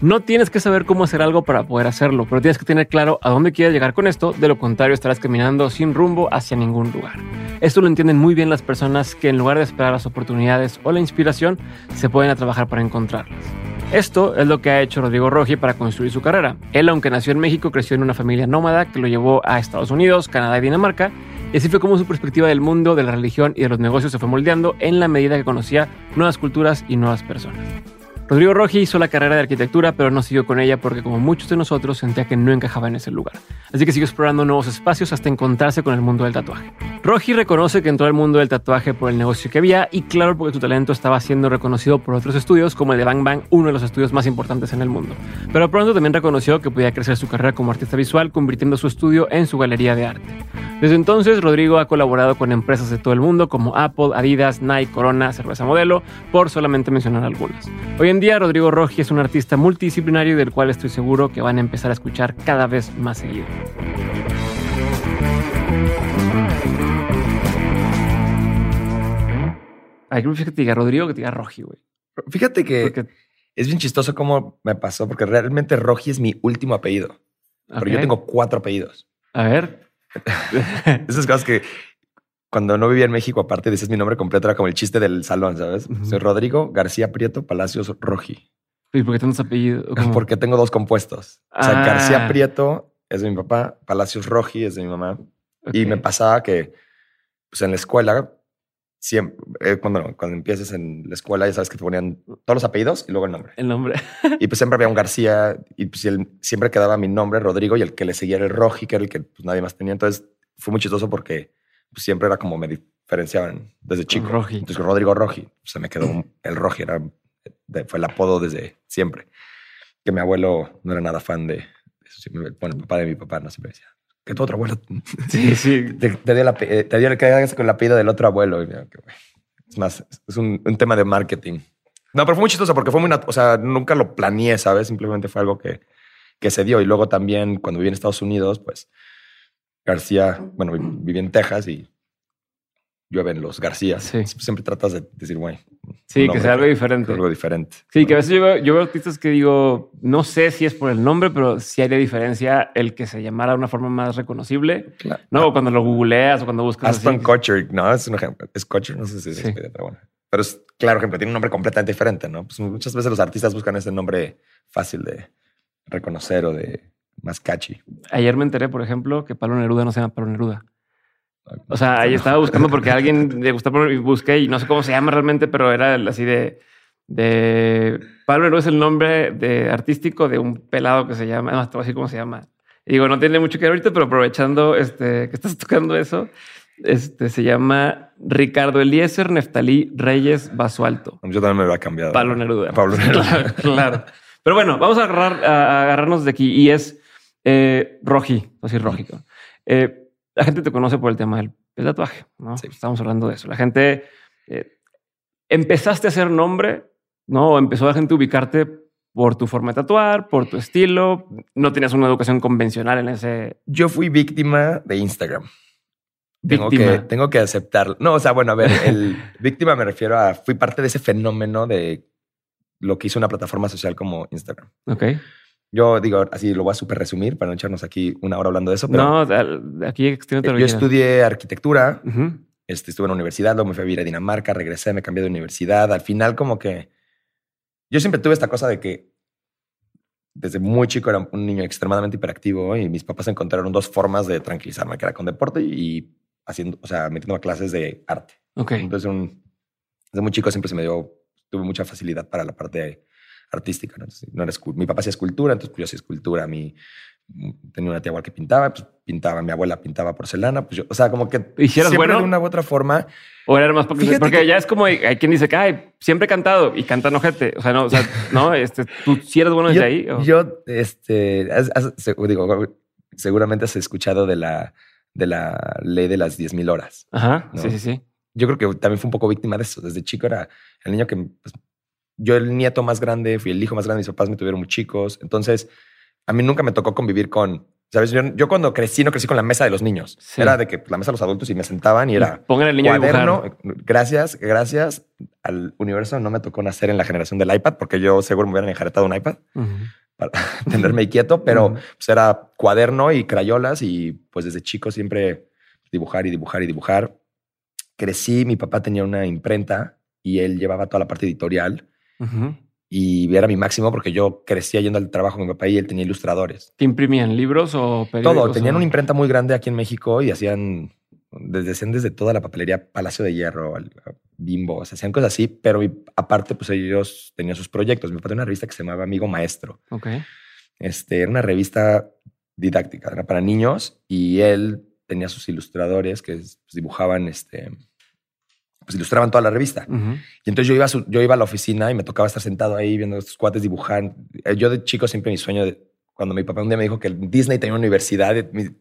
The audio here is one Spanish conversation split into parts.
No tienes que saber cómo hacer algo para poder hacerlo, pero tienes que tener claro a dónde quieres llegar con esto, de lo contrario estarás caminando sin rumbo hacia ningún lugar. Esto lo entienden muy bien las personas que en lugar de esperar las oportunidades o la inspiración, se pueden a trabajar para encontrarlas. Esto es lo que ha hecho Rodrigo Roji para construir su carrera. Él, aunque nació en México, creció en una familia nómada que lo llevó a Estados Unidos, Canadá y Dinamarca, y así fue como su perspectiva del mundo, de la religión y de los negocios se fue moldeando en la medida que conocía nuevas culturas y nuevas personas. Rodrigo Roji hizo la carrera de arquitectura, pero no siguió con ella porque, como muchos de nosotros, sentía que no encajaba en ese lugar. Así que siguió explorando nuevos espacios hasta encontrarse con el mundo del tatuaje. Roji reconoce que entró al mundo del tatuaje por el negocio que había y, claro, porque su talento estaba siendo reconocido por otros estudios, como el de Bang Bang, uno de los estudios más importantes en el mundo. Pero pronto también reconoció que podía crecer su carrera como artista visual, convirtiendo su estudio en su galería de arte. Desde entonces, Rodrigo ha colaborado con empresas de todo el mundo como Apple, Adidas, Nike, Corona, Cerveza Modelo, por solamente mencionar algunas. Hoy en día, Rodrigo Roji es un artista multidisciplinario del cual estoy seguro que van a empezar a escuchar cada vez más seguido. Ay, creo que te diga Rodrigo que te diga Roji, güey. Fíjate que Porque- es bien chistoso cómo me pasó, porque realmente Roji es mi último apellido. Pero yo tengo cuatro apellidos. A ver. Esas cosas que cuando no vivía en México, aparte dices mi nombre completo, era como el chiste del salón, ¿sabes? Soy Rodrigo García Prieto Palacios Roji. ¿Y por qué tantos apellidos? ¿Cómo? Porque tengo dos compuestos. O sea, Ah. García Prieto es de mi papá, Palacios Roji es de mi mamá. Y me pasaba que pues en la escuela, siempre, eh, cuando, cuando empiezas en la escuela, ya sabes que te ponían todos los apellidos y luego el nombre. El nombre. Y pues siempre había un García y pues siempre quedaba mi nombre, Rodrigo, y el que le seguía era el Roji, que era el que pues, nadie más tenía. Entonces fue muy chistoso porque siempre era como me diferenciaban desde chico. Roji. Entonces Rodrigo Roji, se me quedó el Roji, era, fue el apodo desde siempre. Que mi abuelo no era nada fan de eso. Bueno, el papá de mi papá no siempre decía que tu otro abuelo Sí, sí. te, te dio, eh, te dio el que hagas con el apellido del otro abuelo. Es más, es un, un tema de marketing. No, pero fue muy chistoso porque fue muy, o sea, nunca lo planeé, ¿sabes? Simplemente fue algo que, que se dio. Y luego también cuando viví en Estados Unidos, pues García, bueno, vi- viví en Texas y llueven los García. Sí. Siempre tratas de decir, güey. Sí, que sea algo diferente. Algo diferente. Sí, que a veces yo veo, yo veo artistas que digo, no sé si es por el nombre, pero sí hay de diferencia el que se llamara de una forma más reconocible. Claro. No, cuando lo googleas o cuando buscas Aston. Kutcher, no, es un ejemplo. Es Kutcher, no sé si es Sí. pero bueno. Pero es claro ejemplo, tiene un nombre completamente diferente, ¿no? Pues muchas veces los artistas buscan ese nombre fácil de reconocer o de más catchy. Ayer me enteré, por ejemplo, que Pablo Neruda no se llama Pablo Neruda. O sea, ahí estaba buscando porque a alguien le gustaba y busqué y no sé cómo se llama realmente, pero era así de, de Pablo Neruda es el nombre de artístico de un pelado que se llama, no, te voy a decir cómo se llama. Y digo, no tiene mucho que ver ahorita, pero aprovechando este, que estás tocando eso, este se llama Ricardo Eliezer Neftalí Reyes Basualto. Yo también me había cambiado. Pablo Neruda. Pablo Neruda. Claro, claro. Pero bueno, vamos a, agarrar, a agarrarnos de aquí y es eh, Roji, así Rógico. Eh, la gente te conoce por el tema del, del tatuaje, ¿no? Sí. Estamos hablando de eso. La gente eh, empezaste a hacer nombre, ¿no? Empezó la gente a ubicarte por tu forma de tatuar, por tu estilo. No tenías una educación convencional en ese. Yo fui víctima de Instagram. Tengo que, tengo que aceptarlo. No, o sea, bueno, a ver, el víctima me refiero a fui parte de ese fenómeno de lo que hizo una plataforma social como Instagram. Ok. Yo digo, así lo voy a súper resumir para no echarnos aquí una hora hablando de eso, pero no, aquí extiéndete lo yo estudié arquitectura, este, estuve en la universidad, luego me fui a vivir a Dinamarca, regresé, me cambié de universidad. Al final, como que yo siempre tuve esta cosa de que desde muy chico era un niño extremadamente hiperactivo y mis papás encontraron dos formas de tranquilizarme, que era con deporte y haciendo, o sea, metiéndome a clases de arte. Ok. Entonces, un, desde muy chico siempre se me dio, tuve mucha facilidad para la parte artística. ¿no? Entonces, no era mi papá hacía escultura, entonces pues, yo hacía escultura. Mi, tenía una tía igual que pintaba, pues pintaba. Mi abuela pintaba porcelana, pues yo, o sea, como que ¿Y si eras siempre bueno? de una u otra forma. O era más porque, porque que- ya es como hay quien dice que ay, siempre he cantado y cantan ojete. O sea, no, o sea, no, este, tú sí eres bueno desde yo, ahí. o- yo, este, has- has- digo, seguramente has escuchado de la, de la ley de las 10 mil horas. Ajá, ¿no? sí, sí, sí. yo creo que también fue un poco víctima de eso. Desde chico era el niño que pues, yo el nieto más grande, fui el hijo más grande, mis papás me tuvieron muy chicos. Entonces, a mí nunca me tocó convivir con, ¿sabes? Yo, yo cuando crecí, no crecí con la mesa de los niños. Sí. Era de que la mesa de los adultos y me sentaban y era Pongan al niño a cuaderno. Gracias, gracias. al universo no me tocó nacer en la generación del iPad, porque yo seguro me hubieran enjaretado un iPad para tenerme quieto, pero pues era cuaderno y crayolas y pues desde chico siempre dibujar y dibujar y dibujar. Crecí, mi papá tenía una imprenta y él llevaba toda la parte editorial y era mi máximo porque yo crecía yendo al trabajo con mi papá y él tenía ilustradores. ¿Qué imprimían? ¿Libros o periódicos? Todo. Tenían o- una imprenta muy grande aquí en México y hacían desde, desde toda la papelería Palacio de Hierro, Bimbo, o sea, hacían cosas así, pero aparte, pues ellos tenían sus proyectos. Mi papá tenía una revista que se llamaba Amigo Maestro. Ok. Este, era una revista didáctica, era para niños y él tenía sus ilustradores que pues, dibujaban, este, pues ilustraban toda la revista. Y entonces yo iba, a su- yo iba a la oficina y me tocaba estar sentado ahí viendo a estos cuates dibujar. Eh, Yo de chico siempre mi sueño, de, cuando mi papá un día me dijo que Disney tenía una universidad,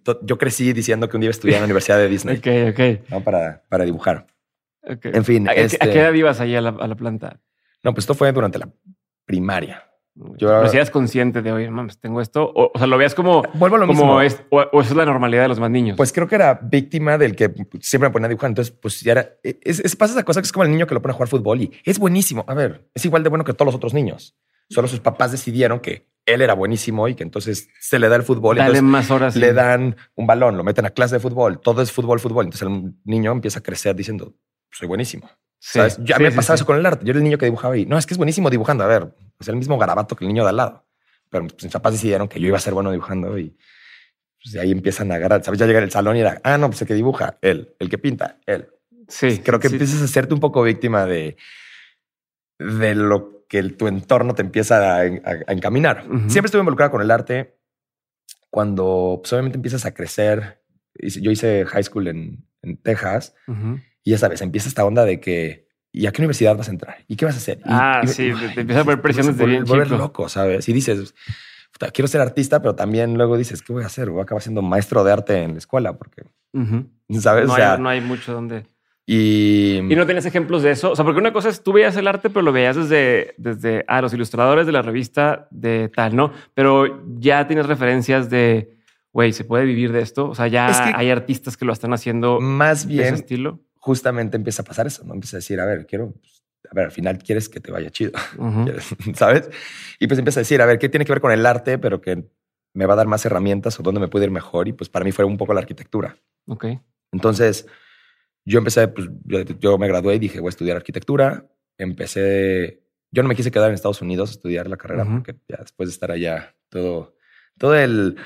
to- yo crecí diciendo que un día estudiar en la Universidad de Disney Ok, ok. ¿no? para, para dibujar. En fin, ¿A, qué- este- a qué edad ibas ahí a la, a la planta? No, pues esto fue durante la primaria. Yo- Pero si eras consciente de, oye, mames, tengo esto. O, o sea, lo veías como, Vuelvo a lo como mismo. es, o, o eso es la normalidad de los más niños. Pues creo que era víctima del que siempre me ponía a dibujar. Entonces, pues ya era. Es, es- pasa esa cosa que es como el niño que lo pone a jugar fútbol y es buenísimo. A ver, es igual de bueno que todos los otros niños. Solo sus papás decidieron que él era buenísimo y que entonces se le da el fútbol. Dale más horas. le sí. dan un balón, lo meten a clase de fútbol. Todo es fútbol, fútbol. Entonces el niño empieza a crecer diciendo, soy buenísimo. Sí, ¿Sabes? Yo, a mí sí, me pasaba eso con el arte. Yo era el niño que dibujaba y no, es que es buenísimo dibujando. A ver, es el mismo garabato que el niño de al lado. Pero pues, mis papás decidieron que yo iba a ser bueno dibujando y pues, de ahí empiezan a agarrar. ¿Sabes? Ya llega el salón y era, ah, no, pues el que dibuja, él, el que pinta, él. Sí, Creo que sí. empiezas a hacerte un poco víctima de, de lo que el- tu entorno te empieza a, a- a encaminar. Siempre estuve involucrado con el arte. Cuando pues, obviamente empiezas a crecer, yo hice high school en, en Texas y ya sabes, empieza esta onda de que, ¿y a qué universidad vas a entrar? ¿Y qué vas a hacer? Y- Ah, y- sí, te- te empieza a poner empiezas desde bien volver chico. loco, ¿sabes? Y dices, "Puta, quiero ser artista, pero también luego dices, ¿qué voy a hacer? Voy a acabar siendo maestro de arte en la escuela porque. ¿sabes? No, o sea, hay, no hay mucho donde. y... Y no tenías ejemplos de eso. O sea, porque una cosa es tú veías el arte, pero lo veías desde, desde ah, los ilustradores de la revista de tal, ¿no? Pero ya tienes referencias de, güey, ¿se puede vivir de esto? O sea, ya Es que- hay artistas que lo están haciendo más de ese bien, estilo. Justamente empieza a pasar eso, ¿no? Empieza a decir, a ver, quiero, pues, a ver, al final quieres que te vaya chido, Ujú. ¿quieres? ¿sabes? Y pues empieza a decir, a ver, ¿qué tiene que ver con el arte, pero que me va a dar más herramientas o dónde me puede ir mejor? Y pues para mí fue un poco la arquitectura. Ok. Entonces, yo empecé, pues yo, yo me gradué y dije, voy a estudiar arquitectura. Empecé, yo no me quise quedar en Estados Unidos a estudiar la carrera Ujú. porque ya después de estar allá, todo, todo el,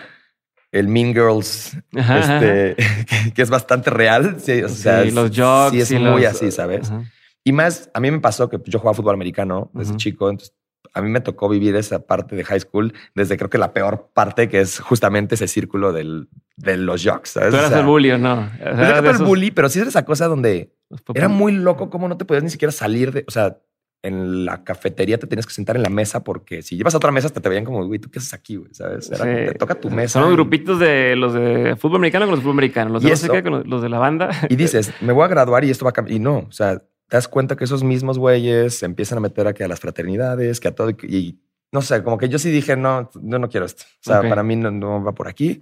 el Mean Girls, Ajá, ajá. este, que, que es bastante real. Sí, o sea, Sí, los jocks. Sí, es muy los- así, ¿sabes? Ajá. Y más, a mí me pasó que yo jugaba fútbol americano desde chico, entonces a mí me tocó vivir esa parte de high school desde creo que la peor parte, que es justamente ese círculo del, de los jocks. ¿sabes? ¿Tú O eras sea, el bully o no? O sea, no tanto el esos- bully, pero sí era esa cosa donde era muy loco cómo no te podías ni siquiera salir de, o sea, en la cafetería te tenías que sentar en la mesa porque si llevas a otra mesa te, te veían como, güey, ¿tú qué haces aquí? güey? ¿Sabes? Era como, Sí. te toca tu mesa. Son los grupitos de los de fútbol americano con los de fútbol americano. Los de eso- con los, de la banda. Y dices, me voy a graduar y esto va a cambiar. Y no, o sea, te das cuenta que esos mismos güeyes se empiezan a meter aquí a las fraternidades, que a todo. Y no sé, como que yo sí dije, no, yo no quiero esto. O sea, para mí no, no va por aquí.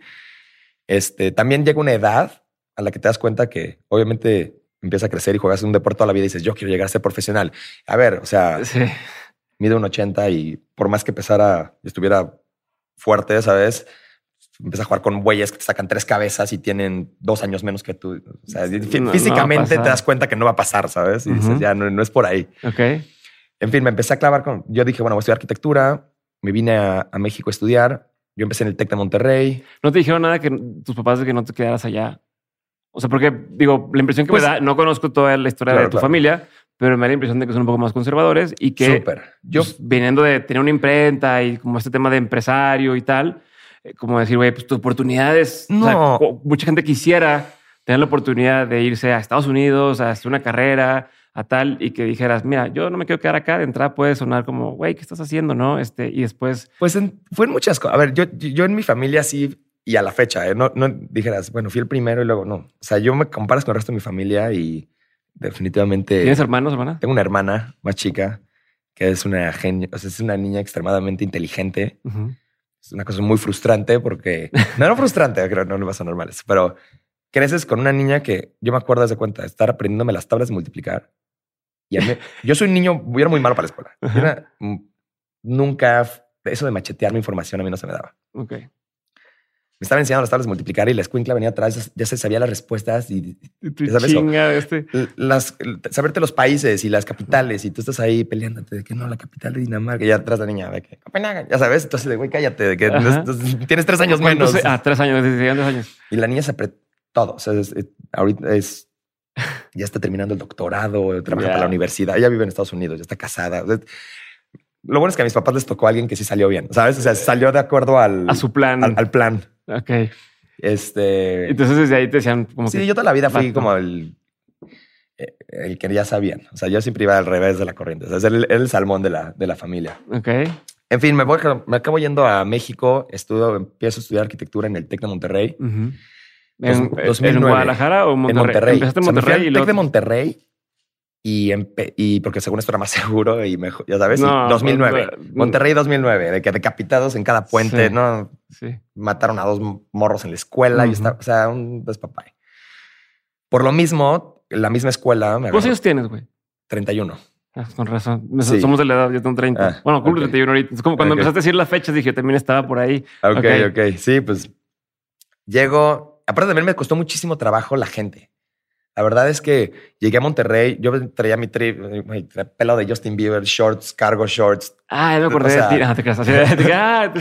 Este, también llega una edad a la que te das cuenta que obviamente empieza a crecer y juegas un deporte toda la vida y dices, yo quiero llegar a ser profesional. A ver, o sea, Sí. mide un 80 y por más que pesara y estuviera fuerte, ¿sabes? Empieza a jugar con güeyes que te sacan tres cabezas y tienen dos años menos que tú. O sea, no físicamente te das cuenta que no va a pasar, ¿sabes? Y dices, ya no, no es por ahí. Ok. En fin, me empecé a clavar con. Yo dije, bueno, voy a estudiar arquitectura. Me vine a, a México a estudiar. Yo empecé en el Tec de Monterrey. ¿No te dijeron nada que tus papás de que no te quedaras allá? O sea, porque digo, la impresión que Pues- me da, no conozco toda la historia Claro, de tu claro. familia, pero me da la impresión de que son un poco más conservadores y que Súper. Yo, pues, viniendo de tener una imprenta y como este tema de empresario y tal, eh, como decir, güey, pues tu oportunidad es, o sea, No. mucha gente quisiera tener la oportunidad de irse a Estados Unidos, a hacer una carrera, a tal, y que dijeras, mira, yo no me quiero quedar acá, de entrada puede sonar como, güey, ¿qué estás haciendo? ¿No? Este, y después, pues en- fue en muchas cosas. A ver, yo, yo en mi familia sí, y a la fecha, ¿eh? no, no dijeras, bueno, fui el primero y luego no. O sea, yo me comparas con el resto de mi familia y definitivamente. ¿tienes hermanos, hermana? Tengo una hermana más chica que es una genio, o sea, es una niña extremadamente inteligente. Es una cosa muy frustrante porque no era frustrante, creo, no le va a sonar mal eso, pero creces con una niña que yo me acuerdo de cuenta, estar aprendiéndome las tablas de multiplicar Y a mí- yo soy un niño, yo era muy malo para la escuela. Era, mm, nunca, eso de machetear mi información a mí no se me daba. Ok. Me estaban enseñando las tablas de multiplicar y la escuincla venía atrás, ya se sabía las respuestas y ¿Sabes chinga, este. las, saberte los países y las capitales y tú estás ahí peleándote de que no, la capital de Dinamarca y atrás la niña de que Copenhague, ya sabes, entonces de güey, cállate, de que tienes tres años ¿Cuántos menos. Ah, tres años, dos años. Y la niña se apretó todo. O sea, es- es- ahorita es, ya está terminando el doctorado, trabaja Ya. para la universidad, ella vive en Estados Unidos, ya está casada. O sea, Lo bueno es que a mis papás les tocó a alguien que sí salió bien, ¿sabes? O sea, salió de acuerdo al, A su plan. al, al plan. Ok. Este, Entonces desde ahí te decían como sí, que. yo toda la vida fui como el, eh, el que ya sabían. O sea, yo siempre iba al revés de la corriente. O sea, es el, el salmón de la, de la familia. Ok. En fin, me, voy, me acabo yendo a México. Estudio, empiezo a estudiar arquitectura en el TEC de Monterrey. ¿En, 2009. ¿En Guadalajara o Monterrey? En Monterrey. Empezaste en O sea, me fui Monterrey al y TEC de. Monterrey y, y porque según esto era más seguro y mejor, ya sabes, No, 2009. pues, Monterrey 2009, de que decapitados en cada puente, Sí. no Sí. mataron a dos morros en la escuela y está, o sea, un despapay. Por lo mismo, la misma escuela me ¿Cuántos años tienes, güey? 31. Ah, con razón. Sí. Somos de la edad, yo tengo 30. Ah, bueno, cumplo ok. 31 ahorita. Es como cuando empezaste a decir las fechas, dije, también estaba por ahí. Ok, Ok. ok. Sí, pues llego. Aparte también me costó muchísimo trabajo la gente. La verdad es que llegué a Monterrey, yo traía mi tri, güey, traía pelo de Justin Bieber, shorts, cargo shorts. Ah, ya me acordé. Ah, te ah.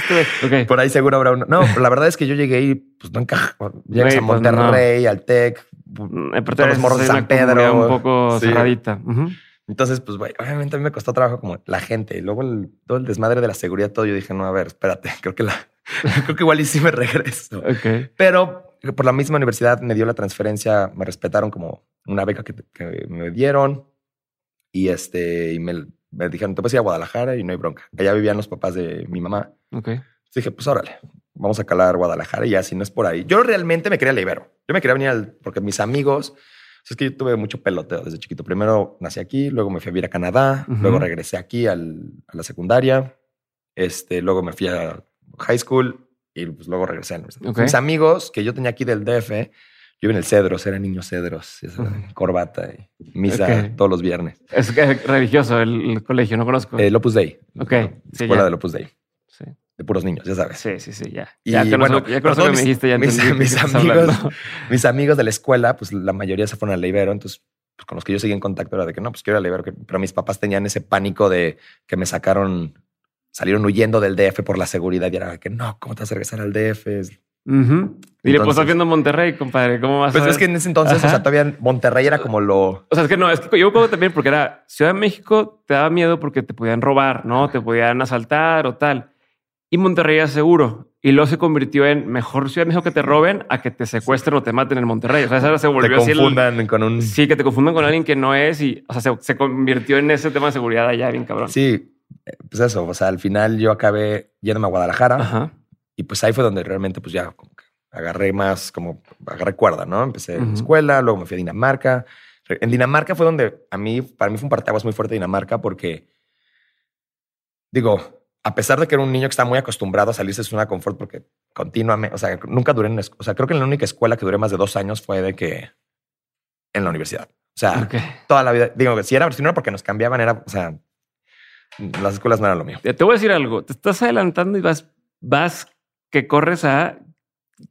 Por ahí seguro habrá uno. No, pero la verdad es que yo llegué y pues no encaja. Llegas Güey, a pues, Monterrey, al TEC. Mm, todos los morros de San Pedro. Un poco Sí. cerradita. Entonces, pues, güey, obviamente a mí me costó trabajo como la gente. Y luego el- todo el desmadre de la seguridad, todo. Yo dije, no, a ver, espérate, creo que la, creo que igual y sí me regreso. Ok. Pero por la misma universidad me dio la transferencia, me respetaron como una beca que, que me dieron y este, y me, me dijeron, te puedes ir a Guadalajara y no hay bronca. Allá vivían los papás de mi mamá. Ok. Entonces dije, pues órale, vamos a calar Guadalajara y ya, si no es por ahí. Yo realmente me quería al Ibero. Yo me quería venir al, porque mis amigos, es que yo tuve mucho peloteo desde chiquito. Primero nací aquí, luego me fui a vivir a Canadá, Ujú. luego regresé aquí al- a la secundaria, este, luego me fui a high school y pues luego regresé a la universidad. Mis amigos que yo tenía aquí del DF, yo iba en el Cedros, era niño Cedros, corbata y misa todos los viernes. Es religioso el, el colegio, no conozco. El Opus Dei. Ok, sí, Escuela ya. del Opus Dei, sí. de puros niños, ya sabes. sí, sí, sí, ya. Y ya conozco, bueno, ya conozco que me mis- dijiste, ya mis- mis amigos- mis amigos de la escuela, pues la mayoría se fueron al Ibero, entonces pues, con los que yo seguí en contacto era de que no, pues quiero ir al Ibero, pero mis papás tenían ese pánico de que me sacaron, salieron huyendo del DF por la seguridad y era que no, ¿cómo te vas a regresar al DF? Es- Ujú. Y le pues estás viendo Monterrey, compadre. ¿Cómo vas Pues a es que en ese entonces, o Ajá. sea, todavía Monterrey era como lo... O sea, es que no, es que yo me acuerdo también porque era Ciudad de México, te daba miedo porque te podían robar, ¿no? Te podían asaltar o tal. Y Monterrey era seguro. Y luego se convirtió en mejor Ciudad de México que te roben a que te secuestren o te maten en Monterrey. O sea, esa se Te volvió así el- confundan con un... Sí, que te confundan con alguien que no es y, o sea, se, se convirtió en ese tema de seguridad allá bien cabrón. Sí, pues eso, o sea, al final yo acabé yéndome a Guadalajara Ajá. y pues ahí fue donde realmente pues ya como que agarré más, como agarré cuerda, ¿no? Empecé en la escuela, luego me fui a Dinamarca. En Dinamarca fue donde a mí, para mí fue un parteaguas muy fuerte Dinamarca porque, digo, a pesar de que era un niño que está muy acostumbrado a salirse de su zona de confort porque continuamente, o sea, nunca duré en una, o sea, creo que la única escuela que duré más de dos años fue de que en la universidad. O sea, toda la vida, digo, si era, si no era porque nos cambiaban, era, o sea, las escuelas no eran lo mío. Te te voy a decir algo. Te estás adelantando y vas, vas que corres a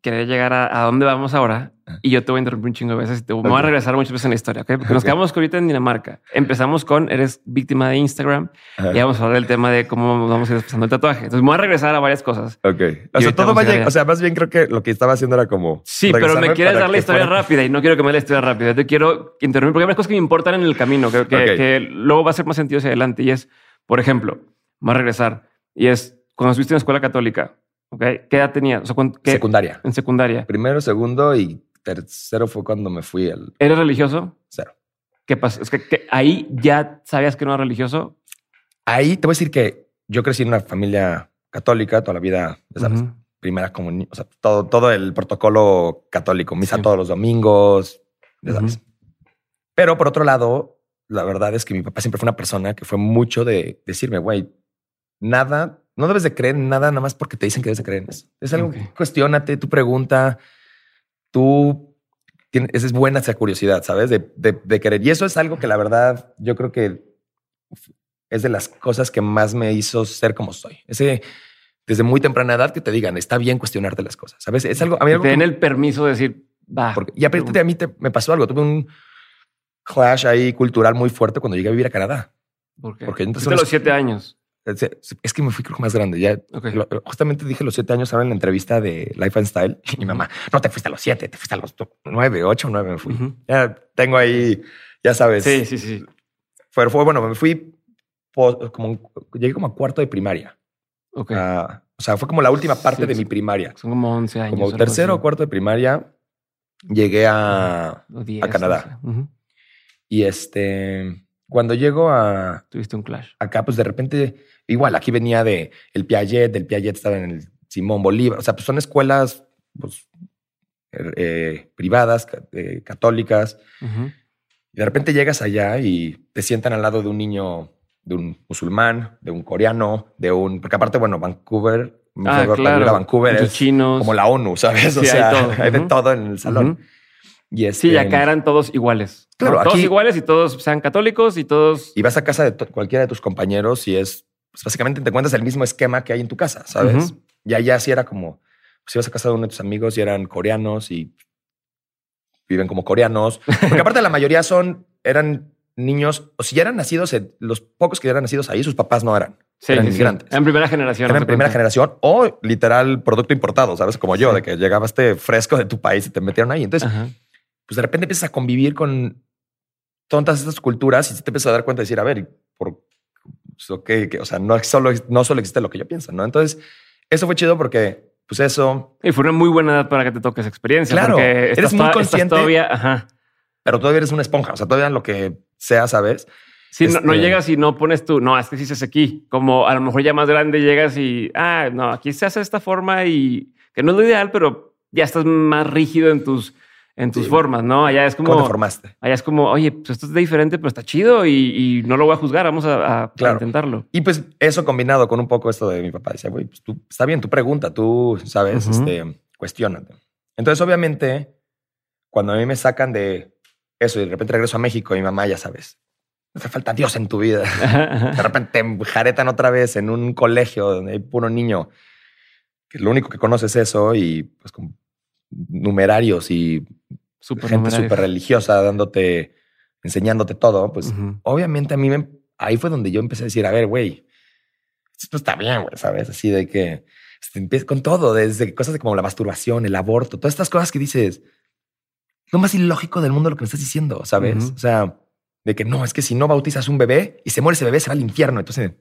querer llegar a, a dónde vamos ahora. Ah. Y yo te voy a interrumpir un chingo de veces y te voy a regresar muchas veces en la historia. ¿ok? Porque nos quedamos ahorita en Dinamarca. Empezamos con eres víctima de Instagram Ajá. y vamos a hablar del tema de cómo vamos a ir pasando el tatuaje. Entonces me voy a regresar a varias cosas. Ok. O sea, todo vaya, o sea, más bien creo que lo que estaba haciendo era como. Sí, pero me quieres dar la historia fuera- rápida y no quiero que me dé la historia rápida. Te quiero interrumpir porque hay varias cosas que me importan en el camino que, que- luego va a hacer más sentido hacia adelante. Y es, por ejemplo, va a regresar y es cuando estuviste en la escuela católica, ¿ok? ¿Qué edad tenías? O sea, ¿cuán- qué- Secundaria. en secundaria. Primero, segundo y tercero fue cuando me fui al ¿Eres religioso? cero. ¿Qué pasa? Es que, que ahí ya sabías que no era religioso. Ahí te voy a decir que yo crecí en una familia católica toda la vida, ya sabes, Ujú. primera comunión, o sea, todo, todo el protocolo católico, misa Sí. todos los domingos, ya sabes. Pero por otro lado, la verdad es que mi papá siempre fue una persona que fue mucho de decirme, güey, nada, no debes de creer en nada nada más porque te dicen que debes de creer en eso. Es algo, Ok. cuestiónate, tu pregunta, tú tiene, esa es buena esa curiosidad, ¿sabes? De, de, de querer. Y eso es algo que la verdad yo creo que es de las cosas que más me hizo ser como soy. Ese desde muy temprana edad que te digan, está bien cuestionarte las cosas. ¿Sabes? Es algo, a mí Que algo te den que- el permiso de decir, va. porque- y aparte a mí te- me pasó algo. Tuve un clash ahí cultural muy fuerte cuando llegué a vivir a Canadá. ¿Por qué? porque entonces unos- los siete años. Es es que me fui creo que más grande. Ya lo- justamente dije los siete años ahora en la entrevista de Life and Style. Y mi mamá, no te fuiste a los siete, te fuiste a los nueve, ocho, nueve me fui. Ya tengo ahí, ya sabes. Sí, sí, sí. Fue, fue bueno, me fui como llegué como a cuarto de primaria. Ok. Ah, o sea, fue como la última parte Sí, de mi primaria. Son como 11 años. Como tercero o cuarto de primaria llegué a O 10, a Canadá. Ujú. Y este cuando llego a Tuviste un clash. acá, pues de repente, igual aquí venía de el Piaget, del Piaget estaba en el Simón Bolívar. O sea, pues son escuelas pues, eh, eh, privadas, eh, católicas. Y de repente llegas allá y te sientan al lado de un niño, de un musulmán, de un coreano, de un. Porque aparte, bueno, Vancouver, Ah, claro. Vancouver es chinos. como la ONU, ¿sabes? O Sí, hay sea, todo. hay de todo en el salón. Y este, Sí, acá eran todos iguales. ¿no? Claro, todos iguales y todos sean católicos y todos. Y vas a casa de cualquiera de tus compañeros y es, pues básicamente te encuentras el mismo esquema que hay en tu casa, ¿sabes? Ujú. Y allá sí era como, pues ibas a casa de uno de tus amigos y eran coreanos y viven como coreanos. Porque aparte la mayoría son, eran niños, o si ya eran nacidos, en- los pocos que eran nacidos ahí, sus papás no eran. Sí, eran sí, sí. inmigrantes. En primera generación. Eran de primera generación o literal producto importado, ¿sabes? Como yo, Sí. de que llegaba este fresco de tu país y te metieron ahí. Entonces, Ajá. Pues de repente empiezas a convivir con todas estas culturas y te empiezas a dar cuenta de decir, a ver, por pues, que, o sea, no solo, no solo existe lo que yo pienso, ¿no? Entonces, eso fue chido porque, pues eso, Y fue una muy buena edad para que te toque esa experiencia. Claro, eres estás muy consciente. todavía, ajá. pero todavía eres una esponja, o sea, todavía lo que sea, ¿sabes? Sí, no, no Este- llegas y no pones tú, no, es que sí se hace aquí. Como a lo mejor ya más grande llegas y, ah, no, aquí se hace de esta forma y que no es lo ideal, pero ya estás más rígido en tus, en tus Sí. formas, ¿no? Allá es ¿Cómo te como, formaste? allá es como, oye, pues esto es diferente, pero está chido y, y no lo voy a juzgar, vamos a, a- a Claro. intentarlo. Y pues eso combinado con un poco esto de mi papá, decía, güey, pues tú, está bien, tú pregunta, tú sabes, Ujú. este, cuestionate. Entonces, obviamente, cuando a mí me sacan de eso y de repente regreso a México, y mi mamá, ya sabes, no te falta Dios en tu vida. Ajá, ajá. De repente me jaretan otra vez en un colegio donde hay puro niño que lo único que conoce es eso y pues con numerarios y Súper gente súper religiosa dándote, enseñándote todo, pues obviamente a mí me, ahí fue donde yo empecé a decir, a ver, güey, esto está bien, güey, ¿sabes? Así de que este, empieza con todo, desde cosas como la masturbación, el aborto, todas estas cosas que dices, lo más ilógico del mundo lo que me estás diciendo, ¿sabes? O sea, de que no, es que si no bautizas un bebé y se muere ese bebé, se va al infierno. Entonces,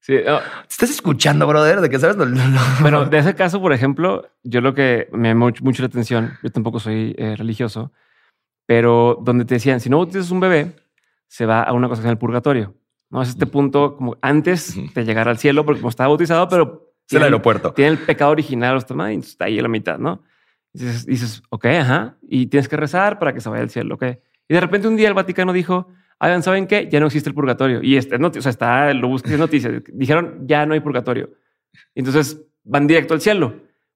Sí, no, ¿estás escuchando, brother? De que sabes, Pero de ese caso, por ejemplo, yo lo que me llamó mucho, la atención, yo tampoco soy eh, religioso, pero donde te decían, si no bautizas un bebé, se va a una cosa que se llama el purgatorio. No es este punto como antes de llegar al cielo, porque como estaba bautizado, pero es el aeropuerto. tiene el pecado original, está ahí a la mitad, ¿no? Y dices, dices, ok, ajá, y tienes que rezar para que se vaya al cielo, ok. Y de repente un día el Vaticano dijo, hagan, ¿saben qué? Ya no existe el purgatorio. Y este, no, o sea, está, lo busqué en noticias, dijeron, ya no hay purgatorio. Y entonces van directo al cielo.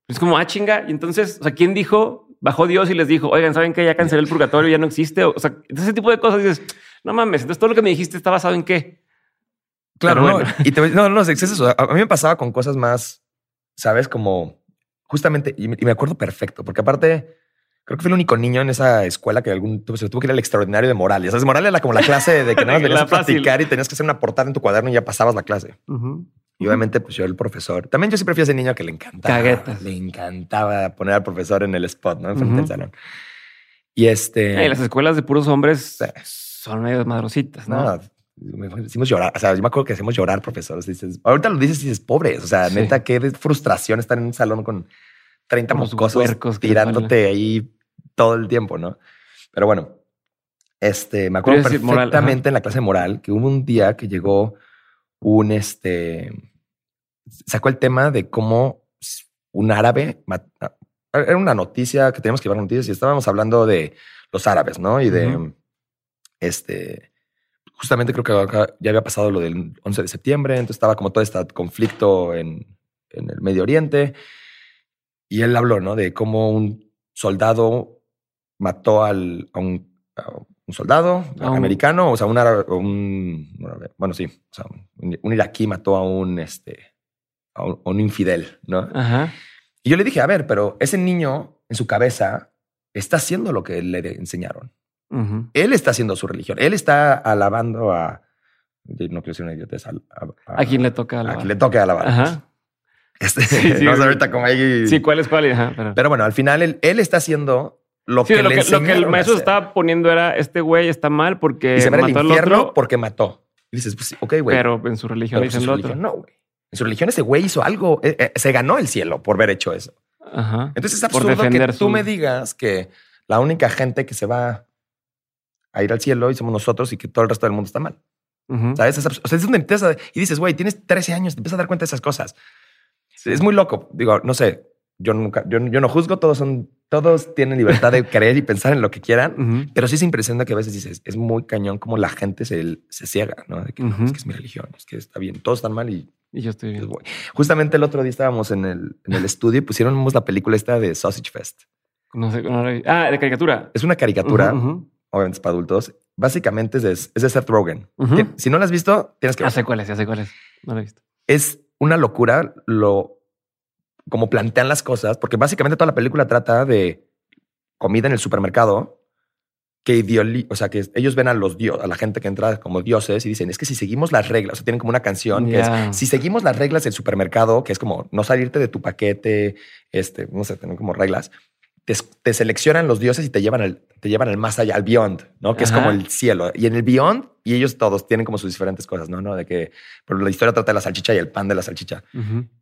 Es como, ah, chinga. Y entonces, o sea, ¿quién dijo? Bajó Dios y les dijo, oigan, ¿saben qué? Ya cancelé el purgatorio, ya no existe. O sea, ese tipo de cosas dices, no mames, entonces todo lo que me dijiste está basado en qué? Claro, no. bueno. Y te, no, no, es eso. A, a mí me pasaba con cosas más, sabes, como justamente, y me, y me acuerdo perfecto, porque aparte, creo que fui el único niño en esa escuela que algún se tuvo que ir al extraordinario de moral. Y sabes, moral era como la clase de que nada más a fácil. platicar y tenías que hacer una portada en tu cuaderno y ya pasabas la clase. Y obviamente, pues yo, el profesor, también yo siempre fui ese niño que le encantaba. Caguetas. Le encantaba poner al profesor en el spot, ¿no? Enfrente Ujú. del salón. Y este. Las escuelas de puros hombres Sí. son medio madrositas, ¿no? No, hicimos llorar. O sea, yo me acuerdo que hacemos llorar, profesores. Dices, ahorita lo dices y dices, pobres. O sea, Sí. neta, qué frustración estar en un salón con 30 Unos mocosos huercos que les tirándote ahí todo el tiempo, ¿no? Pero bueno, este, me acuerdo moral, perfectamente en la clase de moral que hubo un día que llegó un, este, sacó el tema de cómo un árabe, mat- era una noticia que teníamos que llevar noticias y estábamos hablando de los árabes, ¿no? Y de, este, justamente creo que acá ya había pasado lo del 11 de septiembre, entonces estaba como todo este conflicto en, en el Medio Oriente. Y él habló, ¿no? De cómo un soldado mató al, a, un, a un soldado A un- americano, o sea, un, árabe- un, bueno, sí, o sea, un, un iraquí mató a un, este, a un, a infidel, ¿no? Ajá. Y yo le dije, a ver, pero ese niño en su cabeza está haciendo lo que le enseñaron. Él está haciendo su religión. Él está alabando a, no quiero ser un idiota, es al- a, A quien le toca a alabar. quien le toque alabar. Ajá. Este, Sí, sí, no sé ahorita como ahí. Sí, ¿cuál es cuál? Ajá, pero- Pero bueno, al final él, él está haciendo lo Sí, que lo, le que, lo que el maestro estaba poniendo era este güey está mal porque y se va al mató al infierno otro, porque mató. Y dices, pues ok, güey. pero en su religión pues, dicen en lo otro. no, güey. En su religión ese güey hizo algo. eh, eh, se ganó el cielo por haber hecho eso. Ajá. Entonces es absurdo que tú su- me digas que la única gente que se va a ir al cielo y somos nosotros y que todo el resto del mundo está mal. ¿Sabes? O sea, es donde empiezas a- y dices, güey, tienes 13 años, te empiezas a dar cuenta de esas cosas. Es muy loco. Digo, no sé, yo nunca, yo, yo no juzgo, todos son, todos tienen libertad de creer y pensar en lo que quieran, pero sí es impresionante que a veces dices, es muy cañón como la gente se, se ciega, ¿no? De que no, es que es mi religión, es que está bien, todos están mal y Y yo estoy pues, bien. Justamente el otro día estábamos en el, en el estudio y pusiéramos la película esta de Sausage Fest. No sé, no vi. Ah, de caricatura. Es una caricatura, obviamente es para adultos. Básicamente es de, es de Seth Rogen. Si no la has visto, tienes que Ya verla. sé cuál es, ya sé cuál es. No la he visto. es una locura lo como plantean las cosas, porque básicamente toda la película trata de comida en el supermercado que ideoli- o sea, que ellos ven a los dios, a la gente que entra como dioses y dicen, es que si seguimos las reglas, o sea, tienen como una canción que es, si seguimos las reglas del supermercado, que es como no salirte de tu paquete, este, no sé, tienen como reglas, te, te seleccionan los dioses y te llevan al, te llevan al más allá, al beyond, ¿no? Que es como el cielo. Y en el beyond, y ellos todos tienen como sus diferentes cosas, ¿no? ¿no? De que, pero la historia trata de la salchicha y el pan de la salchicha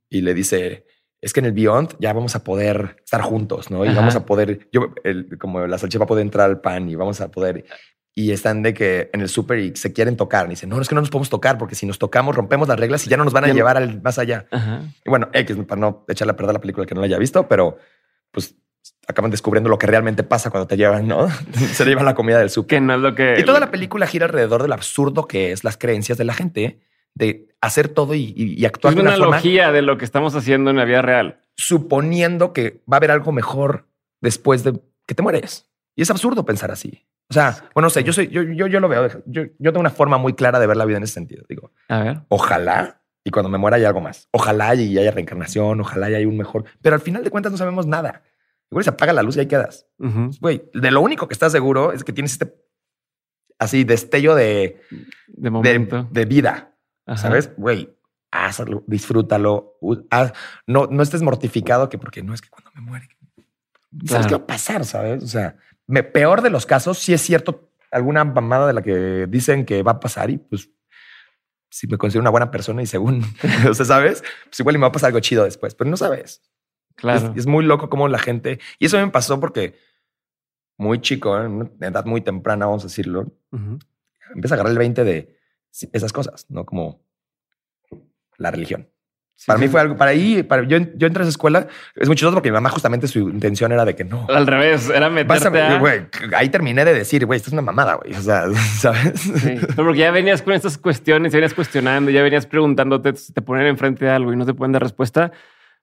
y le dice, es que en el Beyond ya vamos a poder estar juntos, ¿no? Y Ajá. vamos a poder, yo, el- como la salchicha va a poder entrar al pan y vamos a poder... Y están de que en el súper y se quieren tocar. Y dicen, no, es que no nos podemos tocar porque si nos tocamos rompemos las reglas y ya no nos van a Ya no- llevar al más allá. Ajá. Y bueno, X, para no echarle a perder la película que no la haya visto, pero pues acaban descubriendo lo que realmente pasa cuando te llevan, ¿no? se llevan la comida del súper. Que no es lo que. Y toda la película gira alrededor del absurdo que es las creencias de la gente de hacer todo y, y- y actuar Es de una una forma analogía de lo que estamos haciendo en la vida real. suponiendo que va a haber algo mejor después de que te mueres. Y es absurdo pensar así. O sea, bueno, no sé, yo soy, yo, yo, yo lo veo. Yo, yo tengo una forma muy clara de ver la vida en ese sentido. Digo, A ver. ojalá y cuando me muera haya algo más. Ojalá y haya reencarnación, ojalá y haya un mejor. Pero al final de cuentas no sabemos nada. Igual se apaga la luz y ahí quedas. Ujú. Güey, de lo único que estás seguro es que tienes este así destello de, De de, momento. de vida. Ajá. ¿Sabes? Güey, hazlo, disfrútalo. haz- no, no estés mortificado que porque no es que cuando me muere. ¿Sabes Claro. qué va a pasar? ¿Sabes? O sea, me, peor de los casos, si es cierto alguna mamada de la que dicen que va a pasar y pues si me considero una buena persona y según, o sea, ¿sabes? Pues igual me va a pasar algo chido después, pero no sabes. Claro. Es, es muy loco como la gente, y eso me pasó porque muy chico, en una edad muy temprana, vamos a decirlo, Ujú. empieza a agarrar el 20 de esas cosas, ¿no? Como la religión. Sí, para sí, mí fue algo, para ahí, para, yo, yo entré a esa escuela, es muy chistoso porque mi mamá justamente su intención era de que no. Al revés, era a- meterte a... ahí terminé de decir, güey, esto es una mamada, güey. O sea, ¿sabes? Sí, pero porque ya venías con estas cuestiones, ya venías cuestionando, ya venías preguntándote, te ponen enfrente de algo y no te pueden dar respuesta,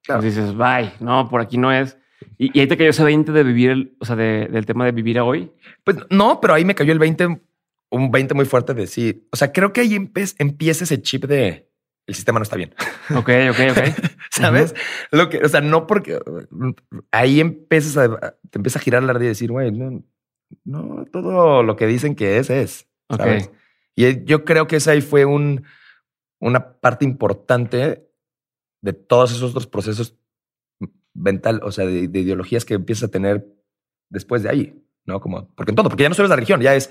Claro. pues dices, bye, no, por aquí no es. Y, y ahí te cayó ese 20 de vivir, el, o sea, de- del tema de vivir a hoy. Pues no, pero ahí me cayó el 20, un 20 muy fuerte de sí. O sea, creo que ahí empieza ese chip de el sistema no está bien. Ok, ok, ok. ¿Sabes? Lo que, o sea, no porque ahí empiezas a, te empieza a girar la red y decir, güey, no, no todo lo que dicen que es, es. Ok. ¿sabes? Y yo creo que esa ahí fue un, una parte importante de todos esos otros procesos mental, o sea, de, de ideologías que empiezas a tener después de ahí, ¿no? Como, porque en todo, porque ya no solo es la religión, ya es,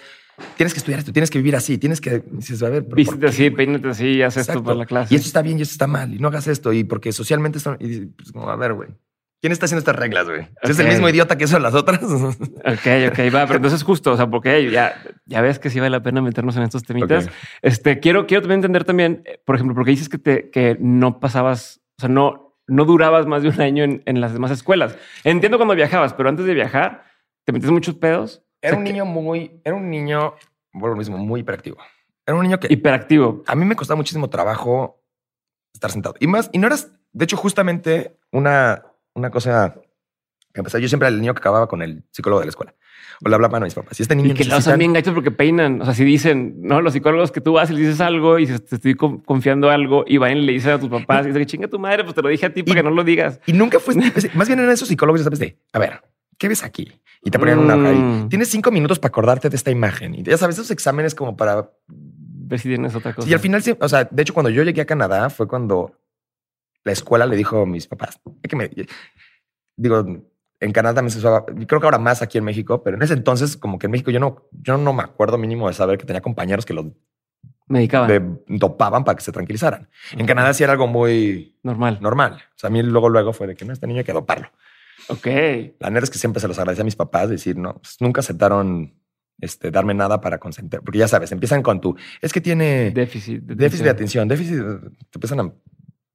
tienes que estudiar esto, tienes que vivir así, tienes que, dices, a ver, ¿pero por Vístete qué, así, peínate así, haz esto Exacto. para la clase. Y esto está bien y esto está mal. Y no hagas esto. Y porque socialmente esto. Y pues, como, a ver, güey. ¿Quién está haciendo estas reglas, güey? Es el mismo idiota que son las otras. Ok, ok, va, pero entonces justo, o sea, porque ya, ya ves que sí vale la pena meternos en estos temitas. Este, quiero, quiero también entender también, eh, por ejemplo, porque dices que te, que no pasabas, o sea, no, no durabas más de un año en, en las demás escuelas. Entiendo cuando viajabas, pero antes de viajar, te metes muchos pedos. Era O sea, un que- niño muy. Era un niño. Bueno, lo mismo, muy hiperactivo. Era un niño que hiperactivo. a mí me costaba muchísimo trabajo estar sentado. Y más, y no eras. De hecho, justamente una, una cosa que empezó. Yo siempre era el niño que acababa con el psicólogo de la escuela. O le hablaban a mis papás. Y este niño Y que los bien gachos porque peinan. O sea, si dicen, no, los psicólogos que tú vas y le dices algo y dices, te estoy con- confiando algo y van y le dicen a tus papás y dicen, chinga tu madre, pues te lo dije a ti para Y- que no lo digas. Y nunca fue. más bien eran esos psicólogos, ya sabes, de a ver, ¿qué ves aquí? Y te ponían una hoja ahí. Mm. Tienes cinco minutos para acordarte de esta imagen. Y ya sabes, esos exámenes como para. Ver si tienes otra cosa. Y al final, o sea, de hecho, cuando yo llegué a Canadá fue cuando la escuela le dijo a mis papás, "Es que me. Digo, en Canadá también se usaba, creo que ahora más aquí en México, pero en ese entonces, como que en México yo no, yo no me acuerdo mínimo de saber que tenía compañeros que los Medicaban. de- dopaban para que se tranquilizaran. En Canadá sí era algo muy Normal. normal. O sea, a mí luego, luego fue de que no, este niño hay que doparlo. Ok. La neta es que siempre se los agradecí a mis papás, decir, no, pues, nunca aceptaron este, darme nada para consentir, porque ya sabes, empiezan con tu, es que tiene Déficit. de déficit de atención, déficit, te empiezan a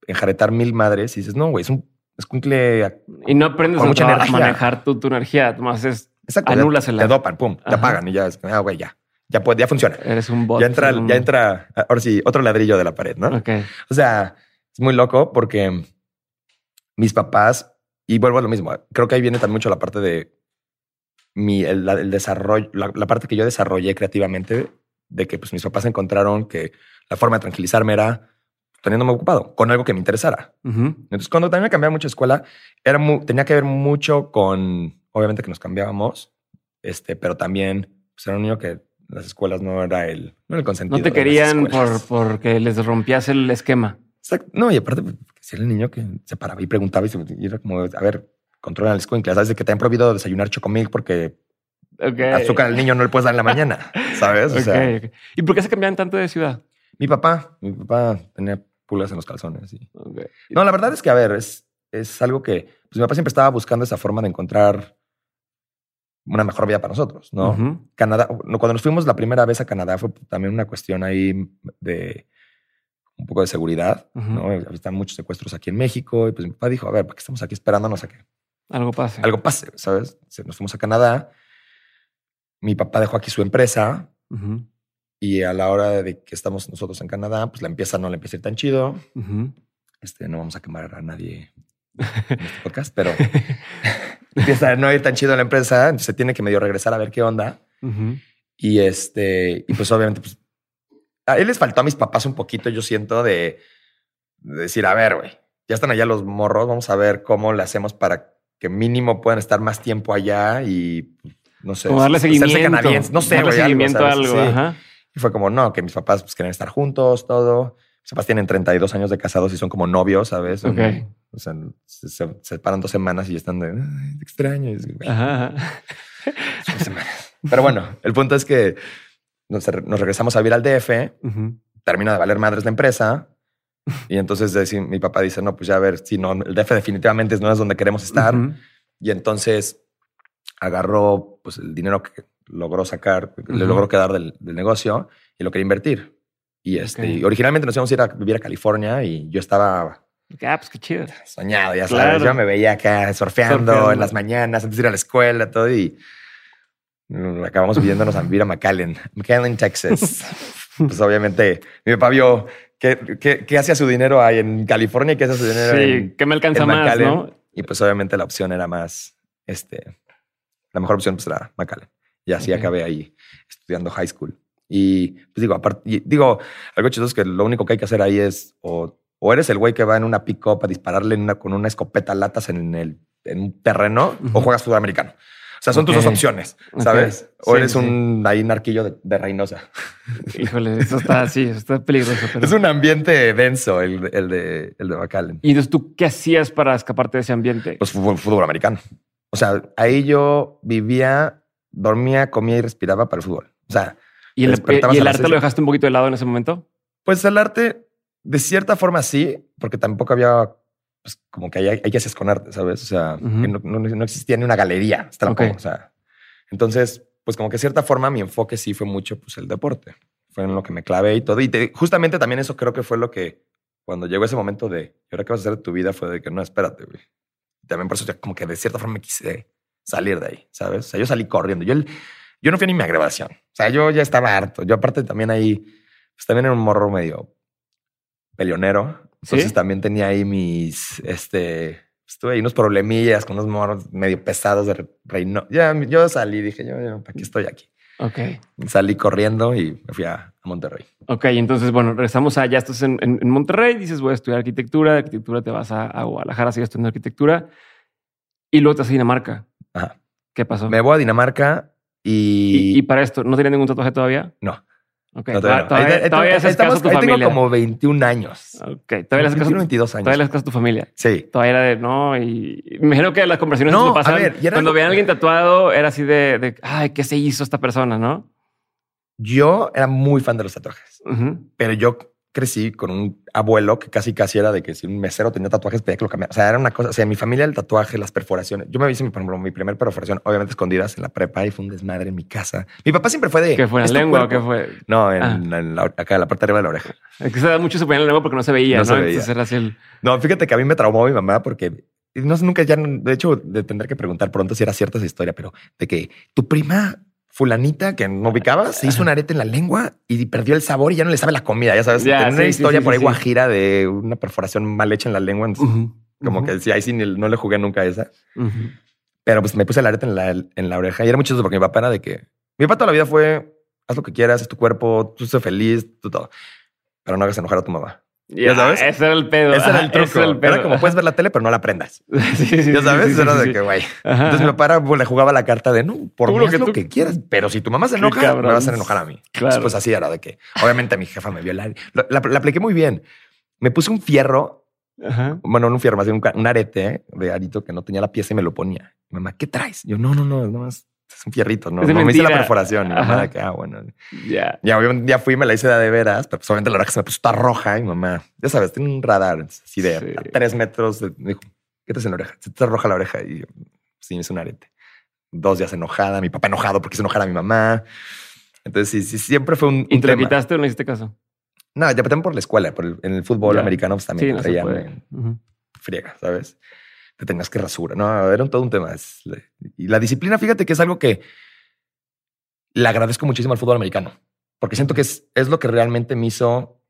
enjaretar mil madres y dices, no, güey, es un escuincle, Y no aprendes Con a, mucha energía. manejar tu, tu energía. Más es, exacto, Anúlasela. te dopan, pum, te Ajá. apagan y ya, es, ah, güey, ya, ya puede, ya funciona. eres un bot. Ya entra, un- ya entra, ahora sí, otro ladrillo de la pared, ¿no? Ok. O sea, es muy loco porque mis papás, y vuelvo a lo mismo, creo que ahí viene también mucho la parte de mi, el, el desarrollo, la, la parte que yo desarrollé creativamente, de que pues mis papás encontraron que la forma de tranquilizarme era teniéndome ocupado con algo que me interesara. Entonces, cuando también me cambiaba mucho de escuela, era tenía que ver mucho con, obviamente que nos cambiábamos, este, pero también pues, era un niño que las escuelas no era el, no era el consentido. No te querían por, porque les rompías el esquema. Exacto. No, y aparte, pues, si era el niño que se paraba y preguntaba y, se- y era como, a ver, controla el escuincle. Sabes que te han prohibido desayunar chocomilk porque azúcar al niño no le puedes dar en la mañana, ¿sabes? O sea, Ok, ok. ¿Y por qué se cambiaban tanto de ciudad? mi papá, mi papá tenía en los calzones. Y... No, la verdad es que, a ver, es, es algo que pues, mi papá siempre estaba buscando esa forma de encontrar una mejor vida para nosotros, ¿no? Canadá, cuando nos fuimos la primera vez a Canadá fue también una cuestión ahí de un poco de seguridad. ¿no? Están muchos secuestros aquí en México y pues mi papá dijo, a ver, ¿para qué estamos aquí esperándonos a que Algo pasa. algo pase? ¿Sabes? Nos fuimos a Canadá, mi papá dejó aquí su empresa. Y a la hora de que estamos nosotros en Canadá, pues la empieza no le empieza a ir tan chido. Este, no vamos a quemar a nadie en este podcast, pero empieza a no ir tan chido la empresa, entonces se tiene que medio regresar a ver qué onda. Y este, y pues obviamente, pues a él les faltó a mis papás un poquito, yo siento, de, de decir, a ver, güey, ya están allá los morros, vamos a ver cómo le hacemos para que mínimo puedan estar más tiempo allá y no sé, darle seguimiento. canadienses. No sé, darle güey, algo, seguimiento a ¿sabes? algo. Sí. Ajá. Y fue como, no, que mis papás pues, quieren estar juntos, todo. Mis papás tienen 32 años de casados y son como novios, ¿sabes? Ok. O sea, se, se- se separan dos semanas y están de "Ay, te extraño. Y es, Ajá. semanas. Pero bueno, el punto es que nos, nos regresamos a vivir al DF, Ujú. termina de valer madres la empresa. Y entonces mi papá dice, no, pues ya a ver, si no, el DF definitivamente no es donde queremos estar. Y entonces agarró pues, el dinero que logró sacar, le logró quedar del, del negocio y lo quería invertir. Y este, originalmente nos íbamos a ir a vivir a California y yo estaba Ah, pues qué chido. soñado, ya Claro. sabes. Yo me veía acá surfeando, Surfeando. en las mañanas antes de ir a la escuela, todo. Y acabamos viviéndonos a vivir a McAllen, McAllen, Texas. pues obviamente mi papá vio qué, qué, qué hacía su dinero ahí en California y qué hacía su dinero Sí, en, que me alcanza más, McAllen. ¿no? Y pues obviamente la opción era más, este, la mejor opción pues era McAllen. Y así Ok. acabé ahí estudiando high school. Y pues digo, aparte, digo, algo chistoso es que lo único que hay que hacer ahí es o, o eres el güey que va en una pick-up a dispararle en una, con una escopeta latas en, el, en un terreno o Ujú. juegas fútbol americano. O sea, son tus Ok. dos opciones. ¿sabes? O Sí, eres sí. un ahí narquillo de, de Reynosa. Híjole, eso está así, está peligroso. Pero... Es un ambiente denso el, el de, el de McAllen. Y entonces, ¿tú qué hacías para escaparte de ese ambiente? Pues fútbol, fútbol americano. O sea, ahí yo vivía, dormía, comía y respiraba para el fútbol. O sea, ¿Y el, y las arte lo de- dejaste un poquito de lado en ese momento? pues el arte, de cierta forma sí, porque tampoco había, pues como que hay, hay que hacer con arte, ¿sabes? O sea, que no, no- no existía ni una galería, hasta. O sea, entonces, pues como que de cierta forma mi enfoque sí fue mucho, pues el deporte. Fue en lo que me clavé y todo. Y te- justamente también eso creo que fue lo que, cuando llegó ese momento de, ¿y ahora qué vas a hacer de tu vida? Fue de que no, espérate, güey. También por eso ya como que de cierta forma me quise salir de ahí, ¿sabes? O sea, yo salí corriendo. Yo, yo no fui ni mi graduación. O sea, yo ya estaba harto. Yo aparte también ahí, pues también era un morro medio peleonero. Entonces ¿Sí? también tenía ahí mis, este, estuve ahí unos problemillas con unos morros medio pesados de reino. Ya yo salí, dije, yo, yo aquí estoy aquí. Ok. Salí corriendo y me fui a, a Monterrey. Ok, entonces, bueno, regresamos a, ya estás en, en- en Monterrey, dices voy a estudiar arquitectura, de arquitectura te vas a, a Guadalajara, sigues estudiando arquitectura y luego te vas a Dinamarca. Ajá. ¿Qué pasó? Me voy a Dinamarca y, y, y para esto, ¿no tenía ningún tatuaje todavía? no. Ok, no, todavía, no. todavía, Ahí- ahí- todavía ahí estamos- tu ahí tengo familia. como 21 años. Ok, todavía caso, 21, 22 años. todavía caso a tu familia. Sí. Todavía era de no, y y me imagino que las conversaciones No, pasaban, a ver, era cuando algo- veían a alguien tatuado, era así de, de, ay, ¿qué se hizo esta persona? ¿No? Yo era muy fan de los tatuajes, Ujú. pero yo crecí con un abuelo que casi casi era de que si un mesero tenía tatuajes pedía que lo cambiara. O sea, era una cosa, o sea, en mi familia el tatuaje, las perforaciones. Yo me hice, por ejemplo, mi primer perforación, obviamente escondidas en la prepa y fue un desmadre en mi casa. Mi papá siempre fue de... ¿Qué fue en "¿Es la lengua o cuerpo?". qué fue? No, en, Ah. en la- acá, en la parte de arriba de la oreja. Es que se da mucho se ponía en la lengua porque no se veía, ¿no? No se veía. Entonces era así el... No, fíjate que a mí me traumó mi mamá porque no sé, nunca ya, de hecho, de tendré que preguntar pronto si era cierta esa historia, pero de que tu prima fulanita que no ubicabas se hizo un arete en la lengua y perdió el sabor y ya no le sabe la comida. Ya sabes, Tenía una sí, historia sí, por ahí guajira de una perforación mal hecha en la lengua. entonces, Como que sí, ahí sí no le jugué nunca a esa. Pero pues me puse el arete en la, en la oreja y era muy chistoso porque mi papá era de que mi papá toda la vida fue haz lo que quieras, es tu cuerpo, tú sé feliz, tú todo. Pero no hagas enojar a tu mamá. Ya, sabes? Ese era el pedo. Ese era el truco. era el pedo. Era como puedes ver la tele, pero no la prendas. Sí, sí, Ya sabes, sí, sí, era sí, de sí. que güey. Entonces mi papá pues, le jugaba la carta de no, por Tú mí lo haz que lo tú- que quieras, pero si tu mamá se enoja, me vas a enojar a mí. Claro. Pues así era de que obviamente mi jefa me vio la, la, la- la apliqué muy bien. Me puse un fierro, Ajá. bueno, no un fierro, más bien un, un arete de arito que no tenía la pieza y me lo ponía. Mamá, ¿qué traes? Yo, no, no, no, es, es un fierrito, no, no me hice la perforación. Y mi mamá, de que, ah, bueno. Ya. Ya, obviamente, ya fui y me la hice de, veras, pero pues obviamente la oreja se me puso toda roja y mamá, ya sabes, tiene un radar así de Sí. a tres metros. de- me dijo, ¿qué te hace en la oreja? Se te está roja la oreja y yo, sí, me hice un arete. Dos días enojada, mi papá enojado porque hizo enojar a mi mamá. Entonces, sí, sí, siempre fue un, ¿Y un te tema. quitaste o no hiciste caso? No, ya también por la escuela, por el- en el fútbol Ya. americano pues, también Sí, no se Ujú. friega, ¿sabes? Te tenías que rasura. No, era un- todo un tema. Es- y la disciplina, fíjate que es algo que le agradezco muchísimo al fútbol americano, porque siento que es, es lo que realmente me hizo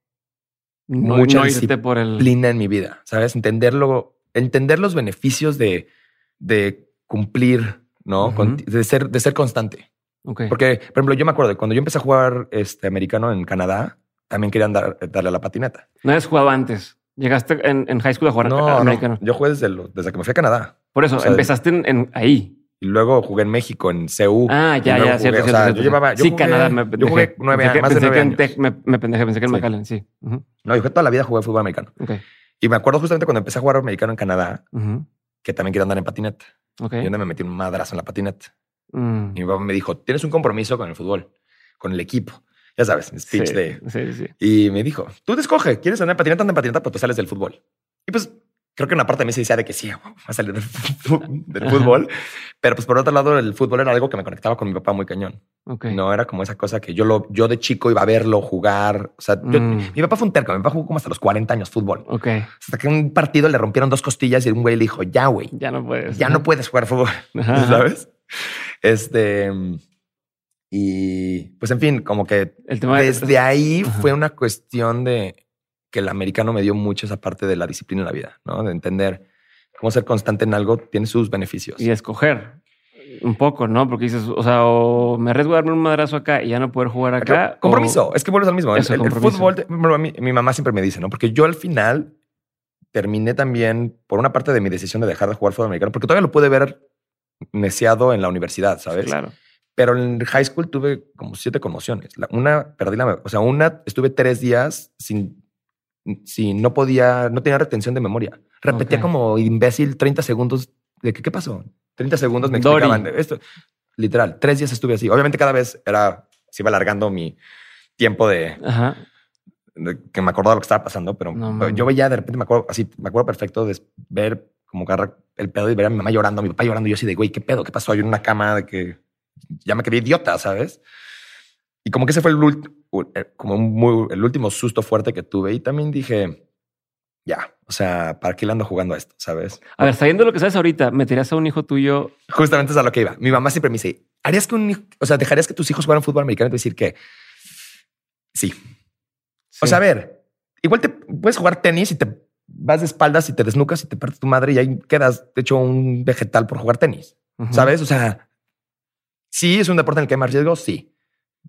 No, Mucha no irte por el... disciplina en mi vida, ¿sabes? Entenderlo, entender los beneficios de, de cumplir, ¿no? Con- de, ser, de ser constante. Porque, por ejemplo, yo me acuerdo, cuando yo empecé a jugar este, americano en Canadá, también querían dar- darle a la patineta. No habías jugado antes. Llegaste en, en high school a jugar No, no, americano. yo jugué desde, lo- desde que me fui a Canadá. Por eso, o sea, empezaste en, en ahí. Y luego jugué en México, en CU. Ah, ya, ya, cierto, jugué- cierto, o sea, cierto, yo llevaba, yo sí, jugué, Canadá. Me yo jugué nueve años, más de nueve años. Tech- me, me pendejé, pensé que en Sí. McAllen, sí. No, yo toda la vida jugué fútbol americano. Ok. Y me acuerdo justamente cuando empecé a jugar americano en Canadá, que también quería andar en patineta. Ok. Y donde me metí un madrazo en la patineta. Mm. Y mi papá me dijo, tienes un compromiso con el fútbol, con el equipo. Ya sabes, mi speech Sí, de... sí, sí. Y me dijo, tú te escoge, ¿quieres andar en patineta? Anda en patineta, pero tú sales del fútbol. Y pues creo que una parte de mí se decía de que sí, wow, va a salir del, fútbol. Pero pues por otro lado, el fútbol era algo que me conectaba con mi papá muy cañón. Ok. No era como esa cosa que yo lo, yo de chico iba a verlo jugar. O sea, yo- Mm. mi papá fue un terco. Mi papá jugó como hasta los 40 años fútbol. Ok. Hasta que en un partido le rompieron dos costillas y un güey le dijo, ya, güey, Ya no puedes. ya no puedes jugar fútbol. Ajá. ¿Sabes? Este. Y pues, en fin, como que El tema de- desde ahí Ajá. fue una cuestión de que el americano me dio mucho esa parte de la disciplina en la vida, ¿no? De entender cómo ser constante en algo tiene sus beneficios. y escoger un poco, ¿no? Porque dices, o sea, o me arriesgo a darme un madrazo acá y ya no poder jugar acá. compromiso, o- es que vuelves al mismo. El- Eso, el, el fútbol, mí- mi mamá siempre me dice, ¿no? Porque yo al final terminé también por una parte de mi decisión de dejar de jugar fútbol americano, porque todavía lo pude ver neciado en la universidad, ¿sabes? Claro. Pero en high school tuve como siete conmociones. La- una perdí la, o sea, una estuve tres días sin, sin no podía, no tenía retención de memoria. Repetía como imbécil 30 segundos de que, ¿qué pasó? 30 segundos me Dory. explicaban de esto. Literal, tres días estuve así. Obviamente cada vez era, se iba alargando mi tiempo de, Ajá. de que me acordaba lo que estaba pasando, pero No yo veía de repente, me acuerdo así, me acuerdo perfecto de ver como agarra el pedo y ver a mi mamá llorando, a mi papá llorando. Y yo así de, güey, ¿qué pedo? ¿Qué pasó? Yo en una cama de que ya me quedé idiota, ¿sabes? Y como que ese fue el, eh, como muy, el último susto fuerte que tuve. Y también dije, ya, o sea, ¿para qué le ando jugando a esto? ¿Sabes? A ver, sabiendo lo que sabes ahorita, ¿meterías a un hijo tuyo? Justamente es a lo que iba. Mi mamá siempre me dice, ¿harías que un hijo, o sea, dejarías que tus hijos jugaran fútbol americano? Y te decir que sí. O sea, a ver, igual te puedes jugar tenis y te vas de espaldas y te desnucas y te partes tu madre y ahí quedas hecho un vegetal por jugar tenis. ¿Sabes? O sea, sí es un deporte en el que hay más riesgo, sí,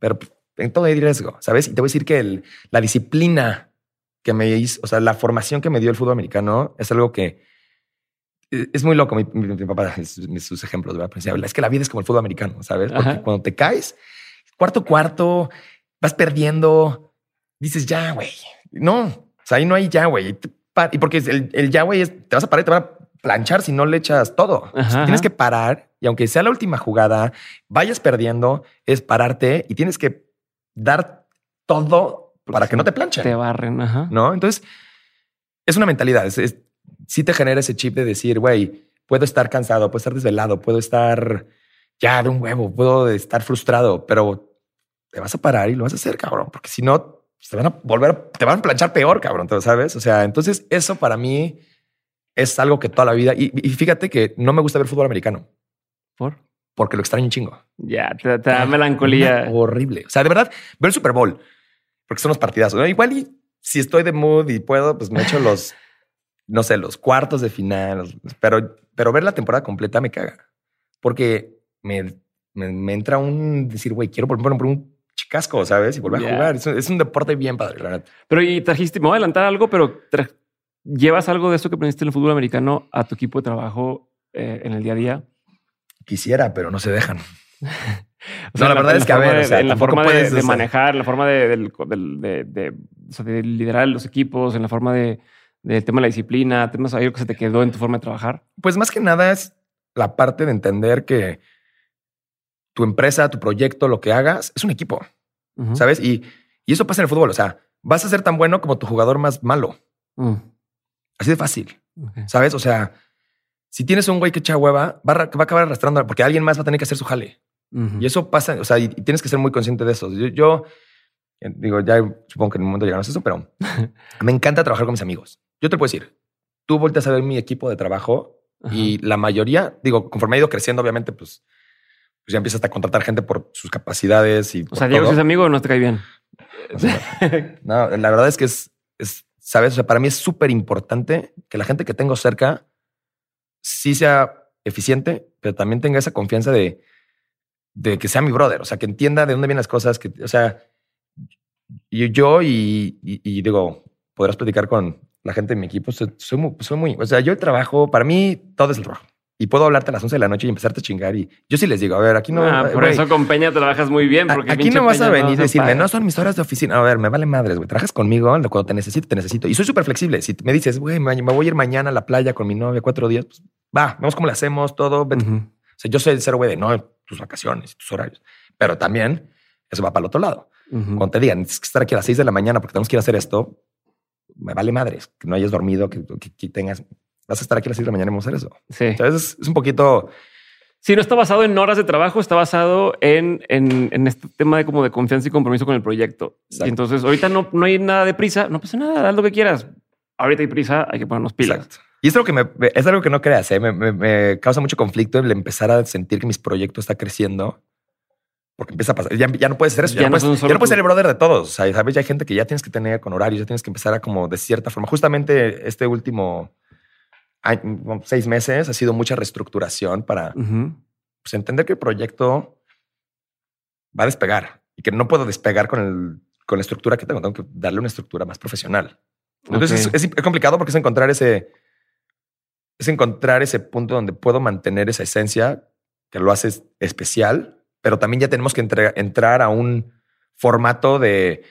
pero en todo hay riesgo, ¿sabes? Y te voy a decir que el- la disciplina que me hizo, o sea, la formación que me dio el fútbol americano es algo que eh, es muy loco. Mi, mi- mi papá, sus ejemplos, ¿verdad? Pero es que la vida es como el fútbol americano, ¿sabes? Porque Ajá. cuando te caes, cuarto, cuarto, vas perdiendo, dices, ya, güey. No, o sea, ahí no hay ya, güey. Y porque el, el ya, güey, es, te vas a parar y te van a planchar si no le echas todo. O sea, Ajá, tienes que parar y aunque sea la última jugada, vayas perdiendo, es pararte y tienes que dar todo para que no te planchen. Te barren, ajá. ¿no? Entonces, es una mentalidad. Es, es- sí te genera ese chip de decir, güey, puedo estar cansado, puedo estar desvelado, puedo estar ya de un huevo, puedo estar frustrado, pero te vas a parar y lo vas a hacer, cabrón, porque si no, te van a volver, a- te van a planchar peor, cabrón, ¿tú ¿sabes? O sea, entonces eso para mí es algo que toda la vida, y, y fíjate que no me gusta ver fútbol americano ¿Por? porque lo extraño un chingo. Ya, te, te da melancolía. Una Horrible. O sea, de verdad, ver el Super Bowl, porque son los partidazos. ¿no? Igual y si estoy de mood y puedo, pues me echo los, no sé, los cuartos de final, pero, pero ver la temporada completa me caga. Porque me, me, me entra un decir, güey, quiero por por un chicasco, ¿sabes? Y volver Ya. a jugar. Es un, es un deporte bien padre, la neta. Pero y trajiste, me voy a adelantar algo, pero tra- llevas algo de eso que aprendiste en el fútbol americano a tu equipo de trabajo eh, en el día a día. Quisiera, pero no se dejan. O No, la verdad es que, a ver, de- o sea, en la forma de, puedes, de o sea- manejar, en la forma de, sea, liderar los equipos, en la forma de del tema de la disciplina, temas ahí que se te quedó en tu forma de trabajar. Pues más que nada es la parte de entender que tu empresa, tu proyecto, lo que hagas, es un equipo. ¿sabes? Y, y eso pasa en el fútbol. O sea, vas a ser tan bueno como tu jugador más malo. Mm, Así de fácil. ¿sabes? O sea, si tienes un güey que echa hueva, va va a acabar arrastrando porque alguien más va a tener que hacer su jale. Y eso pasa, o sea, y, y tienes que ser muy consciente de eso. Yo, yo, eh, digo, ya supongo que en un momento llegamos a eso, pero me encanta trabajar con mis amigos. Yo te puedo decir, tú volteas a ver mi equipo de trabajo Ajá. y la mayoría, digo, conforme ha ido creciendo, obviamente, pues, pues ya empiezas a contratar gente por sus capacidades y O sea, Diego, todo. si es amigo, no te cae bien. O no, la verdad es que es, es sabes, o sea, para mí es súper importante que la gente que tengo cerca sí sea eficiente, pero también tenga esa confianza de, de que sea mi brother, o sea, que entienda de dónde vienen las cosas, que, o sea, y yo y, digo, podrás platicar con la gente de mi equipo, soy, muy, soy muy, o sea, yo trabajo, para mí todo es el trabajo. Y puedo hablarte a las 11 de la noche y empezarte a chingar. Y yo sí les digo, a ver, aquí no. Ah, por güey, eso con Peña trabajas muy bien. a- Porque Aquí no vas a Peña venir se y decirme, paga. no son mis horas de oficina. A ver, me vale madres, güey. Trabajas conmigo cuando te necesito, te necesito. Y soy súper flexible. Si me dices, güey, me voy a ir mañana a la playa con mi novia cuatro días, pues va, vemos cómo le hacemos todo. vete. Ujú. O sea, yo soy el cero, güey, de no tus vacaciones tus horarios. Pero también eso va para el otro lado. Ujú. Cuando te digan, tienes que estar aquí a las seis de la mañana porque tenemos que ir a hacer esto, me vale madres que no hayas dormido, que, que, que tengas. Vas a estar aquí a las seis de la mañana y vamos a hacer eso. Sí. Entonces es, es un poquito. Sí, no está basado en horas de trabajo, está basado en, en, en este tema de como de confianza y compromiso con el proyecto. Exacto. Y entonces ahorita no, no hay nada de prisa, no pasa nada, haz lo que quieras. Ahorita hay prisa, hay que ponernos pilas. Exacto. Y es algo que me, es algo que no creas, ¿eh? me, me- me causa mucho conflicto el empezar a sentir que mis proyectos está creciendo. Porque empieza a pasar. Ya, ya no puedes hacer eso. Ya Ya, no, puedes, solo ya no puedes tú. ser el brother de todos. O sea, sabes, ya hay gente que ya tienes que tener con horarios, ya tienes que empezar a como de cierta forma. Justamente este último seis meses ha sido mucha reestructuración para pues, entender que el proyecto va a despegar y que no puedo despegar con, el, con la estructura que tengo. Tengo que darle una estructura más profesional. Entonces es, es complicado porque es encontrar ese, es encontrar ese punto donde puedo mantener esa esencia que lo hace especial, pero también ya tenemos que entre- entrar a un formato de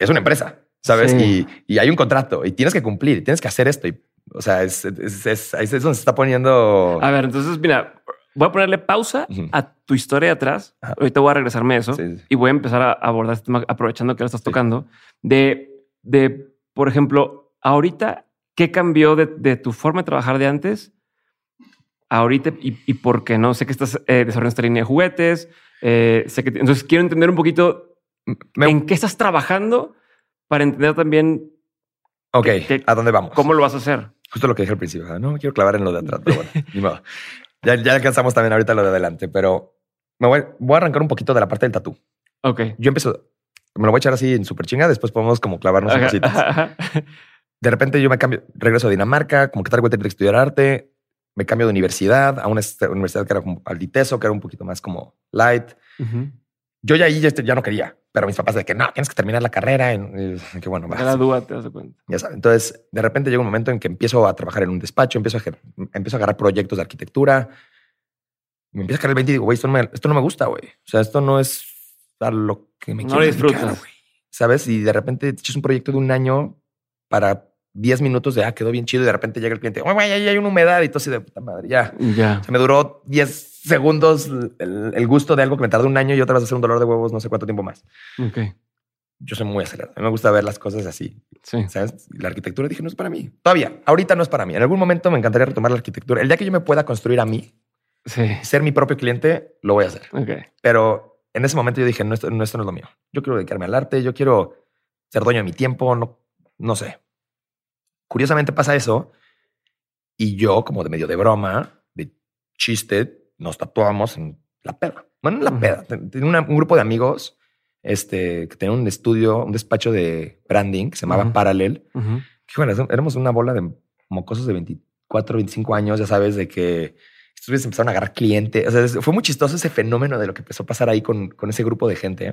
es una empresa, sabes? Sí. Y, y hay un contrato y tienes que cumplir y tienes que hacer esto. Y, o sea, es, es, es- ahí es donde se está poniendo. A ver, entonces, mira, voy a ponerle pausa Ujú. a tu historia de atrás. Ajá. Ahorita voy a regresarme a eso Sí, sí. y voy a empezar a abordar este tema aprovechando que lo estás tocando. De, de, por ejemplo, ahorita, ¿qué cambió de, de tu forma de trabajar de antes? Ahorita y, y por qué no? Sé que estás eh, desarrollando esta línea de juguetes. eh, sé que entonces quiero entender un poquito Me- en qué estás trabajando para entender también ok, ¿qué- ¿a dónde vamos? cómo lo vas a hacer. Justo lo que dije al principio. No me quiero clavar en lo de atrás, pero bueno, ni modo. Ya, ya alcanzamos también ahorita lo de adelante, pero me voy, voy a arrancar un poquito de la parte del tatú. Ok. Yo empiezo, me lo voy a echar así en súper chinga, después podemos como clavarnos en cositas. ajá, de repente yo me cambio, regreso a Dinamarca, como que tal vez tenía que estudiar arte, me cambio de universidad a una est- universidad que era como al Diteso, que era un poquito más como light. Yo ya ahí ya, ya no quería, pero mis papás de que no, tienes que terminar la carrera. Que bueno, va, Gradúa, te das cuenta. ya sabes. Entonces, de repente llega un momento en que empiezo a trabajar en un despacho, empiezo a, empiezo a agarrar proyectos de arquitectura. Me empieza a caer el 20 y digo, güey, esto, no me, esto no me gusta, güey. O sea, esto no es a lo que me No quiero lo dedicar, disfrutas. güey. ¿Sabes? Y de repente te echas un proyecto de un año para 10 minutos de, ah, quedó bien chido. Y de repente llega el cliente, güey, hay una humedad. Y todo así de puta madre, ya. Ya. O sea, me duró 10 segundos el, el gusto de algo que me tardó un año y otra vez hacer un dolor de huevos no sé cuánto tiempo más. Ok. Yo soy muy acelerado. A mí me gusta ver las cosas así. Sí. ¿Sabes? La arquitectura dije, no es para mí. Todavía, ahorita no es para mí. En algún momento me encantaría retomar la arquitectura. El día que yo me pueda construir a mí, Sí. ser mi propio cliente, lo voy a hacer. Ok. Pero en ese momento yo dije, no, esto no, esto no es lo mío. Yo quiero dedicarme al arte, yo quiero ser dueño de mi tiempo, no, no sé. Curiosamente pasa eso y yo, como de medio de broma, de chiste, nos tatuamos en la peda. Bueno, en la peda. Ten- Tenía una- un grupo de amigos este, que tenían un estudio, un despacho de branding que se llamaba. Ujú. Que, bueno, éramos una bola de mocosos de 24, 25 años, ya sabes, de que estos güeyes empezaron a agarrar clientes. O sea, fue muy chistoso ese fenómeno de lo que empezó a pasar ahí con, con ese grupo de gente.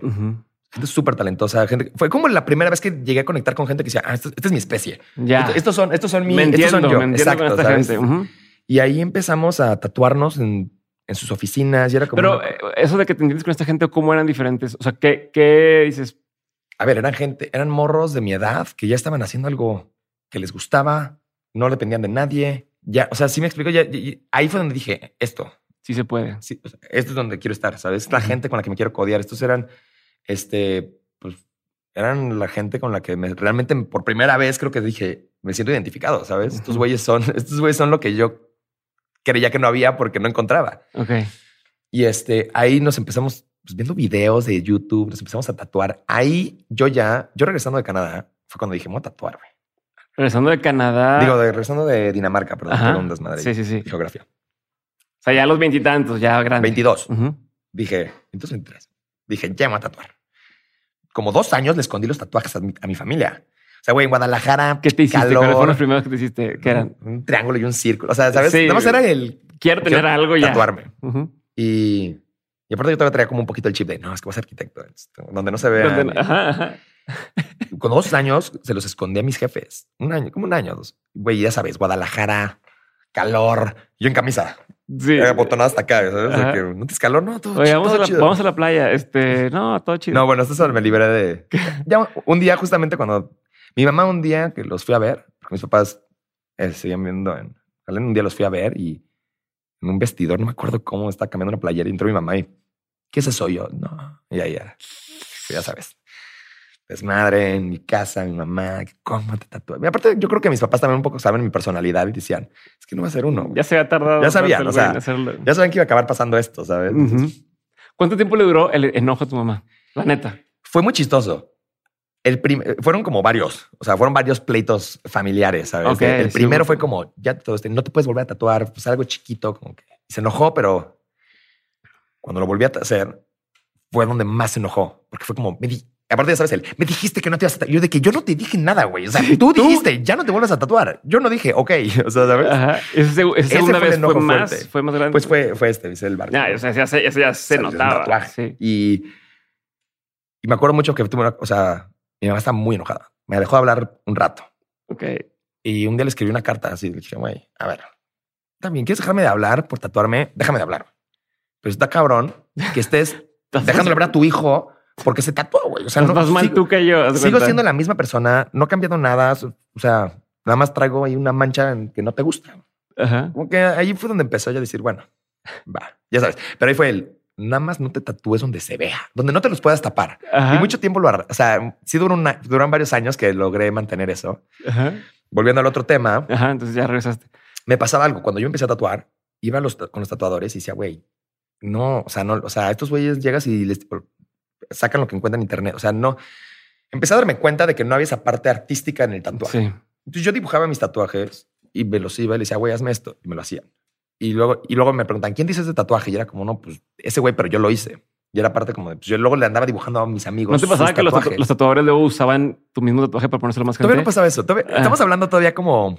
Gente súper talentosa. Gente, fue como la primera vez que llegué a conectar con gente que decía, ah, esto- esta es mi especie. Ya. Esto- Estos son, estos son mi, me estos son yo. me Exacto, con esta ¿sabes? gente. Y ahí empezamos a tatuarnos en, en sus oficinas y era como... Pero una- eh, eso de que te entiendes con esta gente, ¿cómo eran diferentes? O sea, ¿qué, qué dices? A ver, eran gente, eran morros de mi edad que ya estaban haciendo algo que les gustaba, no dependían de nadie. Ya, o sea, sí me explico. Ya, ya- ya- ahí fue donde dije esto. Sí se puede. Sí, o sea, esto es donde quiero estar, ¿sabes? La Ujú. gente con la que me quiero codear. Estos eran, este, pues, eran la gente con la que me, realmente por primera vez creo que dije, me siento identificado, ¿sabes? Estos güeyes son, estos güeyes son lo que yo creía que no había porque no encontraba. Ok. Y este, ahí nos empezamos pues, viendo videos de YouTube, nos empezamos a tatuar. Ahí yo ya, yo regresando de Canadá, fue cuando dije, me voy a tatuar, güey. Regresando de Canadá. Digo, de, regresando de Dinamarca, perdón, todo un desmadre. Sí, sí, sí. Geografía. O sea, ya a los veintitantos, ya grande. 22. Ujú. Dije, entonces 23. Dije, ya me voy a tatuar. Como dos años le escondí los tatuajes a mi, a mi familia. O sea, güey, en Guadalajara. ¿Qué te hiciste? calor, ¿Cuáles fueron los primeros que te hiciste? ¿Qué eran? Un triángulo y un círculo. O sea, ¿sabes? Sí. Nada más era el Quiero tener Quiero algo ya. tatuarme. Y, y aparte yo todavía traía como un poquito el chip de, no, es que ser arquitecto. Donde no se vea. Donde- Ajá, ajá. Con dos años se los escondí a mis jefes. Un año, como un año, dos. Güey, ya sabes, Guadalajara, calor. Yo en camisa. Sí. Eh, botonada hasta acá, ¿sabes? Ajá. que, ¿No tienes calor? No, todo, Oye, chido, vamos a, la, chido. vamos a la playa. Este, no, todo chido. No, bueno, esto me liberé de... Ya un día justamente cuando... Mi mamá un día que los fui a ver, porque mis papás eh, seguían viendo en... Un día los fui a ver y en un vestidor, no me acuerdo cómo, estaba cambiando una playera y entró mi mamá y... ¿Qué es eso yo? No. Y ahí ya, ya sabes. Desmadre en mi casa, mi mamá, ¿cómo te tatúas? Y aparte, yo creo que mis papás también un poco saben mi personalidad y decían, es que no va a ser uno. Ya se había tardado. Ya sabían, o sea. Ya saben que iba a acabar pasando esto, ¿sabes? ¿Cuánto tiempo le duró el enojo a tu mamá? La neta. Fue muy chistoso. El fueron como varios, o sea, fueron varios pleitos familiares, ¿sabes? El primero fue como, ya todo este, no te puedes volver a tatuar, pues algo chiquito, como que y se enojó, pero cuando lo volví a hacer, fue donde más se enojó, porque fue como, me di- aparte ya sabes, él, me dijiste que no te ibas a tatuar. Yo de que yo no te dije nada, güey. O sea, tú dijiste, ya no te vuelvas a tatuar. Yo no dije, ok, o sea, ¿sabes? Ajá. Ese segunda fue vez fue más, fuerte. fue más grande. Pues fue, fue este, dice el barco. Ya, o sea, ya se, ya se, ya notaba. Sí. Y, y me acuerdo mucho que tuve una, o sea, mi mamá estaba muy enojada. Me dejó de hablar un rato. Ok. Y un día le escribí una carta así. Le dije, güey, a ver, también quieres dejarme de hablar por tatuarme. Déjame de hablar. Pero está cabrón que estés Estás dejando de hablar a tu hijo porque se tatuó, güey. O sea, no, más mal sigo, tú que yo. sigo cuenta. siendo la misma persona. No he cambiado nada. O sea, nada más traigo ahí una mancha en que no te gusta. Ajá. Como que ahí fue donde empezó ella a decir, bueno, va, ya sabes. Pero ahí fue el, nada más no te tatúes donde se vea, donde no te los puedas tapar. Ajá. Y mucho tiempo lo, o sea, sí duró una, duran varios años que logré mantener eso. Ajá. Volviendo al otro tema, Ajá. Entonces ya regresaste. me pasaba algo. Cuando yo empecé a tatuar, iba a los, con los tatuadores y decía, güey, no, o sea, no, o sea, estos güeyes llegas y les sacan lo que encuentran en internet. O sea, no. Empecé a darme cuenta de que no había esa parte artística en el tatuaje. Sí. Entonces yo dibujaba mis tatuajes y me los iba y le decía, güey, hazme esto. Y me lo hacían. Y luego, y luego me preguntan, ¿quién dice ese tatuaje? Y era como, no, pues ese güey, pero yo lo hice. Y era parte como de, pues yo luego le andaba dibujando a mis amigos. ¿No te pasaba que los, tatu- los tatuadores luego usaban tu mismo tatuaje para ponérselo más gente? Todavía no pasaba eso. Todavía- Ah. Estamos hablando todavía como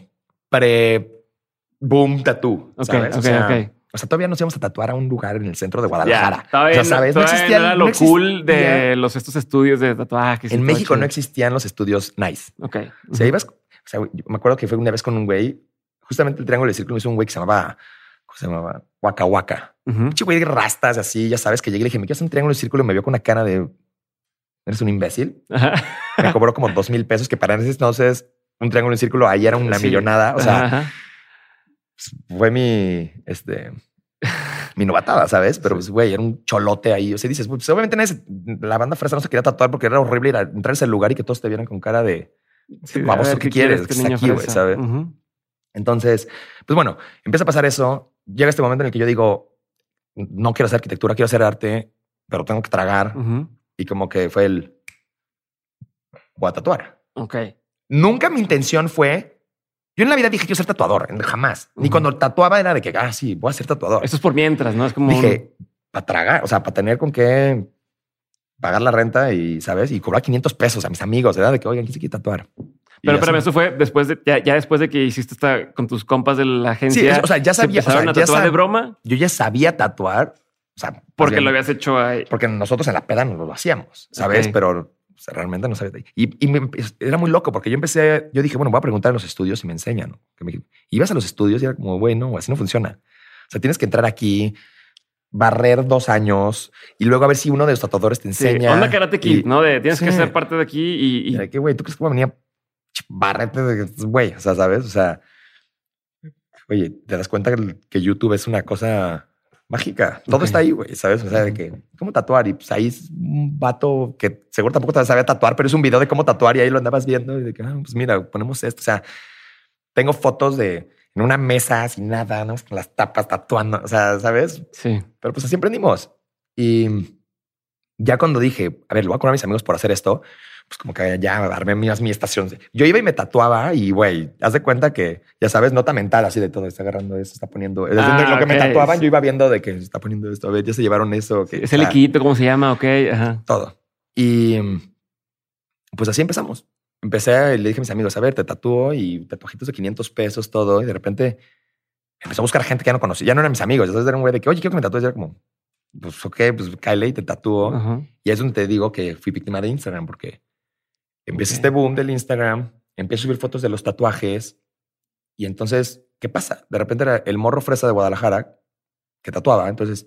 pre-boom tattoo. Ok, ¿sabes? ok, o, sea, ok. o sea, todavía nos íbamos a tatuar a un lugar en el centro de Ya, Guadalajara. todavía, o sea, ¿sabes? no, no era lo no cool de existía- los estos estudios de tatuajes. En México no existían los estudios nice. Ok. O sea, ibas, o sea, me acuerdo que fue una vez con un güey, justamente el triángulo de círculo hizo un güey que se llamaba, ¿cómo se llamaba? Waka Waka. Un chico de rastas así, ya sabes, que llegué y le dije, me quieres un triángulo de círculo y me vio con una cara de, eres un imbécil. Ajá. Me cobró como dos mil pesos, que para ese entonces un triángulo de círculo ahí era una Sí. millonada. O sea, Ajá. fue mi, este, mi novatada, ¿sabes? Pero, pues, güey, era un cholote ahí. O sea, dices, pues, obviamente la banda fresa no se quería tatuar porque era horrible ir a entrar a ese lugar y que todos te vieran con cara de... Sí, Vamos, ¿qué quieres? Que está aquí, güey. ¿sabes? Entonces, pues bueno, empieza a pasar eso. Llega este momento en el que yo digo, no quiero hacer arquitectura, quiero hacer arte, pero tengo que tragar. Y como que fue el... Voy a tatuar. Ok. Nunca mi intención fue... Yo en la vida dije quiero ser tatuador, jamás. Ni cuando tatuaba era de que, ah, sí, voy a ser tatuador. Eso es por mientras, ¿no? Es como. un- Dije, para tragar, o sea, para tener con qué pagar la renta y, ¿sabes? Y cobrar 500 pesos a mis amigos, ¿verdad? De que, oigan, ¿quién se quiere tatuar? Pero espérame, se- eso fue después de, ya, ya después de que hiciste esta con tus compas de la agencia. Sí, o sea, ya ¿se sabía, o sea, a tatuar de broma Yo ya sabía tatuar, o sea, porque bien, lo habías hecho ahí. porque nosotros en la peda no lo hacíamos, ¿sabes? Ok. Pero o sea, realmente no sabía. Y, y me era muy loco porque yo empecé, yo dije, bueno, voy a preguntar en los estudios y me enseñan. Que me- ibas a los estudios y era como, bueno, así no funciona. O sea, tienes que entrar aquí, barrer dos años y luego a ver si uno de los tatuadores te Sí, enseña. onda Karate Kid, y- ¿no? De tienes que Sí. ser parte de aquí y, Y que, güey, ¿tú crees que voy a venir a barrete de güey? O sea, ¿sabes? O sea, oye, te das cuenta que, YouTube es una cosa mágica. Todo está ahí, güey, ¿sabes? O sea, de que, ¿cómo tatuar? Y pues ahí es un vato que seguro tampoco te sabía tatuar, pero es un video de cómo tatuar y ahí lo andabas viendo y de que, ah, pues mira, ponemos esto. O sea, tengo fotos de en una mesa sin nada, ¿no? Con las tapas tatuando, o sea, ¿sabes? sí. Pero pues así aprendimos. Y ya cuando dije, a ver, lo voy a cobrar a mis amigos por hacer esto, pues como que ya armé mi, mi estación. Yo iba y me tatuaba y, güey, haz de cuenta que, ya sabes, nota mental así de todo, está agarrando esto, está poniendo... desde Ah, lo que me tatuaban, yo iba viendo de que se está poniendo esto, a ver, ya se llevaron eso. Que, Es el o sea, liquidito, ¿cómo se llama? Ok, ajá. Todo. Y pues así empezamos. Empecé y le dije a mis amigos, a ver, te tatúo y tatuajitos de 500 pesos, todo. Y de repente empezó a buscar gente que ya no conocía. Ya no eran mis amigos. Entonces era un güey de que, oye, quiero que me tatúes. Y era como, pues ok, pues cáele y te tatúo. Ajá. Y es donde te digo que fui víctima de Instagram porque empieza este boom del Instagram, empiezo a subir fotos de los tatuajes y entonces, ¿qué pasa? De repente era el morro fresa de Guadalajara que tatuaba. Entonces,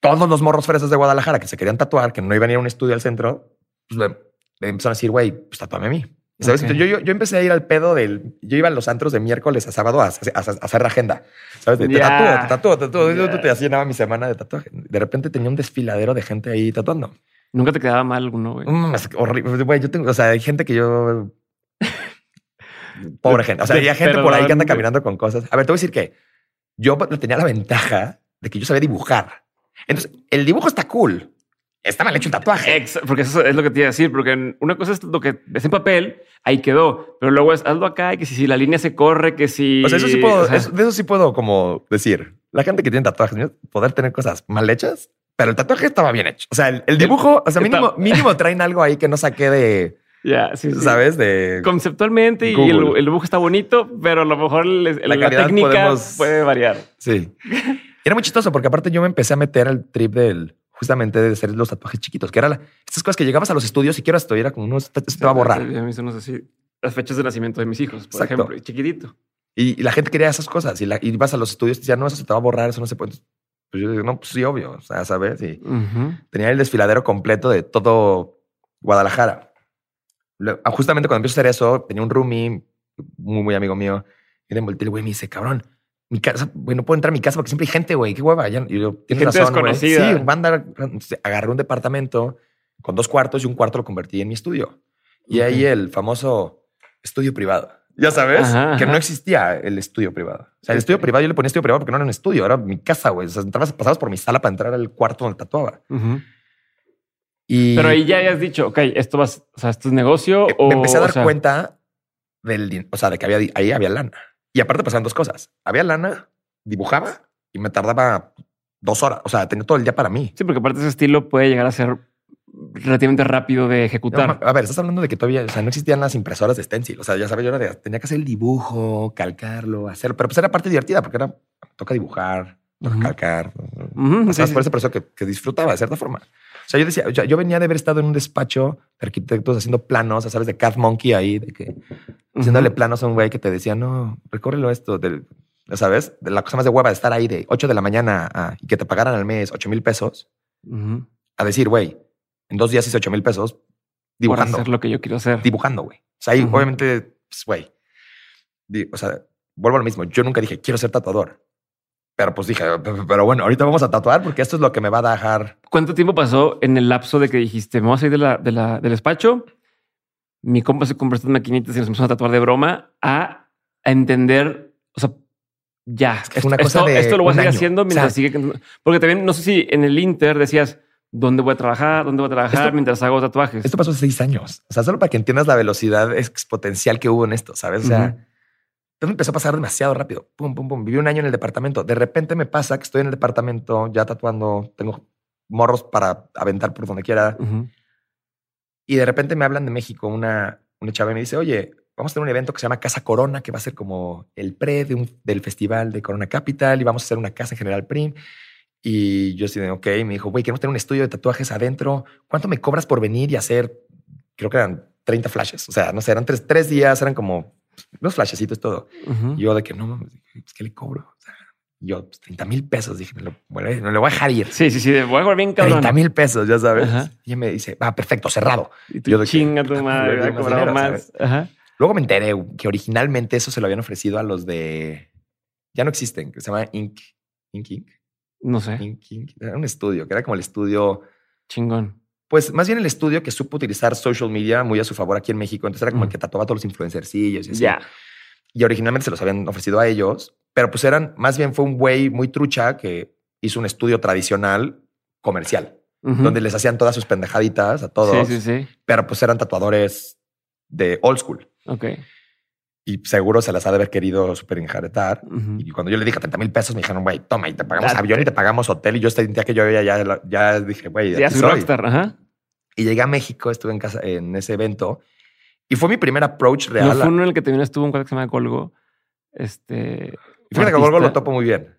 todos los morros fresas de Guadalajara que se querían tatuar, que no iban a ir a un estudio al centro, pues me empezaron a decir, güey, pues tatúame a mí. ¿Sabes? Entonces, yo, yo, yo empecé a ir al pedo del. Yo iba a los antros de miércoles a sábado a, a- a hacer la agenda. ¿Sabes? De, Te tatúo, te tatúo, te tatúo. Yo te hacía nada mi semana de tatuaje. De repente tenía un desfiladero de gente ahí tatuando. Nunca te quedaba mal alguno, güey. Mm, es horrible. Güey, yo tengo, o sea, hay gente que yo. Pobre gente. O sea, hay gente por ahí que anda caminando con cosas. A ver, te voy a decir que yo tenía la ventaja de que yo sabía dibujar. Entonces, el dibujo está cool. Está mal hecho un tatuaje. Ex- porque eso es lo que te iba a decir, porque una cosa es lo que ves en papel, ahí quedó, pero luego es hazlo acá y que si, si la línea se corre, que si... O sea, eso sí puedo, o sea, eso- de eso sí puedo como decir. La gente que tiene tatuajes, ¿no? poder tener cosas mal hechas, pero el tatuaje estaba bien hecho. O sea, el, el dibujo, o sea, mínimo, mínimo traen algo ahí que no saqué de, ya, sí, sí. ¿sabes? De Conceptualmente y el, dibujo está bonito, pero a lo mejor La técnica podemos- puede variar. Sí. Era muy chistoso porque aparte yo me empecé a meter al trip del justamente de hacer los tatuajes chiquitos, que era la- estas cosas que llegabas a los estudios y quiero esto, y era como, no, esto esto te va a borrar. A mí nos así. Las fechas de nacimiento de mis hijos, por Exacto. ejemplo, y chiquitito. Y, y la gente quería esas cosas y, la, y ibas a los estudios y decían, no, eso se te va a borrar, eso no se puede. Pues yo digo, no, pues sí, obvio, o sea, ¿sabes? Y tenía el desfiladero completo de todo Guadalajara. Ah, justamente cuando empiezo a hacer eso, tenía un roomie muy, muy amigo mío. Y le volteé, el güey, me dice, cabrón, mi casa, güey, no puedo entrar a mi casa porque siempre hay gente, güey, qué hueva. Ya- Y yo, tienes Gente razón, güey. Sí, desconocida. va a andar. Agarré un departamento con dos cuartos y un cuarto lo convertí en mi estudio. Y ahí Ok. el famoso estudio privado. Ya sabes Ajá, que ajá. no existía el estudio privado. O sea, el estudio privado yo le ponía estudio privado porque no era un estudio, era mi casa, güey. O sea, entrabas, pasabas por mi sala para entrar al cuarto donde tatuaba. Ujú. Y Pero ahí ya habías dicho, ok, esto va, o sea, esto es negocio. Eh, o, me empecé a o dar sea, cuenta del, o sea, de que había, ahí había lana. Y aparte pasaban dos cosas. Había lana, dibujaba y me tardaba dos horas. O sea, tenía todo el día para mí. Sí, porque aparte ese estilo puede llegar a ser relativamente rápido de ejecutar. a ver, estás hablando de que todavía, o sea, no existían las impresoras de stencil. O sea, ya sabes, yo era de, tenía que hacer el dibujo, calcarlo, hacerlo, pero pues era parte divertida porque era, toca dibujar, toca calcar. o sea, por eso, que, que, disfrutaba de cierta forma. O sea, yo decía, yo, venía de haber estado en un despacho de arquitectos haciendo planos, ¿sabes? De Cat Monkey ahí, de que haciéndole planos a un güey que te decía, no, recórrelo esto, del, ¿sabes? De la cosa más de hueva de estar ahí de 8 de la mañana a, y que te pagaran al mes 8 mil pesos, a decir, güey, en dos días hice 8 mil pesos dibujando. Por hacer lo que yo quiero hacer. Dibujando, güey. O sea, ahí obviamente, pues, güey, o sea, vuelvo a lo mismo. Yo nunca dije, quiero ser tatuador. Pero pues dije, pero bueno, ahorita vamos a tatuar porque esto es lo que me va a dejar. ¿Cuánto tiempo pasó en el lapso de que dijiste, me voy a salir de la, de la, del despacho? Mi compa se compró estas maquinitas y nos empezó a tatuar de broma a, entender, o sea, ya, es una cosa esto, de esto lo voy a seguir haciendo mientras sigue. Porque también no sé si en el Inter decías, ¿Dónde voy a trabajar? ¿Dónde voy a trabajar mientras hago tatuajes? Esto pasó hace seis años. O sea, solo para que entiendas la velocidad exponencial que hubo en esto, ¿sabes? O sea, empezó a pasar demasiado rápido. Pum, pum, pum. Viví un año en el departamento. De repente me pasa que estoy en el departamento ya tatuando. Tengo morros para aventar por donde quiera. Y de repente me hablan de México. Una, una chava y me dice, oye, vamos a tener un evento que se llama Casa Corona, que va a ser como el pre de un, del festival de Corona Capital y vamos a hacer una casa en General Prim. Y yo así de, ok, me dijo, güey, queremos tener un estudio de tatuajes adentro. ¿Cuánto me cobras por venir y hacer? Creo que eran 30 flashes. O sea, no sé, eran tres, tres días, eran como los flashecitos, todo. Yo de que no, es que le cobro. O sea, yo 30 pues, mil pesos. Dije, no lo, voy a dejar ir. Sí, sí, sí, voy a jugar bien cabrón. 30 mil pesos, ya sabes. Y ella me dice, va, perfecto, cerrado. Y tú yo de chinga tu madre, voy más. Luego me enteré que originalmente eso se lo habían ofrecido a los de. Ya no existen, que se llama Ink. Ink Ink. No sé. Era un estudio, que era como el estudio. Chingón. Pues más bien el estudio que supo utilizar social media muy a su favor aquí en México. Entonces era como el que tatuaba a todos los influencercillos y así. Ya. Y originalmente se los habían ofrecido a ellos, pero pues eran, más bien fue un güey muy trucha que hizo un estudio tradicional comercial, donde les hacían todas sus pendejaditas a todos. Sí, sí, sí. Pero pues eran tatuadores de old school. Ok y seguro se las ha de haber querido súper enjaretar. Y cuando yo le dije 30 mil pesos, me dijeron, güey, toma, y te pagamos avión y te pagamos hotel. Y yo sentía que yo ya, ya, ya dije, güey, ya soy rockstar. Ajá. Y llegué a México, estuve en casa en ese evento y fue mi primer approach real. No fue uno en el que también estuvo un cuate que se llama Colgo. Este. Fíjate que Colgo lo topo muy bien.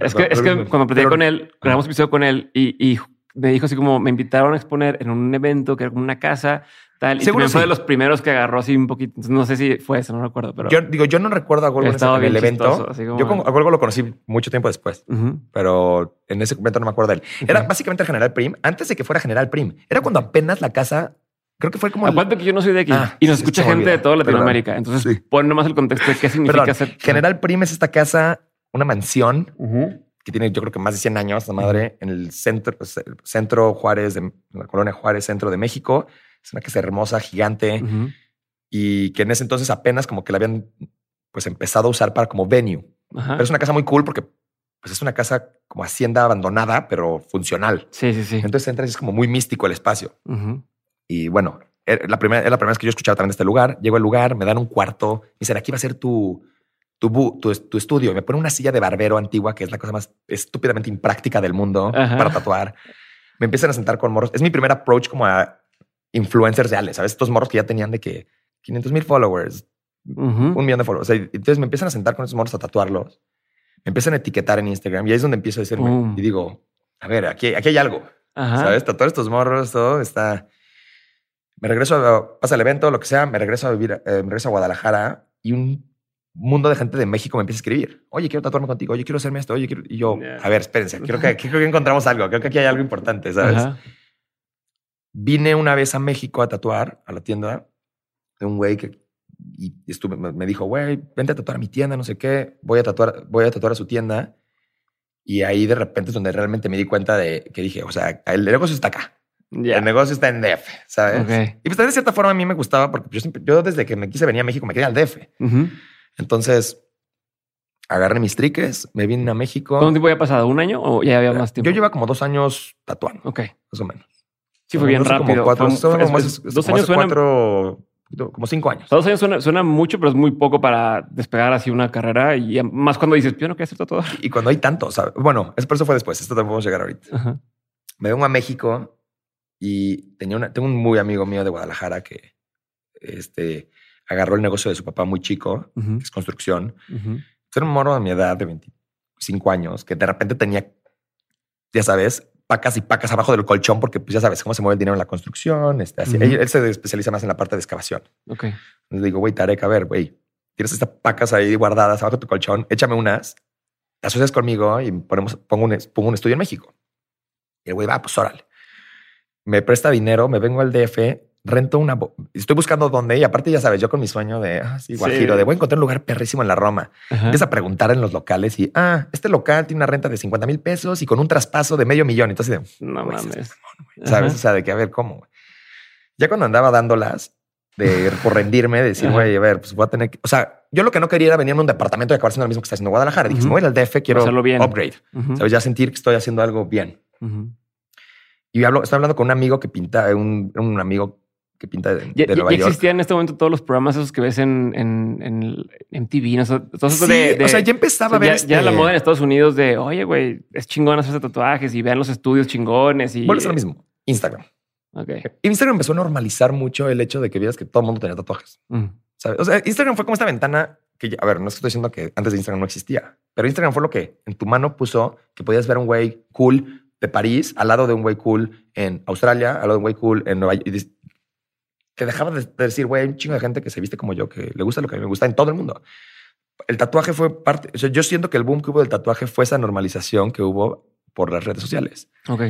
es, que, es que cuando platicé con él, grabamos episodio con él y, y me dijo así como me invitaron a exponer en un evento que era como una casa Tal, y fue de los primeros que agarró así un poquito. No sé si fue eso, no recuerdo. Pero yo digo, yo no recuerdo a Golgo en, el evento. Yo a Golgo lo conocí mucho tiempo después, pero en ese momento no me acuerdo de él. Era básicamente el General Prim, antes de que fuera General Prim. Era cuando apenas la casa Creo que fue como. Aparte que yo no soy de aquí ah, y nos escucha gente de toda Latinoamérica. Entonces, pon nomás el contexto de qué significa ser. General Prim es esta casa, una mansión que tiene, yo creo que más de 100 años, la madre, en el centro, centro Juárez, de la colonia Juárez, centro de México. Es una casa hermosa, gigante y que en ese entonces apenas como que la habían pues empezado a usar para como venue. Pero es una casa muy cool porque pues es una casa como hacienda abandonada, pero funcional. Sí, sí, sí. Entonces entras y es como muy místico el espacio. Y bueno, er, la primera, es la primera vez que yo escuchaba también de este lugar. Llego al lugar, me dan un cuarto, me dicen, aquí va a ser tu, tu, tu, estudio. me ponen una silla de barbero antigua, que es la cosa más estúpidamente impráctica del mundo para tatuar. Me empiezan a sentar con morros. Es mi primer approach como a influencers reales, ¿sabes? Estos morros que ya tenían de que 500 mil followers, un millón de followers. entonces me empiezan a sentar con esos morros a tatuarlos, me empiezan a etiquetar en Instagram y ahí es donde empiezo a decirme y digo, a ver, aquí, aquí hay algo, ¿sabes? Tatuar estos morros, todo está... Me regreso, a, pasa el evento, lo que sea, me regreso a vivir, eh, me regreso a Guadalajara y un mundo de gente de México me empieza a escribir. Oye, quiero tatuarme contigo. Oye, quiero hacerme esto. Oye, quiero... Y yo, a ver, espérense. Creo que, creo que encontramos algo. Creo que aquí hay algo importante, ¿sabes? Vine una vez a México a tatuar a la tienda de un güey que y estuve, me dijo, güey, vente a tatuar a mi tienda, no sé qué, voy a tatuar, voy a tatuar a su tienda. Y ahí de repente es donde realmente me di cuenta de que dije, o sea, el negocio está acá. El negocio está en DF, ¿sabes? Y pues de cierta forma a mí me gustaba porque yo, siempre, yo desde que me quise venir a México me quedé al DF. Entonces agarré mis triques, me vine a México. ¿Cuánto tiempo había pasado? ¿Un año o ya había más tiempo? Yo lleva como dos años tatuando. Ok. Más o menos. Sí, fue bien rápido. dos años suena... cuatro, como cinco años. Dos años suena, suena, mucho, pero es muy poco para despegar así una carrera y más cuando dices, yo no quiero hacer todo. Y cuando hay tanto, ¿sabes? Bueno, por eso fue después. Esto tampoco podemos llegar ahorita. Me vengo a México y tenía una, tengo un muy amigo mío de Guadalajara que este, agarró el negocio de su papá muy chico, que es construcción. Era un moro de mi edad de 25 años que de repente tenía, ya sabes, pacas y pacas abajo del colchón porque pues ya sabes cómo se mueve el dinero en la construcción. Este, así. él, se especializa más en la parte de excavación. Ok. Le digo, güey, Tarek, a ver, güey, tienes estas pacas ahí guardadas abajo de tu colchón, échame unas, te asocias conmigo y ponemos, pongo, un, pongo un estudio en México. Y el güey va, pues órale. Me presta dinero, me vengo al DF, rento una. Estoy buscando dónde y aparte, ya sabes, yo con mi sueño de ah, sí, Guajiro, de voy a encontrar un lugar perrísimo en la Roma. Empieza a preguntar en los locales y ah, este local tiene una renta de 50 mil pesos y con un traspaso de medio millón. Entonces, no mames, sabes? O sea, de que a ver cómo. Ya cuando andaba dándolas de por rendirme, de decir, güey, a ver, pues voy a tener que. O sea, yo lo que no quería era venirme a un departamento y acabar siendo lo mismo que está haciendo Guadalajara. Dije, me voy al DF, quiero Hacerlo bien. upgrade. Sabes, ya sentir que estoy haciendo algo bien. Y hablo, estaba hablando con un amigo que pinta, un, un amigo que pinta de, ya, Nueva ya existían en este momento todos los programas esos que ves en, en, en, en TV. ¿no? sí, de, o sea, ya empezaba a ver. Ya, la este moda en Estados Unidos de, oye, güey, es chingón hacerse tatuajes y vean los estudios chingones. Y... Bueno, es lo mismo. Instagram. Okay. Instagram empezó a normalizar mucho el hecho de que vieras que todo el mundo tenía tatuajes. Mm. ¿sabes? O sea, Instagram fue como esta ventana que, a ver, no estoy diciendo que antes de Instagram no existía, pero Instagram fue lo que en tu mano puso que podías ver un güey cool de París al lado de un güey cool en Australia, al lado de un güey cool en Nueva York. Que dejaba de decir, güey, hay un chingo de gente que se viste como yo, que le gusta lo que a mí me gusta en todo el mundo. El tatuaje fue parte. O sea, yo siento que el boom que hubo del tatuaje fue esa normalización que hubo por las redes sociales. Ok.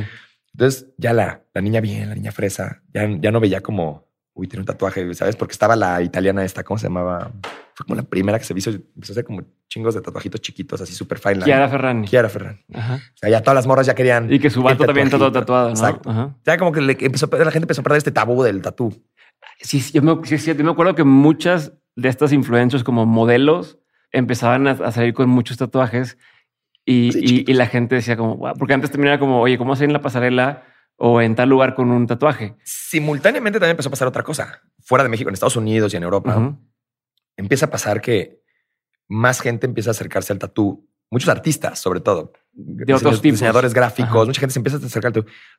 Entonces, ya la, la niña bien, la niña fresa, ya, ya no veía como, uy, tiene un tatuaje, ¿sabes? Porque estaba la italiana esta, ¿cómo se llamaba? Fue como la primera que se hizo, empezó a hacer como chingos de tatuajitos chiquitos, así súper fine. Chiara Ferrani. Chiara Ferrani. Ajá. O sea, ya todas las morras ya querían. Y que su vato también está todo tatuado, ¿no? Exacto. Ajá. Ya como que le empezó, la gente empezó a perder este tabú del tatú. Sí, yo me, sí, sí, yo me acuerdo que muchas de estas influencers como modelos empezaban a, a salir con muchos tatuajes y, Sí, y- la gente decía como, porque antes también era como, oye, ¿cómo hacer en la pasarela o en tal lugar con un tatuaje? Simultáneamente también empezó a pasar otra cosa. Fuera de México, en Estados Unidos y en Europa, empieza a pasar que más gente empieza a acercarse al tatú. Muchos artistas, sobre todo. De otros tipos. Diseñadores gráficos. Ajá. Mucha gente se empieza a acercar.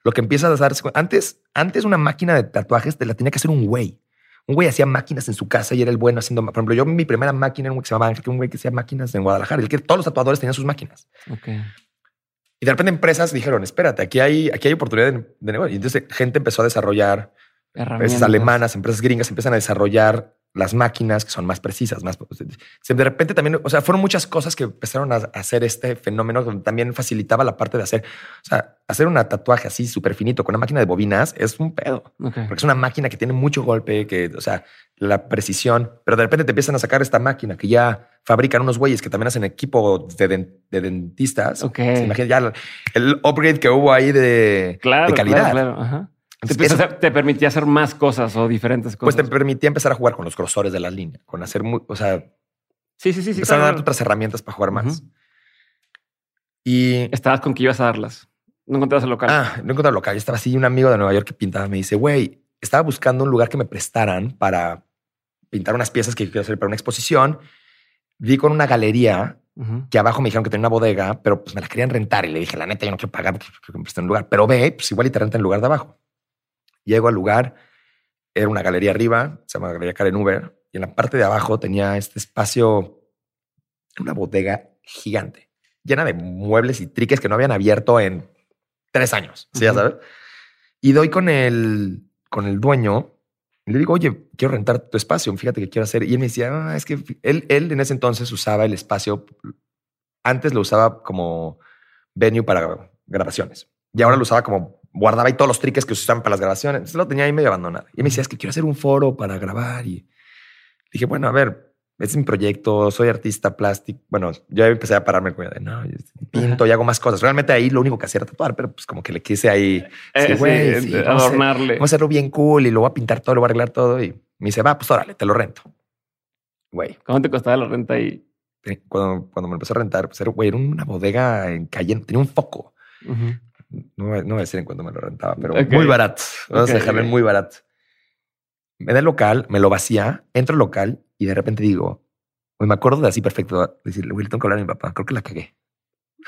Lo que empieza a darse cuenta- Antes, antes una máquina de tatuajes te la tenía que hacer un güey. Un güey hacía máquinas en su casa y era el bueno haciendo. Por ejemplo, yo mi primera máquina era un güey que se llamaba Ángel, que un güey que hacía máquinas en Guadalajara. El que todos los tatuadores tenían sus máquinas. Y de repente empresas dijeron, espérate, aquí hay, aquí hay oportunidad de, de negocio. Y entonces gente empezó a desarrollar empresas alemanas, empresas gringas empiezan a desarrollar las máquinas que son más precisas, más de repente también, o sea, fueron muchas cosas que empezaron a hacer este fenómeno donde también facilitaba la parte de hacer, o sea, hacer un tatuaje así súper finito con una máquina de bobinas es un pedo, Ok. porque es una máquina que tiene mucho golpe, que, o sea, la precisión, pero de repente te empiezan a sacar esta máquina que ya fabrican unos güeyes que también hacen equipo de, den- de dentistas. Ok. Se imagina ya el, el upgrade que hubo ahí de, Claro, de calidad. claro, claro. Ajá. Te, eso- permitía hacer más cosas o diferentes pues cosas. te permitía empezar a jugar con los grosores de la línea, con hacer muy, o sea, sí, sí, sí. sí empezaron a claro. darte otras herramientas para jugar más. Y Estabas con que ibas a darlas. No encontrabas el local. ah, no encontré local. Yo estaba así, un amigo de Nueva York que pintaba me dice, güey, estaba buscando un lugar que me prestaran para pintar unas piezas que quiero hacer para una exposición. Vi con una galería que abajo me dijeron que tenía una bodega, pero pues me la querían rentar y le dije, la neta, yo no quiero pagar porque quiero que me presten un lugar, pero ve, pues igual y te rentan el lugar de abajo. Llego al lugar, era una galería arriba, se llama Galería Karen Uber, y en la parte de abajo tenía este espacio, una bodega gigante, llena de muebles y triques que no habían abierto en tres años, ¿sí ya sabes? Y doy con el, con el dueño y le digo, oye, quiero rentar tu espacio, fíjate que quiero hacer. Y él me decía, "Ah, es que él, él en ese entonces usaba el espacio, antes lo usaba como venue para grabaciones y ahora lo usaba como guardaba ahí todos los triques que se usaban para las grabaciones. Entonces lo tenía ahí medio abandonado. Y me decía, es que quiero hacer un foro para grabar. Y dije, bueno, a ver, este es mi proyecto, soy artista plástico. Bueno, yo empecé a pararme con de no, pinto y hago más cosas. Realmente ahí lo único que hacía era tatuar, pero pues como que le quise ahí Eh, sí, sí, güey, sí, eh, vamos a hacer- adornarle. Vamos a hacerlo bien cool y lo voy a pintar todo, lo voy a arreglar todo. Y me dice, va, pues órale, te lo rento. Güey, ¿Cómo te costaba la renta ahí? te- cuando, cuando me empezó a rentar, pues era, güey, era una bodega en calle, tenía un foco. Ujú. No, voy- no voy a decir en cuánto me lo rentaba, pero muy barato. Vamos a dejarlo muy barato. me da el local, me lo vacía, entro al local y de repente digo, me acuerdo de así perfecto, decirle, güey, tengo que hablar a mi papá, creo que la cagué.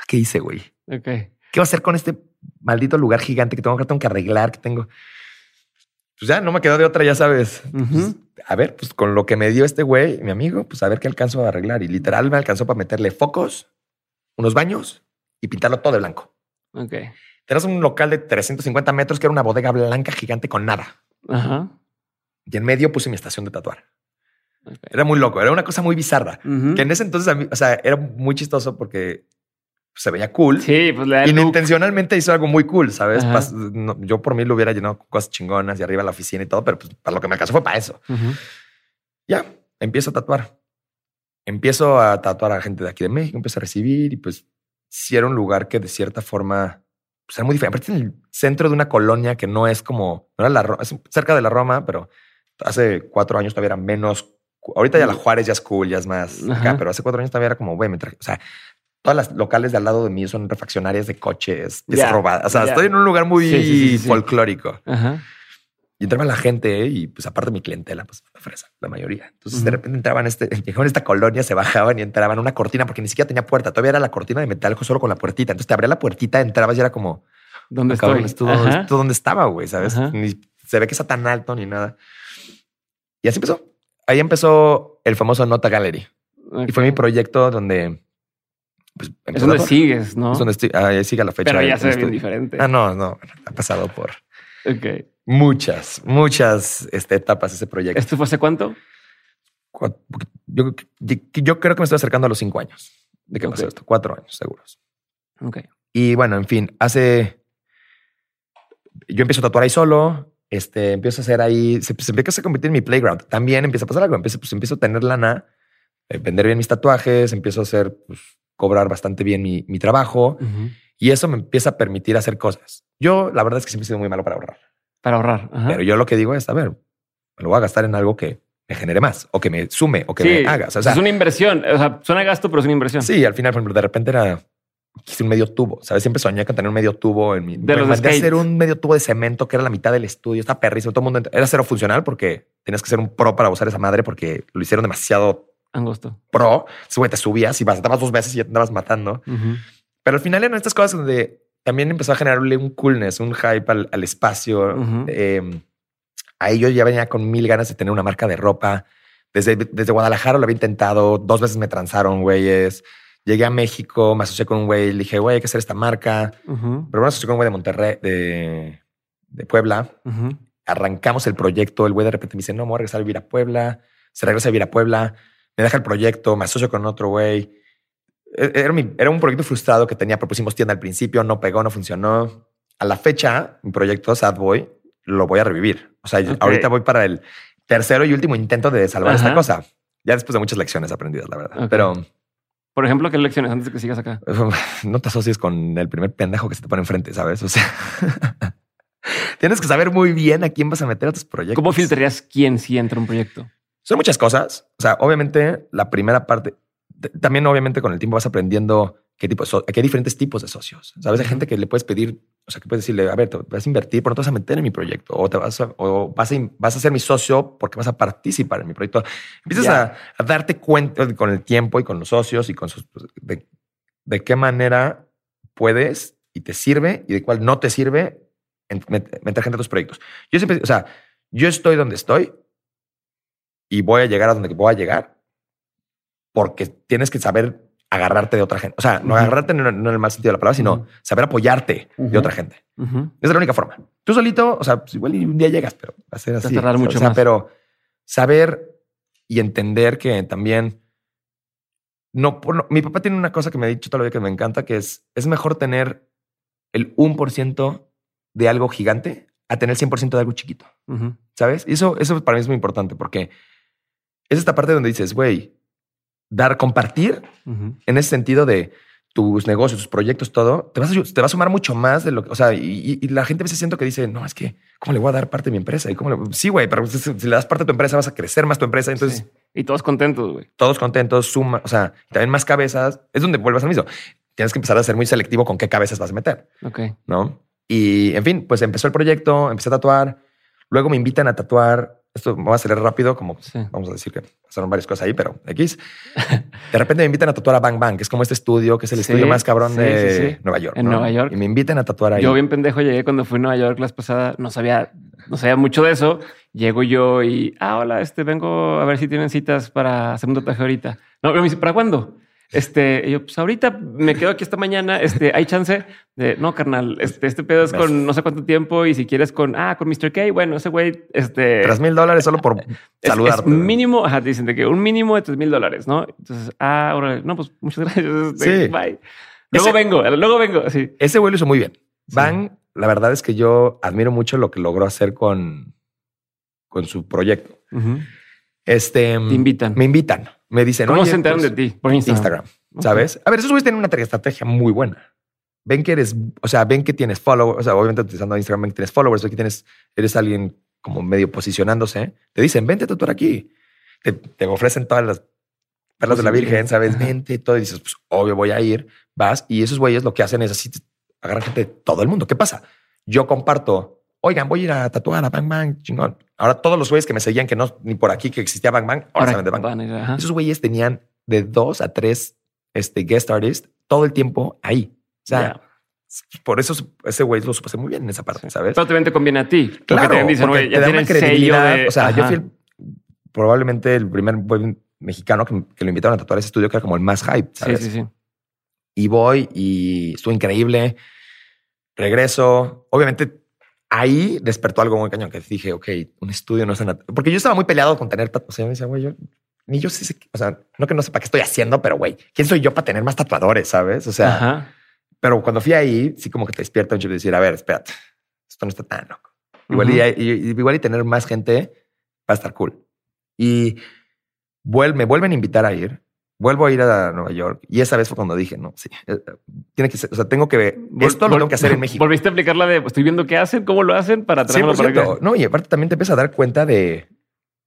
¿Qué hice, güey? ¿Qué va a hacer con este maldito lugar gigante que tengo que, tengo que arreglar, que tengo? Pues ya no me quedó de otra, ya sabes. Pues, a ver, pues con lo que me dio este güey, mi amigo, pues a ver qué alcanzo a arreglar. Y literal me alcanzó para meterle focos, unos baños y pintarlo todo de blanco. Ok. Tenías un local de 350 metros que era una bodega blanca gigante con nada. Ajá. Y en medio puse mi estación de tatuar. Era muy loco, era una cosa muy bizarra. Que en ese entonces, a mí, o sea, era muy chistoso porque se veía cool. Sí, pues le. Inintencionalmente hizo algo muy cool, ¿sabes? Ajá. Pas- no, yo por mí lo hubiera llenado con cosas chingonas y arriba la oficina y todo, pero pues para lo que me alcanzó fue para eso. Ya, empiezo a tatuar. Empiezo a tatuar a gente de aquí de México, empiezo a recibir y pues sí era un lugar que de cierta forma pues era muy diferente. Aparte en el centro de una colonia que no es como, no era la es cerca de la Roma, pero hace cuatro años todavía era menos. Ahorita ya la Juárez ya es cool, ya es más acá, pero hace cuatro años todavía era como, güey, me traje, o sea, todas las locales de al lado de mí son refaccionarias de coches, Ya, robadas. O sea, estoy en un lugar muy Sí, sí, sí, sí. folclórico. Ajá. Y entraba la gente y pues aparte mi clientela, pues una fresa, la mayoría. Entonces de repente entraban este, llegaban a esta colonia, se bajaban y entraban una cortina porque ni siquiera tenía puerta. Todavía era la cortina de metal solo con la puertita. Entonces te abría la puertita, entrabas y era como, ¿Dónde cabrón, estoy? ¿esto, Ajá. esto dónde estaba, güey? ¿Sabes? Ajá. Ni se ve que está tan alto ni nada. Y así empezó. Ahí empezó el famoso Nota Gallery. Y fue mi proyecto donde pues, Es donde sigues, ¿no? es donde estoy. Ahí sigue la fecha. Pero ya se ve bien diferente. Ah, no, no. Ha pasado por Ok. Muchas, muchas este, etapas ese proyecto. ¿Esto fue hace cuánto? Yo, creo que me estoy acercando a los cinco años de que pasó esto. Cuatro años, seguros. Ok. Y bueno, en fin, hace. Yo empiezo a tatuar ahí solo. Este, empiezo a hacer ahí. Se, se empieza a convertir en mi playground. También empieza a pasar algo. Empiezo, pues, empiezo a tener lana, eh, vender bien mis tatuajes, empiezo a hacer, pues, cobrar bastante bien mi, mi trabajo. Y eso me empieza a permitir hacer cosas. Yo, la verdad es que siempre he sido muy malo para ahorrar. Para ahorrar. Ajá. Pero yo lo que digo es, a ver, me lo voy a gastar en algo que me genere más o que me sume o que sí, me haga. O sea, es una inversión. O sea, suena gasto, pero es una inversión. sí, al final, por ejemplo, de repente era quise un medio tubo. Sabes, siempre soñé con tener un medio tubo en mi. De los de hacer un medio tubo de cemento que era la mitad del estudio. Está perrísimo. Todo el mundo era cero funcional porque tenías que ser un pro para usar esa madre porque lo hicieron demasiado Angosto. pro. Entonces, güey, te subías y saltabas dos veces y ya te andabas matando. Pero al final eran estas cosas donde también empezó a generarle un coolness, un hype al, al espacio. Ujú. Eh, ahí yo ya venía con mil ganas de tener una marca de ropa. Desde, desde Guadalajara lo había intentado. Dos veces me transaron, güeyes. Llegué a México, me asocié con un güey. Le dije, güey, hay que hacer esta marca. Pero me asocié con un güey de Monterrey, de, de Puebla. Arrancamos el proyecto. El güey de repente me dice, no, me voy a regresar a vivir a Puebla. Se regresa a vivir a Puebla. Me deja el proyecto, me asocio con otro güey. E- Era, mi- era un proyecto frustrado que tenía. Propusimos tienda al principio, no pegó, no funcionó. A la fecha, mi proyecto Sad Boy lo voy a revivir. O sea, Ok. ahorita voy para el tercero y último intento de salvar Ajá. esta cosa. Ya después de muchas lecciones aprendidas, la verdad. Pero Por ejemplo, ¿qué lecciones antes de que sigas acá? no te asocies con el primer pendejo que se te pone enfrente, ¿sabes? O sea, tienes que saber muy bien a quién vas a meter a tus proyectos. ¿Cómo filtrarías quién sí entra a un proyecto? Son muchas cosas. O sea, obviamente la primera parte, también obviamente con el tiempo vas aprendiendo qué tipo so- qué diferentes tipos de socios. Sabes, hay gente que le puedes pedir, o sea, que puedes decirle, a ver, te vas a invertir, pero no te vas a meter en mi proyecto o te vas a, o vas a, vas a ser mi socio porque vas a participar en mi proyecto. Empiezas a, a darte cuenta con el tiempo y con los socios y con sus, pues, de, de qué manera puedes y te sirve y de cuál no te sirve en- met- meter gente a tus proyectos. Yo siempre, o sea, yo estoy donde estoy y voy a llegar a donde voy a llegar porque tienes que saber agarrarte de otra gente. O sea, no agarrarte no, no en el mal sentido de la palabra, sino saber apoyarte de otra gente. Esa es la única forma. Tú solito, o sea, pues igual un día llegas, pero va a ser a así. o sea, mucho más. pero saber y entender que también no, por- no- mi papá tiene una cosa que me ha dicho toda la vida que me encanta, que es, es mejor tener el 1% de algo gigante a tener el 100% de algo chiquito. ¿Sabes? Y eso, eso para mí es muy importante porque es esta parte donde dices, güey, dar, compartir en ese sentido de tus negocios, tus proyectos, todo, te vas a, te va a sumar mucho más de lo que, o sea, y, la gente a veces siento que dice, no, es que, ¿cómo le voy a dar parte de mi empresa? Y cómo le- sí, güey, pero si, le das parte de tu empresa vas a crecer más tu empresa. Entonces, Sí. Y todos contentos, güey. todos contentos, suma, o sea, también más cabezas, es donde vuelvas al mismo. Tienes que empezar a ser muy selectivo con qué cabezas vas a meter. Ok. ¿no? Y en fin, pues empezó el proyecto, empecé a tatuar. Luego me invitan a tatuar. Esto me va a acelerar rápido, como Sí. vamos a decir que pasaron varias cosas ahí, pero X. De repente me invitan a tatuar a Bang Bang, que es como este estudio, que es el Sí, estudio más cabrón sí, de. Nueva York. En ¿no? Nueva York. Y me invitan a tatuar ahí. Yo bien pendejo llegué cuando fui a Nueva York la vez pasada, no sabía, no sabía mucho de eso. Llego yo y, ah, hola, este, vengo a ver si tienen citas para hacer un tatuaje ahorita. No, pero me dice, ¿para cuándo? Este, y yo, pues ahorita me quedo aquí esta mañana. Este, hay chance de no, carnal. Este, este pedo es con no sé cuánto tiempo. Y si quieres con, ah, con Mr. K, bueno, ese güey, este, Tres mil dólares solo por saludarte. es mínimo, ajá, dicen de que un mínimo de tres mil dólares, ¿no? Entonces, ah, órale, no, pues muchas gracias. este, Sí. Bye. Luego Ese- vengo, luego vengo. Sí. Ese güey lo hizo muy bien. Sí. Bang, la verdad es que yo admiro mucho lo que logró hacer con, con su proyecto. Este, Te invitan. Me invitan. Me dicen, ¿Cómo "Oye, se pues, de ti? Por Instagram. ¿sabes? A ver, esos güeyes tienen una estrategia muy buena. Ven que eres, o sea, ven que tienes followers, o sea, obviamente utilizando Instagram, ven que tienes followers, ven que tienes, eres alguien como medio posicionándose. Te dicen, vente por aquí. Te, te ofrecen todas las perlas de la Virgen, ¿sabes? Ajá. Vente, todo. Y dices, pues obvio voy a ir. Vas y esos güeyes lo que hacen es así, agarran gente de todo el mundo. ¿Qué pasa? Yo comparto, oigan, voy a ir a tatuar a Bang Bang, chingón. Ahora todos los güeyes que me seguían, que no, ni por aquí que existía Bang Bang, ahora, saben de Bang Bang. ajá. Esos güeyes tenían de dos a tres este, guest artists todo el tiempo ahí. O sea, Ya. por eso ese güey lo supo hacer muy bien en esa parte, ¿sabes? Pero también te conviene a ti. Claro, te dicen, porque "Oye, te ya da una credibilidad. de... O sea, yo Ajá. fui el- probablemente el primer güey mexicano que, que lo invitaron a tatuar ese estudio, que era como el más hype, Sí, ¿sabes? sí, sí. Y voy y estuvo increíble. Regreso. Obviamente ahí despertó algo muy cañón que dije, ok, un estudio no es una... Porque yo estaba muy peleado con tener tatuajes. O sea, yo me decía, güey, yo ni yo sé, o sea, no que no sepa qué estoy haciendo, pero güey, ¿quién soy yo para tener más tatuadores? ¿Sabes? O sea, Ajá. pero cuando fui ahí, sí como que te despierta un chip de decir, a ver, espérate, esto no está tan loco. Igual, y- y- igual y tener más gente va a estar cool. Y vuel- me vuelven a invitar a ir. Vuelvo a ir a Nueva York y esa vez fue cuando dije, no, sí, eh, tiene que ser, o sea, tengo que esto lo tengo que hacer en México. Volviste a aplicar la de, estoy viendo qué hacen, cómo lo hacen para traerlo para 100%. acá. No, y aparte también te empiezas a dar cuenta de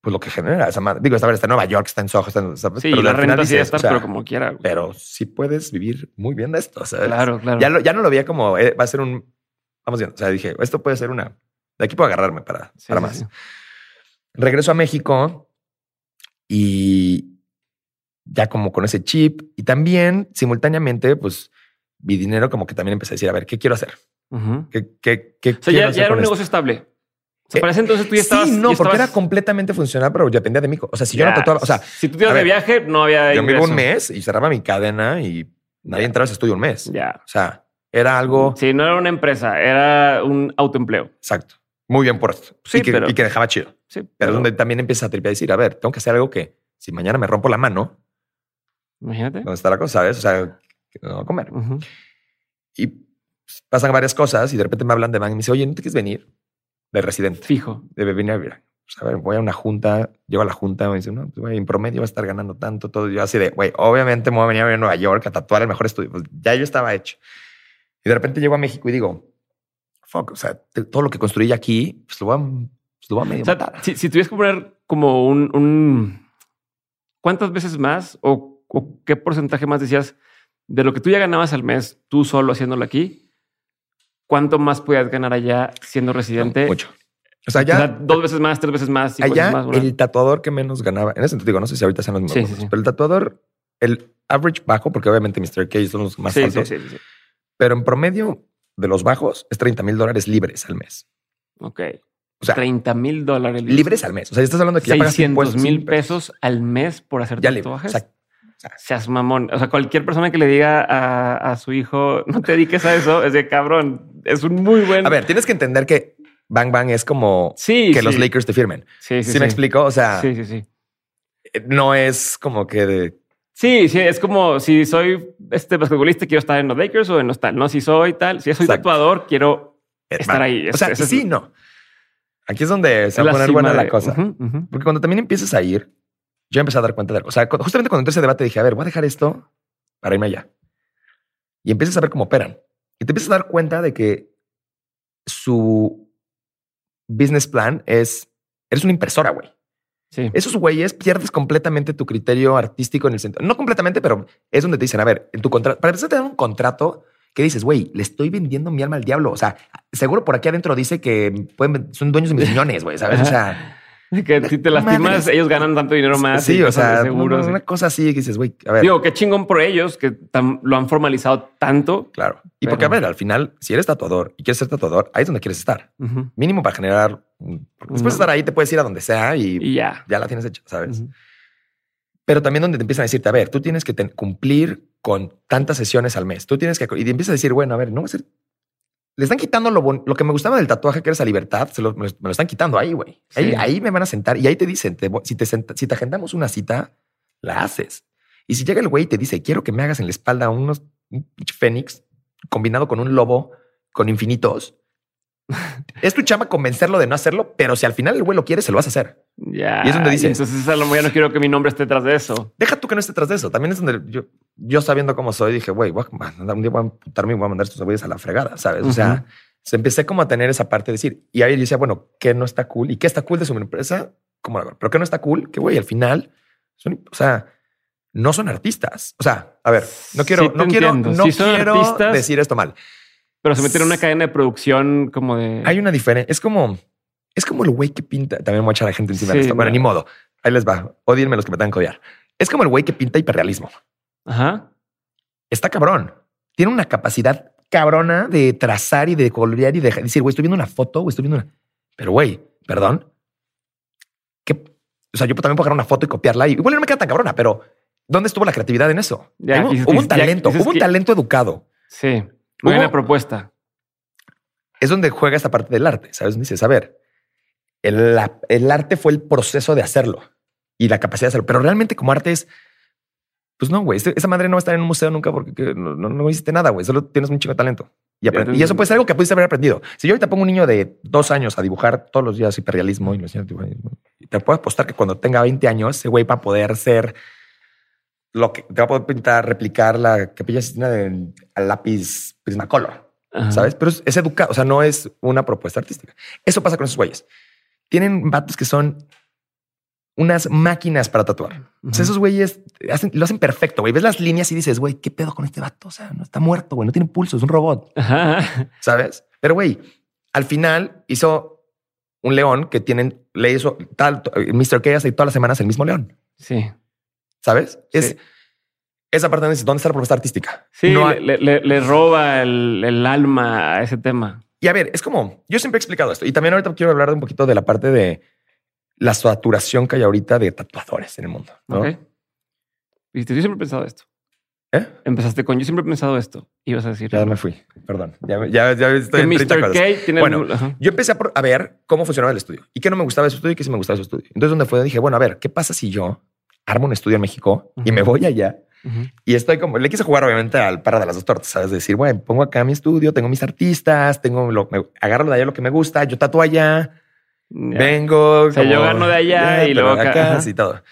pues, lo que genera esa madre. Digo, esta vez está en Nueva York, está en Soho, está en, ¿sabes? Sí, Pero la al final renta sí estar, o sea, pero como quiera. güey. Pero sí puedes vivir muy bien de esto. ¿sabes? Claro, claro. Ya, lo- ya no lo veía como eh, va a ser un. Vamos bien. O sea, dije, esto puede ser una. De aquí puedo agarrarme para, Sí, para sí, más. sí. Regreso a México y ya como con ese chip y también simultáneamente, pues mi dinero como que también empecé a decir, a ver, ¿qué quiero hacer? ¿Qué, qué, qué O sea, ya, ya era un esto? negocio estable. O sea, Eh, para ese entonces tú ya estabas. sí, no, ya porque estabas- era completamente funcional, pero dependía de mí. O sea, si yo no tatuaba, o sea, si tú te ibas de ver, viaje, no había. yo me iba un mes y cerraba mi cadena y nadie entraba a ese estudio un mes. Ya. O sea, era algo Sí, no era una empresa, era un autoempleo. exacto. Muy bien por esto. Sí, y, que, pero- y que dejaba chido. Sí, Pero es donde también empieza a tripear y decir, a ver, tengo que hacer algo que si mañana me rompo la mano, Imagínate. ¿dónde está la cosa? ¿Sabes? O sea, no voy a comer. Ujú. Y pasan varias cosas y de repente me hablan de Bang y me dice, oye, ¿no te quieres venir de residente? Fijo. De venir a ver. Pues, a ver, voy a una junta, llego a la junta, me dice, no, pues, güey, en promedio va a estar ganando tanto, todo. Yo así de, güey, obviamente me voy a venir a ver a Nueva York a tatuar el mejor estudio. Pues ya yo estaba hecho. Y de repente llego a México y digo, fuck, o sea, todo lo que construí aquí, pues lo voy a, pues, lo voy a medio O sea, matar. si, si tuvieras que poner como un, un- ¿Cuántas veces más o, o qué porcentaje más decías de lo que tú ya ganabas al mes, tú solo haciéndolo aquí? ¿Cuánto más podías ganar allá siendo residente? Mucho. O sea, O sea, ya dos veces más, tres veces más, cinco allá veces más. el tatuador que menos ganaba, en ese sentido, digo, no sé si ahorita sean los mismos, Sí, sí, números, sí. pero el tatuador, el average bajo, porque obviamente Mr. K son los más Sí, sí, altos, sí, sí, sí. pero en promedio de los bajos es 30 mil dólares libres al mes. Ok. O sea, 30 mil dólares. libres al mes. O sea, estás hablando de que ya pagas 600 impuestos mil pesos al mes por hacer Ya libre. tatuajes. Exacto. Seas mamón. O sea, cualquier persona que le diga a, a su hijo, no te dediques a eso, es de cabrón. Es un muy buen. A ver, tienes que entender que Bang Bang es como sí, que sí. los Lakers te firmen. Sí, ¿Sí, sí, me explico? O sea, Sí, sí, sí. no es como que de... Sí, sí, es como si soy este basquetbolista, quiero estar en los Lakers o en los tal. No, si soy tal, si soy Exacto. tatuador, quiero estar ahí. O sea, es- sí, no. Aquí es donde se va a poner buena la cosa. Porque cuando también empiezas a ir, yo empecé a dar cuenta de algo. O sea, justamente cuando entré a ese debate dije, a ver, voy a dejar esto para irme allá. Y empiezas a ver cómo operan. Y te empiezas a dar cuenta de que su business plan es, eres una impresora, güey. Sí. Esos güeyes pierdes completamente tu criterio artístico en el sentido. No completamente, pero es donde te dicen, a ver, en tu contrato, para empezar te dan un contrato que dices, güey, le estoy vendiendo mi alma al diablo. O sea, seguro por aquí adentro dice que pueden, son dueños de mis riñones, güey, ¿sabes? O sea, Que si te lastimas, Madres. ellos ganan tanto dinero más. Sí, o sea, seguro, una, sí. una cosa así que dices, güey, a ver, Digo, qué chingón por ellos que tan- lo han formalizado tanto. claro. Y pero- porque, a ver, al final, si eres tatuador y quieres ser tatuador, ahí es donde quieres estar. Mínimo para generar. porque después de estar ahí, te puedes ir a donde sea y, Y ya. ya la tienes hecha, ¿sabes? Pero también donde te empiezan a decirte, a ver, tú tienes que cumplir con tantas sesiones al mes. Tú tienes que. Y te empiezas a decir, bueno, a ver, no va a ser. Le están quitando lo, lo que me gustaba del tatuaje, que era esa libertad, se lo, me, lo, están quitando ahí, güey. Ahí, Sí. ahí me van a sentar y ahí te dicen, te si, te senta- si te agendamos una cita, la haces. Y si llega el güey y te dice, quiero que me hagas en la espalda unos un fénix combinado con un lobo con infinitos, es tu chama convencerlo de no hacerlo, pero si al final el güey lo quiere, se lo vas a hacer. Ya. Y es donde dices- Entonces, a lo ya no quiero que mi nombre esté detrás de eso. Deja tú que no esté tras de eso. También es donde yo, yo sabiendo cómo soy, dije, güey, voy a- un día voy a amputarme y voy a mandar estos güeyes a la fregada, ¿sabes? O sea, se empecé como a tener esa parte de decir, y ahí yo decía, bueno, ¿qué no está cool? ¿Y qué está cool de su empresa? ¿Cómo la? Pero ¿qué no está cool? Que, güey, al final, son, o sea, no son artistas. O sea, a ver, no quiero, Sí no quiero, no quiero artistas. decir esto mal. Pero se metieron en una cadena de producción como de. Hay una diferencia. Es como, es como el güey que pinta. También voy a echar a la gente encima de esto. Bueno, no. ni modo. Ahí les va. Odienme los que me tengan que odiar. Es como el güey que pinta hiperrealismo. Ajá. está cabrón. Tiene una capacidad cabrona de trazar y de colorear y de decir, güey, estoy viendo una foto, güey, estoy viendo una. Pero, güey, perdón. ¿Qué? O sea, yo también puedo agarrar una foto y copiarla y igual no me queda tan cabrona, pero ¿dónde estuvo la creatividad en eso? Ya, hubo, un ya talento, dices hubo un que- talento educado. Sí. Buena propuesta. Es donde juega esta parte del arte, ¿sabes? Dices, a ver, el, el arte fue el proceso de hacerlo y la capacidad de hacerlo, pero realmente como arte es, pues no, güey, este- esa madre no va a estar en un museo nunca porque que no, no, no hiciste nada, güey, solo tienes un chingo de talento. Y, y eso puede ser algo que pudiste haber aprendido. Si yo ahorita pongo un niño de dos años a dibujar todos los días hiperrealismo y te puedo apostar que cuando tenga 20 años, ese güey va a poder ser lo que te va a poder pintar, replicar la capilla Sistina de al lápiz Prismacolor. Ajá. ¿sabes? Pero es, es educado, o sea, no es una propuesta artística. Eso pasa con esos güeyes. Tienen vatos que son unas máquinas para tatuar. O Ujú. sea, esos güeyes hacen- lo hacen perfecto, güey. Ves las líneas y dices, güey, ¿qué pedo con este vato? O sea, no está muerto, güey, no tiene pulso, es un robot, Ajá. ¿sabes? Pero, güey, al final hizo un león que tienen, le hizo tal, Mr. K hace todas las semanas el mismo león, Sí. ¿Sabes? Es Sí. esa parte donde dices, ¿dónde está la propuesta artística? Sí, No hay- le, le- le roba el, el alma a ese tema. Y a ver, es como yo siempre he explicado esto y también ahorita quiero hablar de un poquito de la parte de la saturación que hay ahorita de tatuadores en el mundo. ¿no? Ok. Viste, yo siempre he pensado esto. ¿Eh? Empezaste con yo siempre he pensado esto. Ibas a decir. Ya me fui. Perdón. Ya, ya, ya estoy que en 30 Mr. cosas. K tiene Bueno, el-. Yo empecé a, por- a ver cómo funcionaba el estudio y qué no me gustaba de su estudio y qué sí me gustaba de su estudio. Entonces, donde fue, dije, bueno, a ver, ¿qué pasa si yo armo un estudio en México y Ujú. me voy allá Ujú. y estoy como, le quise jugar obviamente al para de las dos tortas, ¿sabes? Decir, bueno, pongo acá mi estudio, tengo mis artistas, tengo lo, me, agarro de allá lo que me gusta, yo tatúo allá, vengo. sea, yo gano de allá y pero luego acá, ajá. y todo.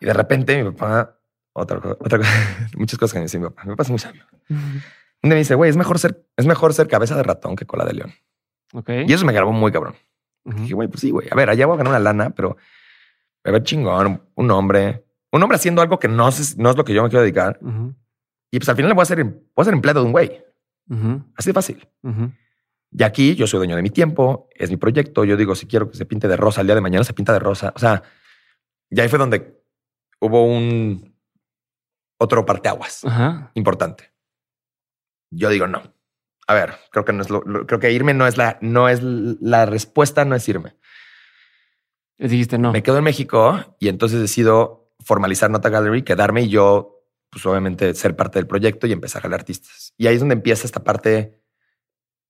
Y de repente mi papá, otra otra cosa, muchas cosas que me dice mi papá. Mi papá es muy sabio. Un día me dice, güey, es mejor ser, es mejor ser cabeza de ratón que cola de león. Ok. Y eso me grabó muy cabrón. Ujú. Dije, güey, pues sí, güey. A ver, allá voy a ganar una lana, pero a ver, chingón, un hombre, un hombre haciendo algo que no es, no es lo que yo me quiero dedicar. Y pues al final le voy a ser, voy a ser empleado de un güey. Así de fácil. Y aquí yo soy dueño de mi tiempo, es mi proyecto. Yo digo, si quiero que se pinte de rosa el día de mañana, se pinta de rosa. O sea, y ahí fue donde hubo un otro parteaguas importante. Yo digo, no. A ver, creo que no es lo, lo- creo que irme no es la, no es la respuesta, no es irme. Les dijiste no. Me quedo en México y entonces decido formalizar Nota Gallery, quedarme y yo, pues obviamente ser parte del proyecto y empezar a jalar artistas. Y ahí es donde empieza esta parte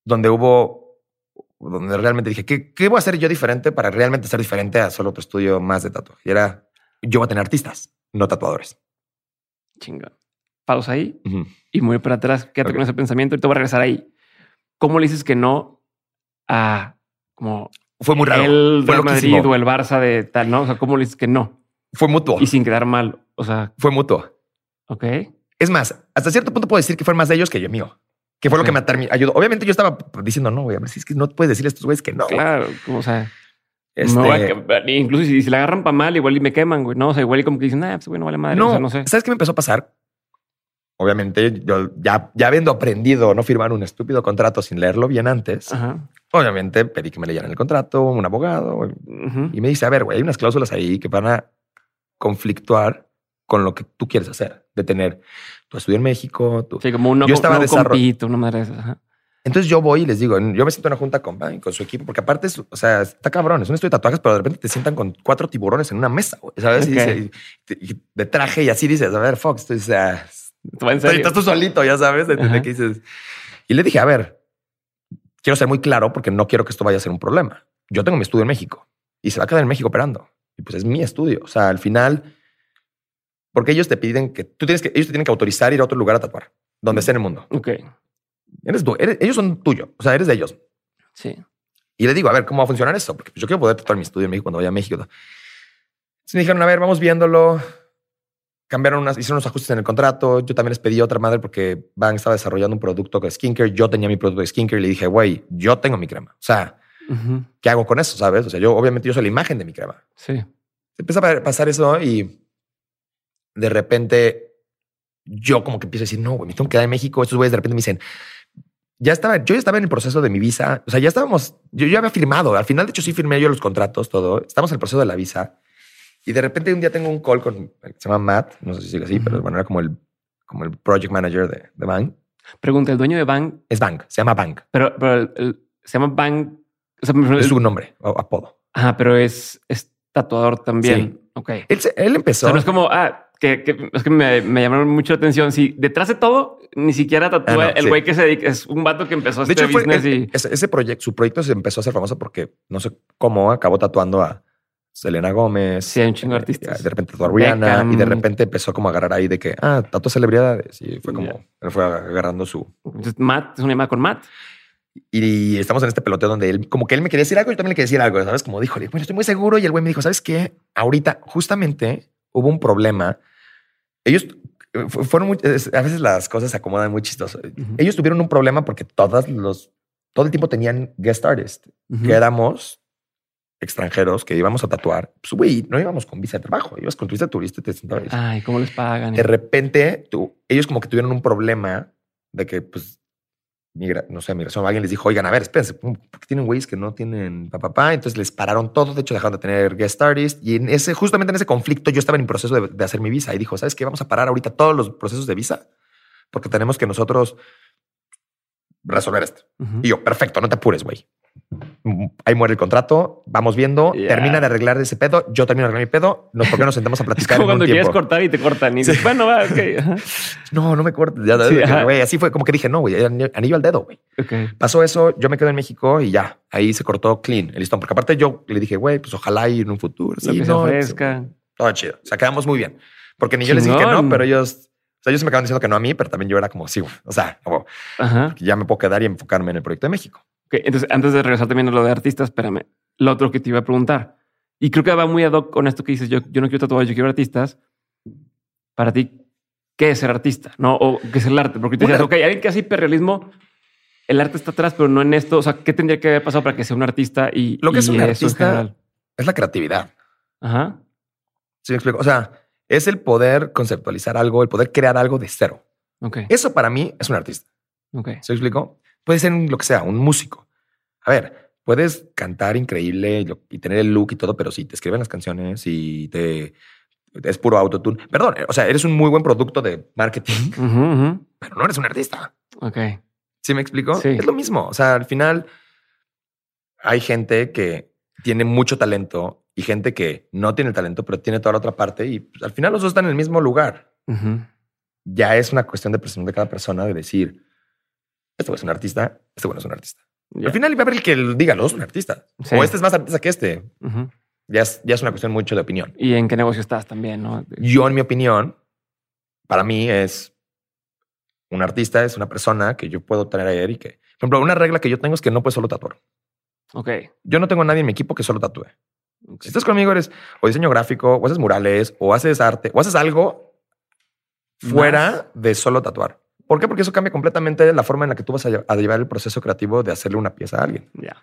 donde hubo, donde realmente dije, ¿qué, qué voy a hacer yo diferente para realmente ser diferente a solo otro estudio más de tatuaje? Y era, yo voy a tener artistas, no tatuadores. Chingón. Pausa ahí y muy para atrás. Quédate Ok. con ese pensamiento y te voy a regresar ahí. ¿Cómo le dices que no a como Fue muy raro. el Real. Madrid o el Barça de tal, no? O sea, ¿cómo le dices que no? Fue mutuo. Y sin quedar mal. O sea, Fue mutuo. ok. Es más, hasta cierto punto puedo decir que fue más de ellos que yo mío. Que fue lo que me ayudó. Obviamente yo estaba diciendo, no, güey, a ver si es que no puedes decirle a estos güeyes que no. Claro, o sea, Este, que- incluso si, si la agarran para mal, igual y me queman, güey. No, o sea, igual y como que dicen, ah, pues güey, no vale madre. no, O sea, no sé. ¿sabes qué me empezó a pasar? Obviamente, yo ya, ya habiendo aprendido a no firmar un estúpido contrato sin leerlo bien antes, Ajá. obviamente pedí que me leyeran el contrato, un abogado, y me dice, a ver, güey, hay unas cláusulas ahí que van a conflictuar con lo que tú quieres hacer, de tener tu estudio en México, tu... Sí, como uno Yo estaba no compito, una madre. Ajá. Entonces yo voy y les digo, yo me siento en una junta con, con su equipo, porque aparte, es, o sea, está cabrón, es un estudio de tatuajes, pero de repente te sientan con cuatro tiburones en una mesa, ¿sabes? Y dice- y- y de traje y así dices, a ver, Fox, Te va en Estás serio. estás tú solito, ya sabes, de, que dices. Y le dije, a ver, quiero ser muy claro porque no quiero que esto vaya a ser un problema. Yo tengo mi estudio en México y se va a quedar en México operando. Y pues es mi estudio. O sea, al final, porque ellos te piden que tú tienes que, ellos te tienen que autorizar ir a otro lugar a tatuar, donde esté en el mundo. Ok. Eres, eres- ellos son tuyo, o sea, eres de ellos. Sí. Y le digo, a ver, ¿cómo va a funcionar eso? Porque yo quiero poder tatuar mi estudio en México cuando vaya a México. Entonces me dijeron, a ver, vamos viéndolo. Cambiaron unas, hicieron unos ajustes en el contrato. Yo también les pedí otra madre porque Bang estaba desarrollando un producto de skincare. Yo tenía mi producto de skincare y le dije, güey, yo tengo mi crema. O sea. ¿qué hago con eso? ¿Sabes? O sea, yo obviamente yo soy la imagen de mi crema. Sí. Empieza a pasar eso y de repente yo como que empiezo a decir, no, güey, me tengo que quedar en México. Estos güeyes de repente me dicen, ya estaba, yo ya estaba en el proceso de mi visa. O sea, ya estábamos, yo ya había firmado. Al final, de hecho, sí firmé yo los contratos, todo. Estamos en el proceso de la visa. Y de repente un día tengo un call con, se llama Matt, no sé si sigue así, pero Ujú. bueno, era como el, como el project manager de, de Bang. Pregunta, el dueño de Bang, Es Bang, se llama Bang. pero, pero el- el- se llama Bang. O sea, Es su nombre o apodo. Ajá, pero es, es tatuador también. Ok. Él, él O empezó. sea, no es como, ah, que, que- es que me, me llamaron mucho la atención. Si detrás de todo, ni siquiera tatúa Ah, no, el sí. güey que se dedica, es un vato que empezó De este hecho, fue, business él- y ese, ese proyecto, su proyecto se empezó a hacer famoso porque no sé cómo acabó tatuando a Selena Gómez. Sí, hay un chingo de eh, artistas. De repente a Rihanna Beckham. y de repente empezó como a agarrar ahí de que, ah, tatuó celebridades. Y fue como, él fue agarrando su. Entonces, Matt es una llamada con Matt. Y estamos en este peloteo donde él, como que él me quería decir algo, yo también le quería decir algo, ¿sabes? Como dijo, bueno, estoy muy seguro. Y el güey me dijo, ¿sabes qué? Ahorita, justamente, hubo un problema. Ellos eh, fu- fueron muy, a veces las cosas se acomodan muy chistoso. Ellos tuvieron un problema porque todas los, todo el tiempo tenían guest artists, que éramos extranjeros que íbamos a tatuar. Pues, güey, no íbamos con visa de trabajo, ibas con tu visa de turista y te sentabas. Ay, ¿cómo les pagan? De repente, tú, ellos como que tuvieron un problema de que, pues, migra- no sé, migración, alguien les dijo, oigan, a ver, espérense, ¿por qué tienen güeyes que no tienen papá? Entonces les pararon todo, de hecho dejaron de tener guest artists y en ese, justamente en ese conflicto yo estaba en proceso de, de hacer mi visa y dijo, ¿sabes qué? Vamos a parar ahorita todos los procesos de visa porque tenemos que nosotros resolver esto. Y yo, perfecto, no te apures, güey. Ahí muere el contrato, vamos viendo, termina de arreglar ese pedo, yo termino de arreglar mi pedo, nos, ¿por qué nos sentamos a Es platicar como en un cuando quieres tiempo? cortar y te cortan y dices, bueno, va, ok. No, no me cortes. Ya, Sí, así fue como que dije, no, güey, anillo, al dedo, güey. Pasó eso, yo me quedé en México y ya, ahí se cortó clean el listón. Porque aparte yo le dije, güey, pues ojalá ir en un futuro. Sí, no, ofrezca. todo chido. O sea, quedamos muy bien. Porque ni yo les dije que no, pero ellos, o sea, ellos me acaban diciendo que no a mí, pero también yo era como, sí. O sea, como, Ajá. ya me puedo quedar y enfocarme en el proyecto de México. Ok, Entonces, antes de regresar también a lo de artistas, espérame. Lo otro que te iba a preguntar. Y creo que va muy ad hoc con esto que dices, yo, yo no quiero tatuar, yo quiero artistas. Para ti, ¿qué es ser artista? ¿No? ¿O qué es el arte? Porque te decías, ok, alguien que hace hiperrealismo, el arte está atrás, pero no en esto. O sea, ¿qué tendría que haber pasado para que sea un artista? Y Lo que es y un eso en artista- general? Es la creatividad. Ajá. ¿Sí me explico? O sea, es el poder conceptualizar algo, el poder crear algo de cero. Ok. Eso para mí es un artista. Ok. ¿Se me explico? Puede ser lo que sea, un músico. A ver, puedes cantar increíble y lo- y tener el look y todo, pero si te escriben las canciones y te es puro autotune. Perdón, eh, o sea, eres un muy buen producto de marketing, pero no eres un artista. Ok. ¿Sí me explico? Sí. Es lo mismo. O sea, al final hay gente que tiene mucho talento y gente que no tiene talento, pero tiene toda la otra parte y pues, al final los dos están en el mismo lugar. Ya es una cuestión de percepción de cada persona de decir, este es un artista, este güey no es un artista. Al final va a haber el que diga, los dos son artistas. Sí. O este es más artista que este. Ya es, ya es una cuestión mucho de opinión. Y en qué negocio estás también, ¿no? Yo, en mi opinión, para mí es un artista, es una persona que yo puedo tener y que, por ejemplo, una regla que yo tengo es que no puedes solo tatuar. Ok. Yo no tengo a nadie en mi equipo que solo tatúe. Ok. Si estás conmigo, eres o diseño gráfico, o haces murales, o haces arte, o haces algo fuera Más. de solo tatuar. ¿Por qué? Porque eso cambia completamente la forma en la que tú vas a, lle- a llevar el proceso creativo de hacerle una pieza a alguien. Ya.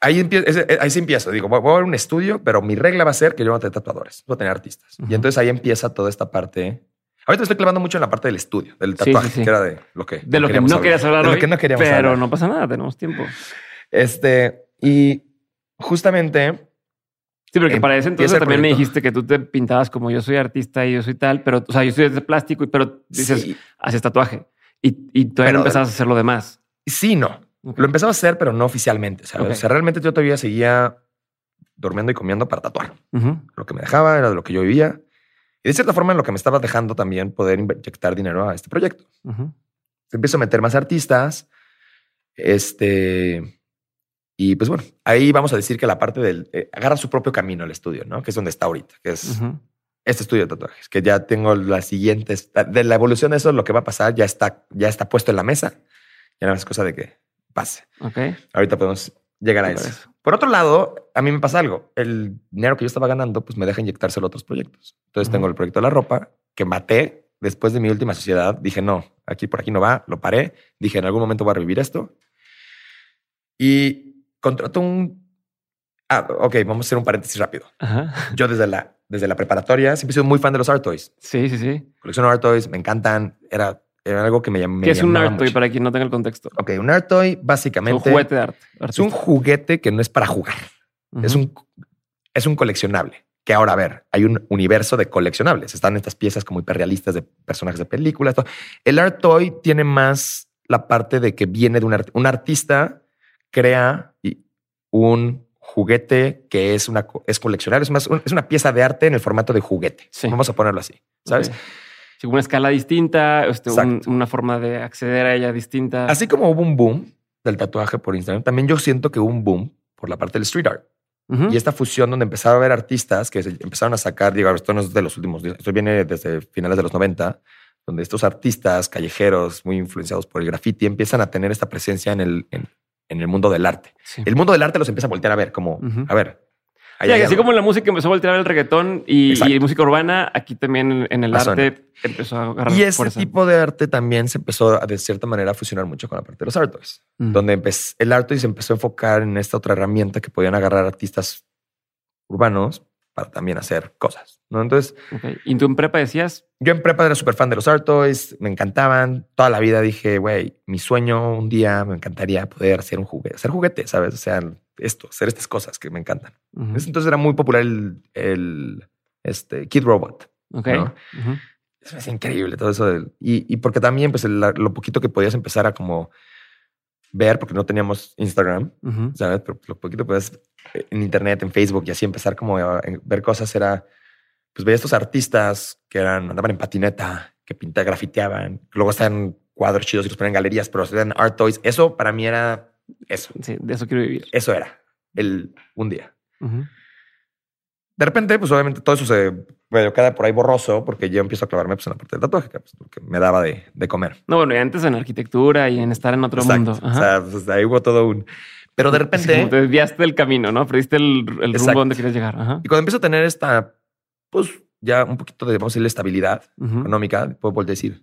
Ahí, empie- ese- eh, ahí sí empiezo. Digo, voy a ver un estudio, pero mi regla va a ser que yo no voy a tener tatuadores, voy a tener artistas. Ujú. Y entonces ahí empieza toda esta parte. Ahorita me estoy clavando mucho en la parte del estudio, del Sí, tatuaje, sí, sí. que era de lo que De lo que no hablar. querías hablar De hoy, lo que no queríamos pero hablar. no pasa nada, tenemos tiempo. Este, y justamente Sí, porque para ese entonces también me proyecto. dijiste que tú te pintabas como yo soy artista y yo soy tal, pero, o sea, yo estoy de plástico, pero dices, sí, haces tatuaje y, y todavía Pero- no empezabas a hacer lo demás. sí, no. Ok. Lo empezaba a hacer, pero no oficialmente. ¿sabes? Ok. O sea, realmente yo todavía seguía durmiendo y comiendo para tatuar. Ujú, Lo que me dejaba era de lo que yo vivía. Y de cierta forma, en lo que me estaba dejando también poder inyectar dinero a este proyecto. ujú. empiezo a meter más artistas. Este. Y pues bueno, ahí vamos a decir que la parte del. eh, agarra su propio camino el estudio, ¿no? Que es donde está ahorita, que es Ujú. este estudio de tatuajes, que ya tengo las siguientes. De la evolución de eso, lo que va a pasar ya está, ya está puesto en la mesa. Ya no es cosa de que pase. Ok. Ahorita podemos llegar a eso. parece. Por otro lado, a mí me pasa algo. El dinero que yo estaba ganando, pues me deja inyectárselo a otros proyectos. Entonces Ujú. tengo el proyecto de la ropa que maté después de mi última sociedad. Dije, no, aquí por aquí no va, lo paré. Dije, en algún momento voy a revivir esto. Y contrato un... Ah, ok, vamos a hacer un paréntesis rápido. Ajá. Yo desde la, desde la preparatoria siempre he sido muy fan de los art toys. Sí, sí, sí. Colecciono art toys, me encantan. Era, era algo que me, me ¿Qué es un art toy para quien no tenga el contexto? Ok, un art toy Es un básicamente juguete de arte. es un juguete que no es para jugar. Es un, es un coleccionable. Que ahora, a ver, hay un universo de coleccionables. Están estas piezas como hiperrealistas de personajes de películas. todo. El art toy tiene más la parte de que viene de un, art- un artista, crea un juguete que es una es coleccionable. Es más, es una pieza de arte en el formato de juguete. Sí. Vamos a ponerlo así. ¿Sabes? Ok. Sí, una escala distinta, este, un- una forma de acceder a ella distinta. Así como hubo un boom del tatuaje por Instagram, también yo siento que hubo un boom por la parte del street art. Y esta fusión donde empezaron a ver artistas que empezaron a sacar, digo, esto no es de los últimos días, esto viene desde finales de los 90, donde estos artistas callejeros muy influenciados por el graffiti empiezan a tener esta presencia en el, en, en el mundo del arte. Sí. El mundo del arte los empieza a voltear a ver como, a ver. ahí Sí, hay así algo. como la música empezó a voltear el reggaetón y, y música urbana, aquí también en, el arte empezó a agarrar Y ese fuerza. tipo de arte también se empezó a, de cierta manera a fusionar mucho con la parte de los art toys, Mm. donde el art toy se empezó a enfocar en esta otra herramienta que podían agarrar artistas urbanos para también hacer cosas. ¿no? Entonces. Y tú en prepa decías, Yo en prepa era súper fan de los art toys, me encantaban. Toda la vida dije, güey, mi sueño un día me encantaría poder hacer un juguete, hacer juguete, ¿sabes? O sea, esto, hacer estas cosas que me encantan. Entonces era muy popular el, el este, Kid Robot. ok, Eso es increíble, todo eso. del- y, y porque también, pues, el- lo poquito que podías empezar a como ver, porque no teníamos Instagram. ¿sabes? Pero lo poquito podías eh, en internet, en Facebook y así empezar como a ver cosas era, pues veía estos artistas que eran, andaban en patineta, que pintaban, grafiteaban, que luego estaban cuadros chidos y los ponían en galerías, pero eran art toys. Eso para mí era eso. Sí, de eso quiero vivir. Eso era el un día. De repente, pues obviamente todo eso se bueno, queda por ahí borroso porque yo empiezo a clavarme pues, en la parte del tatuaje, que, pues, porque me daba de, de comer. No, bueno, y antes en arquitectura y en estar en otro Exacto. mundo. O sea, pues, ahí hubo todo un... Pero de repente... como te desviaste del camino, ¿no? Perdiste el, el rumbo donde querías llegar. Ajá. Y cuando empiezo a tener esta, pues ya un poquito de, vamos a decirle, estabilidad económica, puedo decir,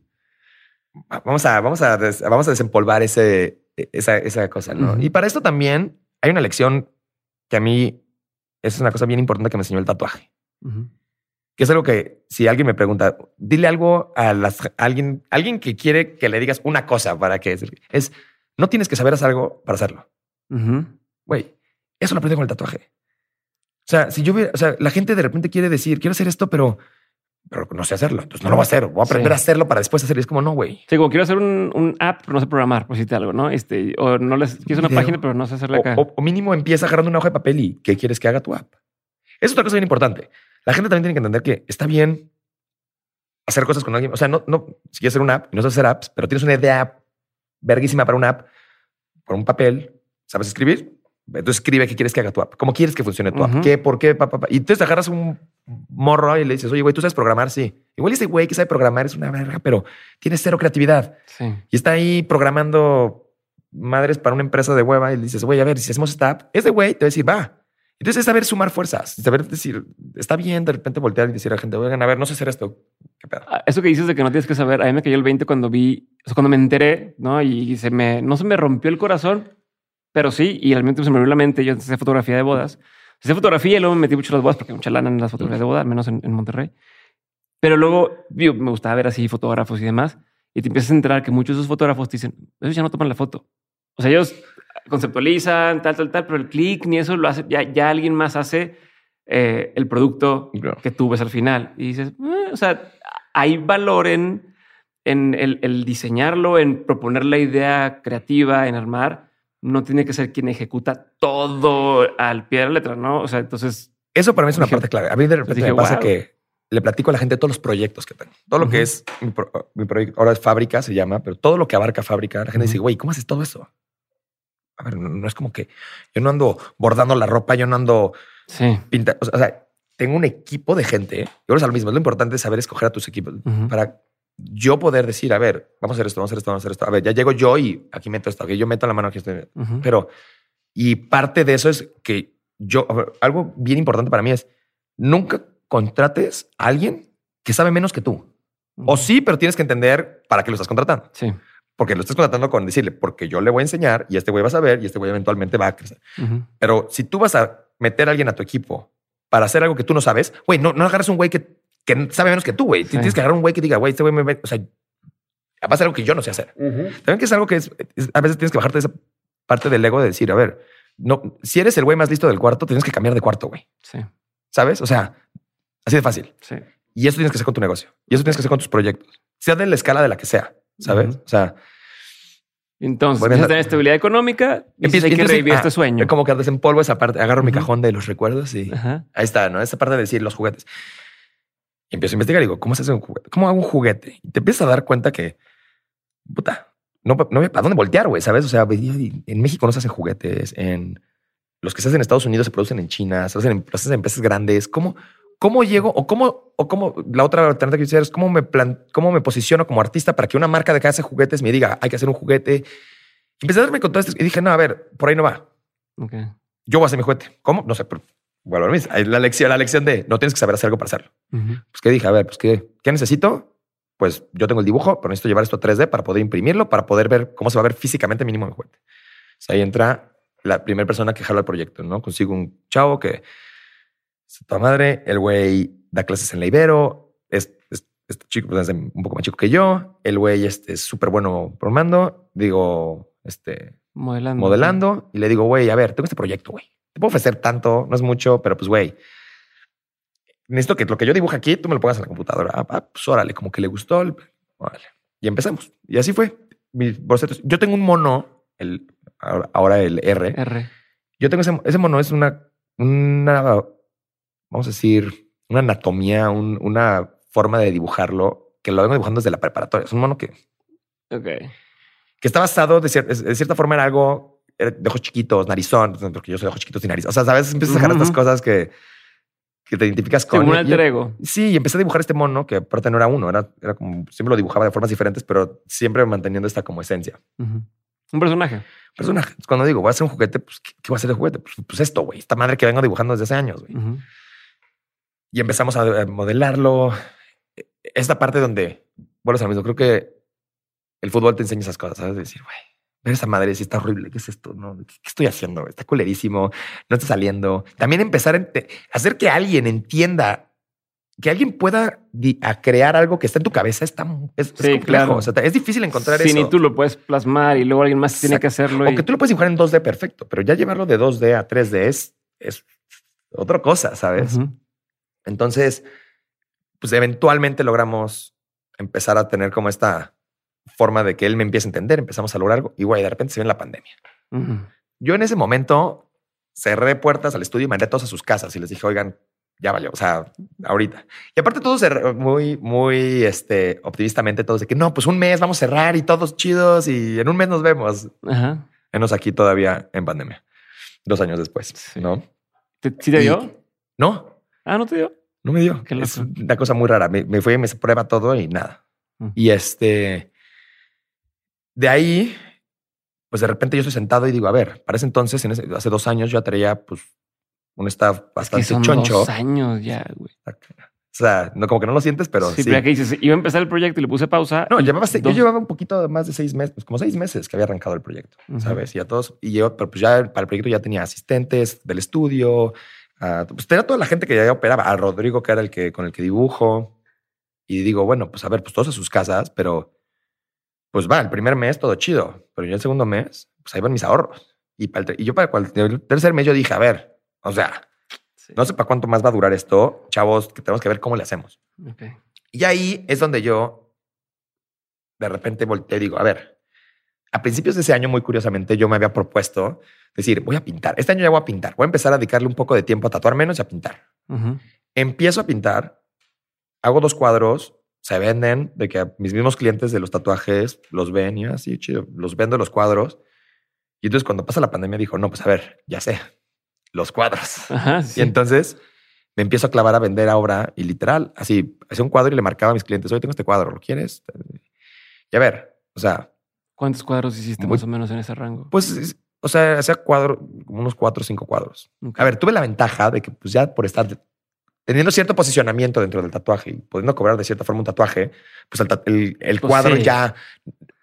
vamos a, vamos a, des- vamos a desempolvar ese, esa, esa cosa, ¿no? Y para esto también hay una lección que a mí es una cosa bien importante que me enseñó el tatuaje, que es algo que si alguien me pregunta, dile algo a, las, a alguien, alguien que quiere que le digas una cosa para que es, no tienes que saber hacer algo para hacerlo. Güey, eso lo aprendí con el tatuaje. O sea, si yo o sea, la gente de repente quiere decir, quiero hacer esto, pero, pero no sé hacerlo. Entonces no lo voy a hacer. Voy a aprender Sí. a hacerlo para después hacerlo. Es como, no, güey. Sí, como quiero hacer un, un app, pero no sé programar, por decirte algo, ¿no? Este, o no les quiero una página, pero no sé hacerle acá. O, o- o mínimo empieza agarrando una hoja de papel y ¿qué quieres que haga tu app? Es otra cosa bien importante. La gente también tiene que entender que está bien hacer cosas con alguien. O sea, no, no, si quieres hacer una app y no sabes hacer apps, pero tienes una idea verguísima para una app, con un papel, sabes escribir. Entonces escribe qué quieres que haga tu app, cómo quieres que funcione tu app, qué, por qué, pa, pa, pa. Y entonces agarras un morro y le dices, oye, güey, tú sabes programar, sí. Igual ese güey que sabe programar es una verga, pero tiene cero creatividad Sí. y está ahí programando madres para una empresa de hueva y le dices, güey, a ver, si hacemos esta app, ese güey te va a decir, va. Entonces es saber sumar fuerzas, saber decir, está bien de repente voltear y decir a la gente, oigan, a ver, no sé hacer esto. ¿Qué pedo? Ah, Eso que dices de que no tienes que saber, a mí me cayó el 20 cuando vi, o sea, cuando me enteré, ¿no? Y se me, no se me rompió el corazón, pero sí, y al mismo tiempo se me abrió la mente. Yo hacía fotografía de bodas. Hacía fotografía y luego me metí mucho en las bodas porque mucha lana en las fotografías de boda, al menos en, en Monterrey. Pero luego me gustaba ver así fotógrafos y demás. Y te empiezas a enterar que muchos de esos fotógrafos te dicen, ellos ya no toman la foto. O sea, ellos conceptualizan, tal, tal, tal, pero el clic ni eso lo hace, ya, ya alguien más hace eh, el producto Claro. que tú ves al final. Y dices, "Eh", o sea, hay valor en, en el, el diseñarlo, en proponer la idea creativa, en armar. No tiene que ser quien ejecuta todo al pie de la letra, ¿no? O sea, entonces, Eso para mí es una Dije- parte clave. A mí de repente dije, me pasa "Wow". que le platico a la gente todos los proyectos que tengo. Todo lo que es mi, pro- mi proyecto, ahora es fábrica, se llama, pero todo lo que abarca fábrica, la gente dice, güey, ¿cómo haces todo eso? A ver, no, no es como que yo no ando bordando la ropa, yo no ando sí. pintando. O sea, tengo un equipo de gente. Y ahora es lo mismo. Lo importante es saber escoger a tus equipos para yo poder decir, a ver, vamos a hacer esto, vamos a hacer esto, vamos a hacer esto. A ver, ya llego yo y aquí meto esto, que yo meto la mano aquí estoy. Ujú. Pero, y parte de eso es que yo, ver, algo bien importante para mí es nunca contrates a alguien que sabe menos que tú. O sí, pero tienes que entender para qué lo estás contratando. Sí. Porque lo estás contratando con decirle, porque yo le voy a enseñar y este güey va a saber y este güey eventualmente va a crecer. Pero si tú vas a meter a alguien a tu equipo para hacer algo que tú no sabes, güey, no, no agarres un güey que, que sabe menos que tú, güey. Sí. Tienes que agarrar un güey que diga, güey, este güey me ve, o sea, va a ser algo que yo no sé hacer. También que es algo que es, es- a veces tienes que bajarte de esa parte del ego de decir, a ver, no, si eres el güey más listo del cuarto, tienes que cambiar de cuarto, güey. Sí. ¿Sabes? O sea, así de fácil. Sí. Y eso tienes que hacer con tu negocio. Y eso tienes que hacer con tus proyectos. Sea de la escala de la que sea, ¿sabes? Ujú. O sea, Entonces, empiezas a tener estabilidad económica y empiezo- hay que entonces, revivir ah, este sueño. Como que desempolvo esa parte, agarro mi Ujú. cajón de los recuerdos y ahí está, ¿no? Esa parte de decir los juguetes. Y empiezo a investigar y digo, ¿cómo se hace un juguete? ¿Cómo hago un juguete? Y te empiezas a dar cuenta que, puta, no, no a dónde voltear, güey, ¿sabes? O sea, en México no se hacen juguetes, en los que se hacen en Estados Unidos se producen en China, se hacen en, se hacen en empresas grandes. ¿Cómo, cómo llego o cómo, o cómo la otra alternativa que quisiera es cómo me plan, cómo me posiciono como artista para que una marca de que hace juguetes me diga, hay que hacer un juguete? Y empecé a darme con todo esto y dije, no, a ver, por ahí no va. Ok. Yo voy a hacer mi juguete. ¿Cómo? No sé, pero mismo. La lección, la lección de no tienes que saber hacer algo para hacerlo. Pues qué dije, a ver, pues qué, qué necesito. Pues yo tengo el dibujo, pero necesito llevar esto a 3D para poder imprimirlo, para poder ver cómo se va a ver físicamente mínimo mi juguete. O sea, ahí entra la primera persona que jala el proyecto, ¿no? Consigo un chavo que toda madre, el güey da clases en la Ibero, es, es- este chico pues, es un poco más chico que yo, el güey este, es súper bueno programando, digo, este, Modelando. modelando y le digo, güey, a ver, tengo este proyecto, güey. Te puedo ofrecer tanto, no es mucho, pero pues, güey, necesito que lo que yo dibujo aquí, tú me lo pongas en la computadora. Ah, ah, pues órale, como que le gustó. el- órale. Y empezamos. Y así fue. Mis bocetos. Yo tengo un mono, el, ahora- el R. R. Yo tengo ese, ese mono, es una, una, vamos a decir, una anatomía, un- una forma de dibujarlo que lo vengo dibujando desde la preparatoria. Es un mono que Ok. que está basado de, cier- de cierta forma en algo de ojos chiquitos, narizón, porque yo soy de ojos chiquitos y nariz. O sea, sabes, empiezas a sacar Ujú. estas cosas que, que te identificas con. Como un alter ego. Sí, y empecé a dibujar este mono que aparte no era uno, era, era como siempre lo dibujaba de formas diferentes, pero siempre manteniendo esta como esencia. Ujú. Un personaje. Personaje. Cuando digo voy a hacer un juguete, pues ¿qué, qué voy a hacer de juguete? Pues, pues esto, güey, esta madre que vengo dibujando desde hace años, güey. Ujú. Y empezamos a, a modelarlo. Esta parte donde vuelves a lo mismo. Creo que el fútbol te enseña esas cosas, ¿sabes? De decir, güey, ver esa madre si está horrible. ¿Qué es esto? No, ¿qué, qué estoy haciendo? Está culerísimo. No está saliendo. También empezar a hacer que alguien entienda, que alguien pueda a crear algo que está en tu cabeza. Está, es, es Sí, complejo. claro. O sea, es difícil encontrar Si eso. ni tú lo puedes plasmar y luego alguien más tiene que hacerlo. O y- que tú lo puedes dibujar en 2D perfecto, pero ya llevarlo de 2D a 3D es, es otra cosa, ¿sabes? Entonces, pues eventualmente logramos empezar a tener como esta forma de que él me empiece a entender, empezamos a lograr algo y güey, de repente se viene la pandemia. Yo en ese momento cerré puertas al estudio y mandé a todos a sus casas y les dije, oigan, ya valió, o sea, ahorita. Y aparte todos muy, muy este, optimistamente, todos de que no, pues un mes vamos a cerrar y todos chidos y en un mes nos vemos. Ajá. Enos aquí todavía en pandemia, dos años después, Sí. ¿no? ¿Te- ¿Sí te Y- dio? No, Ah, no te dio. No me dio. Es una cosa muy rara. Me, me fui, me prueba todo y nada. Mm. Y este, de ahí, pues de repente yo estoy sentado y digo, a ver, para ese entonces, en ese- hace dos años, yo traía pues un staff Es que bastante son choncho. dos años ya, güey. O sea, no como que no lo sientes, pero sí, sí. pero aquí dices, iba a empezar el proyecto y le puse pausa. No, llevaba, yo llevaba un poquito más de seis meses, pues, como seis meses que había arrancado el proyecto. ¿sabes? Y a todos, y yo, pero pues ya para el proyecto ya tenía asistentes del estudio, ah, pues tenía toda la gente que ya operaba, a Rodrigo, que era el que con el que dibujo. Y digo, bueno, pues a ver, pues todos a sus casas, pero pues va, el primer mes todo chido, pero ya el segundo mes, pues ahí van mis ahorros. Y, para el y yo para el, el tercer mes yo dije, a ver, o sea, Sí. no sé para cuánto más va a durar esto, chavos, que tenemos que ver cómo le hacemos. Y ahí es donde yo de repente volteé y digo, a ver, a principios de ese año, muy curiosamente, yo me había propuesto decir, voy a pintar. Este año ya voy a pintar. Voy a empezar a dedicarle un poco de tiempo a tatuar menos y a pintar. Empiezo a pintar, hago dos cuadros, se venden, de que mis mismos clientes de los tatuajes los ven y así, chido, los vendo los cuadros. Y entonces cuando pasa la pandemia dijo, no, pues a ver, ya sé, los cuadros. Ajá, sí. Y entonces me empiezo a clavar a vender ahora y literal, así, hacía un cuadro y le marcaba a mis clientes, oye, tengo este cuadro, ¿lo quieres? Y a ver, o sea, ¿Cuántos cuadros hiciste Muy- más o menos en ese rango? pues, es- o sea, hacía cuadro, como unos cuatro o cinco cuadros. A ver, tuve la ventaja de que pues ya por estar teniendo cierto posicionamiento dentro del tatuaje y pudiendo cobrar de cierta forma un tatuaje, pues el, ta- el- el Pues cuadro sí. ya,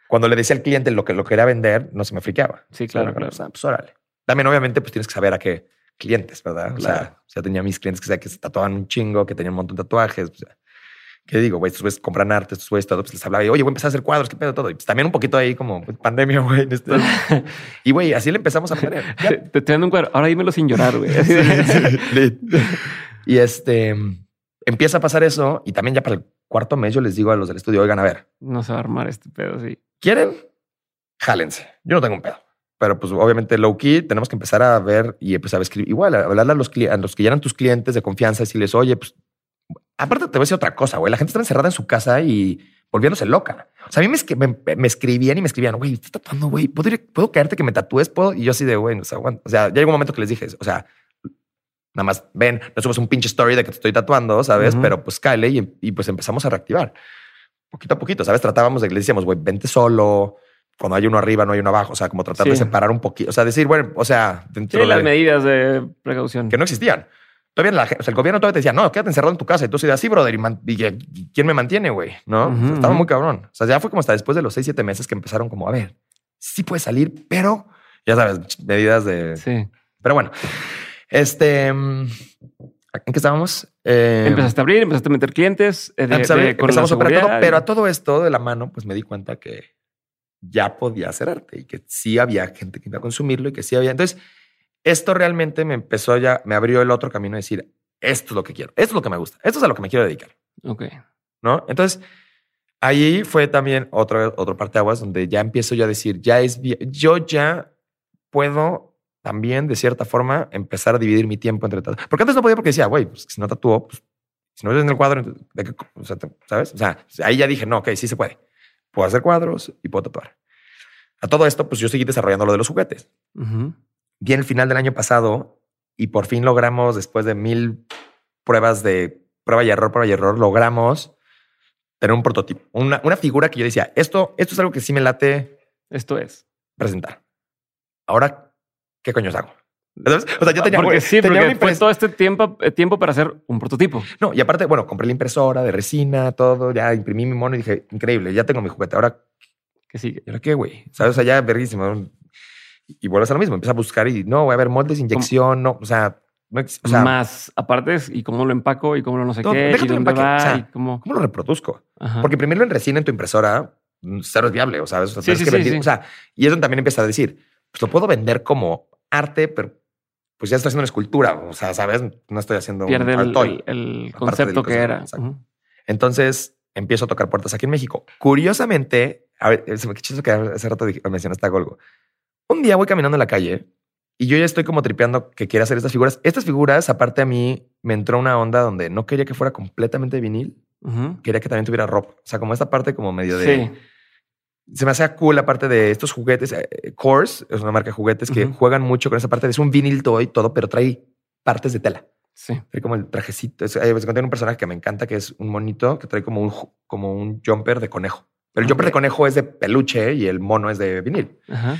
cuando le decía al cliente lo que lo quería vender, no se me friqueaba. Sí, claro, claro. o sea, pues órale. También obviamente pues tienes que saber a qué clientes, ¿verdad? O Claro. sea, o sea, tenía mis clientes que, sea, que se tatuaban un chingo, que tenían un montón de tatuajes. Sea, ¿Qué digo, güey? Estos güeyes compran arte, estos güeyes todo, pues les hablaba y, oye, voy a empezar a hacer cuadros, qué pedo, todo. Y pues también un poquito ahí como pues, pandemia, güey. este- y güey, así le empezamos a poner. Ya Te, estoy dando un cuadro. Ahora dímelo sin llorar, güey. De- Lit. Y este empieza a pasar eso. Y también ya para el cuarto mes yo les digo a los del estudio, oigan, a ver, no se va a armar este pedo, sí. ¿quieren? Jálense. Yo no tengo un pedo. Pero pues obviamente low key tenemos que empezar a ver y empezar a escribir. Igual, a hablarle a los, a los que ya eran tus clientes de confianza, decirles, oye, pues aparte te voy a decir otra cosa, güey. La gente está encerrada en su casa y volviéndose loca. O sea, a mí me, me, me escribían y me escribían, güey, estás tatuando, güey. ¿Puedo, ir- ¿Puedo caerte que me tatúes? ¿Puedo? Y yo así de, güey, o sea, aguanta. O sea, ya llegó un momento que les dije, o sea, nada más ven, no subes un pinche story de que te estoy tatuando, ¿sabes? Pero pues cáele y, y pues empezamos a reactivar. Poquito a poquito, ¿sabes? Tratábamos de que le decíamos, güey, vente solo. Cuando hay uno arriba, no hay uno abajo. O sea, como tratar de Sí. separar un poquito. O sea, decir, bueno, o sea, Sí, dentro las de medidas de precaución. que no existían. Todavía la, gen- o sea, el gobierno todavía te decía, no, quédate encerrado en tu casa. Y tú decías, sí, brother, ¿y, man- y que- y quién me mantiene, güey? ¿No? O sea, Ujú, estaba muy cabrón. O sea, ya fue como hasta después de los seis, siete meses que empezaron como, a ver, sí puede salir, pero ya sabes, medidas de... Sí. Pero bueno, este... mm, ¿En qué estábamos? Eh, Empezaste a abrir, empezaste a meter clientes. eh, de- de- la empezamos a operar todo, pero a todo esto de la mano, pues me di cuenta que ya podía hacer arte y que sí había gente que iba a consumirlo y que sí había. Entonces, esto realmente me empezó ya, me abrió el otro camino de decir, esto es lo que quiero, esto es lo que me gusta, esto es a lo que me quiero dedicar, Ok. ¿no? Entonces, ahí fue también otro, otro parte aguas donde ya empiezo yo a decir, ya es bien, yo ya puedo también de cierta forma empezar a dividir mi tiempo entre todo. Porque antes no podía porque decía, güey, pues si no tatúo, pues si no ves en el cuadro, ¿de qué o sea, ¿sabes? O sea, ahí ya dije, no, ok, sí se puede. Puedo hacer cuadros y puedo tatuar. A todo esto, pues yo seguí desarrollando lo de los juguetes. Ujú. Vi el final del año pasado y por fin logramos, después de mil pruebas de prueba y error, prueba y error, logramos tener un prototipo, una, una figura que yo decía, esto, esto es algo que sí me late Esto es. presentar. Ahora, ¿qué coños hago? ¿Sabes? O sea, yo tenía, porque sí, tenía porque fue todo este tiempo, eh, tiempo para hacer un prototipo. No, y aparte, bueno, compré la impresora de resina, todo, ya imprimí mi mono y dije, increíble, ya tengo mi juguete. Ahora, Que sigue. ¿y ahora qué, güey? ¿Sabes? O sea, ya verguísimo. Y vuelves a lo mismo, empieza a buscar y no, voy a ver moldes, inyección, no, o sea, no o sea, Más aparte y cómo lo empaco y cómo lo no sé Todo, qué y dónde va o sea, y cómo. ¿cómo lo reproduzco? Ajá. Porque imprimirlo en resina en tu impresora, mm, cero es viable, o sea, Sí, sí, sí. o sea, y eso también empieza a decir, pues lo puedo vender como arte, pero pues ya estoy haciendo una escultura, o sea, sabes, no estoy haciendo un Pierde el, toy. el- el concepto que era. Entonces empiezo a tocar puertas aquí en México. Curiosamente, a ver, se me que hace rato mencionaste a Golgo. Un día voy caminando en la calle y yo ya estoy como tripeando que quiero hacer estas figuras. Estas figuras, aparte a mí, me entró una onda donde no quería que fuera completamente vinil, quería que también tuviera ropa. O sea, como esta parte como medio de... Sí. Se me hacía cool la parte de estos juguetes. eh, Kors es una marca de juguetes que juegan mucho con esa parte. de- Es un vinil toy y todo, pero trae partes de tela. Sí. Trae como el trajecito. Es, eh, tiene un personaje que me encanta, que es un monito que trae como un, como un jumper de conejo. Pero el jumper Ok. de conejo es de peluche y el mono es de vinil. Ajá.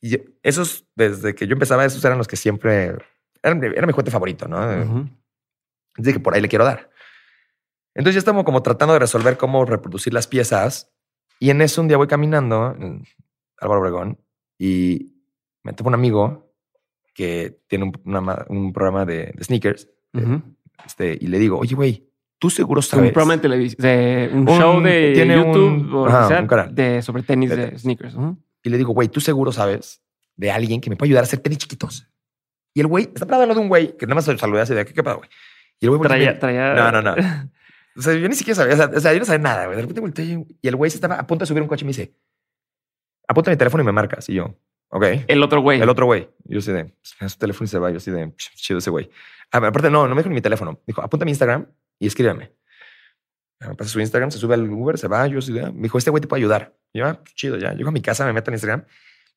Y esos, desde que yo empezaba, esos eran los que siempre... Eran, era mi juguete favorito, ¿no? Así que por ahí le quiero dar. Entonces ya estamos como tratando de resolver cómo reproducir las piezas. Y en eso un día voy caminando en Álvaro Obregón y me topo un amigo que tiene un, una un programa de, de sneakers. Este, y le digo, oye, güey, tú seguro Un sabes. programa de televisión, de un, Un- show de tiene YouTube un- o ajá, sea, un canal. de sobre tenis De sneakers. Y le digo, güey, tú seguro sabes de alguien que me puede ayudar a hacer tenis chiquitos. Y el güey está parado al lado de un güey que nada más saludé así de ¿qué, qué pedo, güey? Y el güey Traía, me- traía. No, no, no. O sea, yo ni siquiera sabía. O sea, o sea, yo no sabía nada, güey. De repente volteé y- el güey se estaba a punto de subir un coche y me dice, apunta mi teléfono y me marcas. Y yo, ok. El otro güey. El otro güey. Yo así de, pues, su teléfono y se va. Yo así de, "Ch, chido ese güey. Ah, aparte, no, no me dijo ni mi teléfono. Dijo, apunta mi Instagram y escríbeme. Me pasa su Instagram, se sube al Uber, se va. Yo así de, ah, me dijo, este güey te puede ayudar. Y yo, ah, pues, chido, ya. Llego a mi casa, me meto en Instagram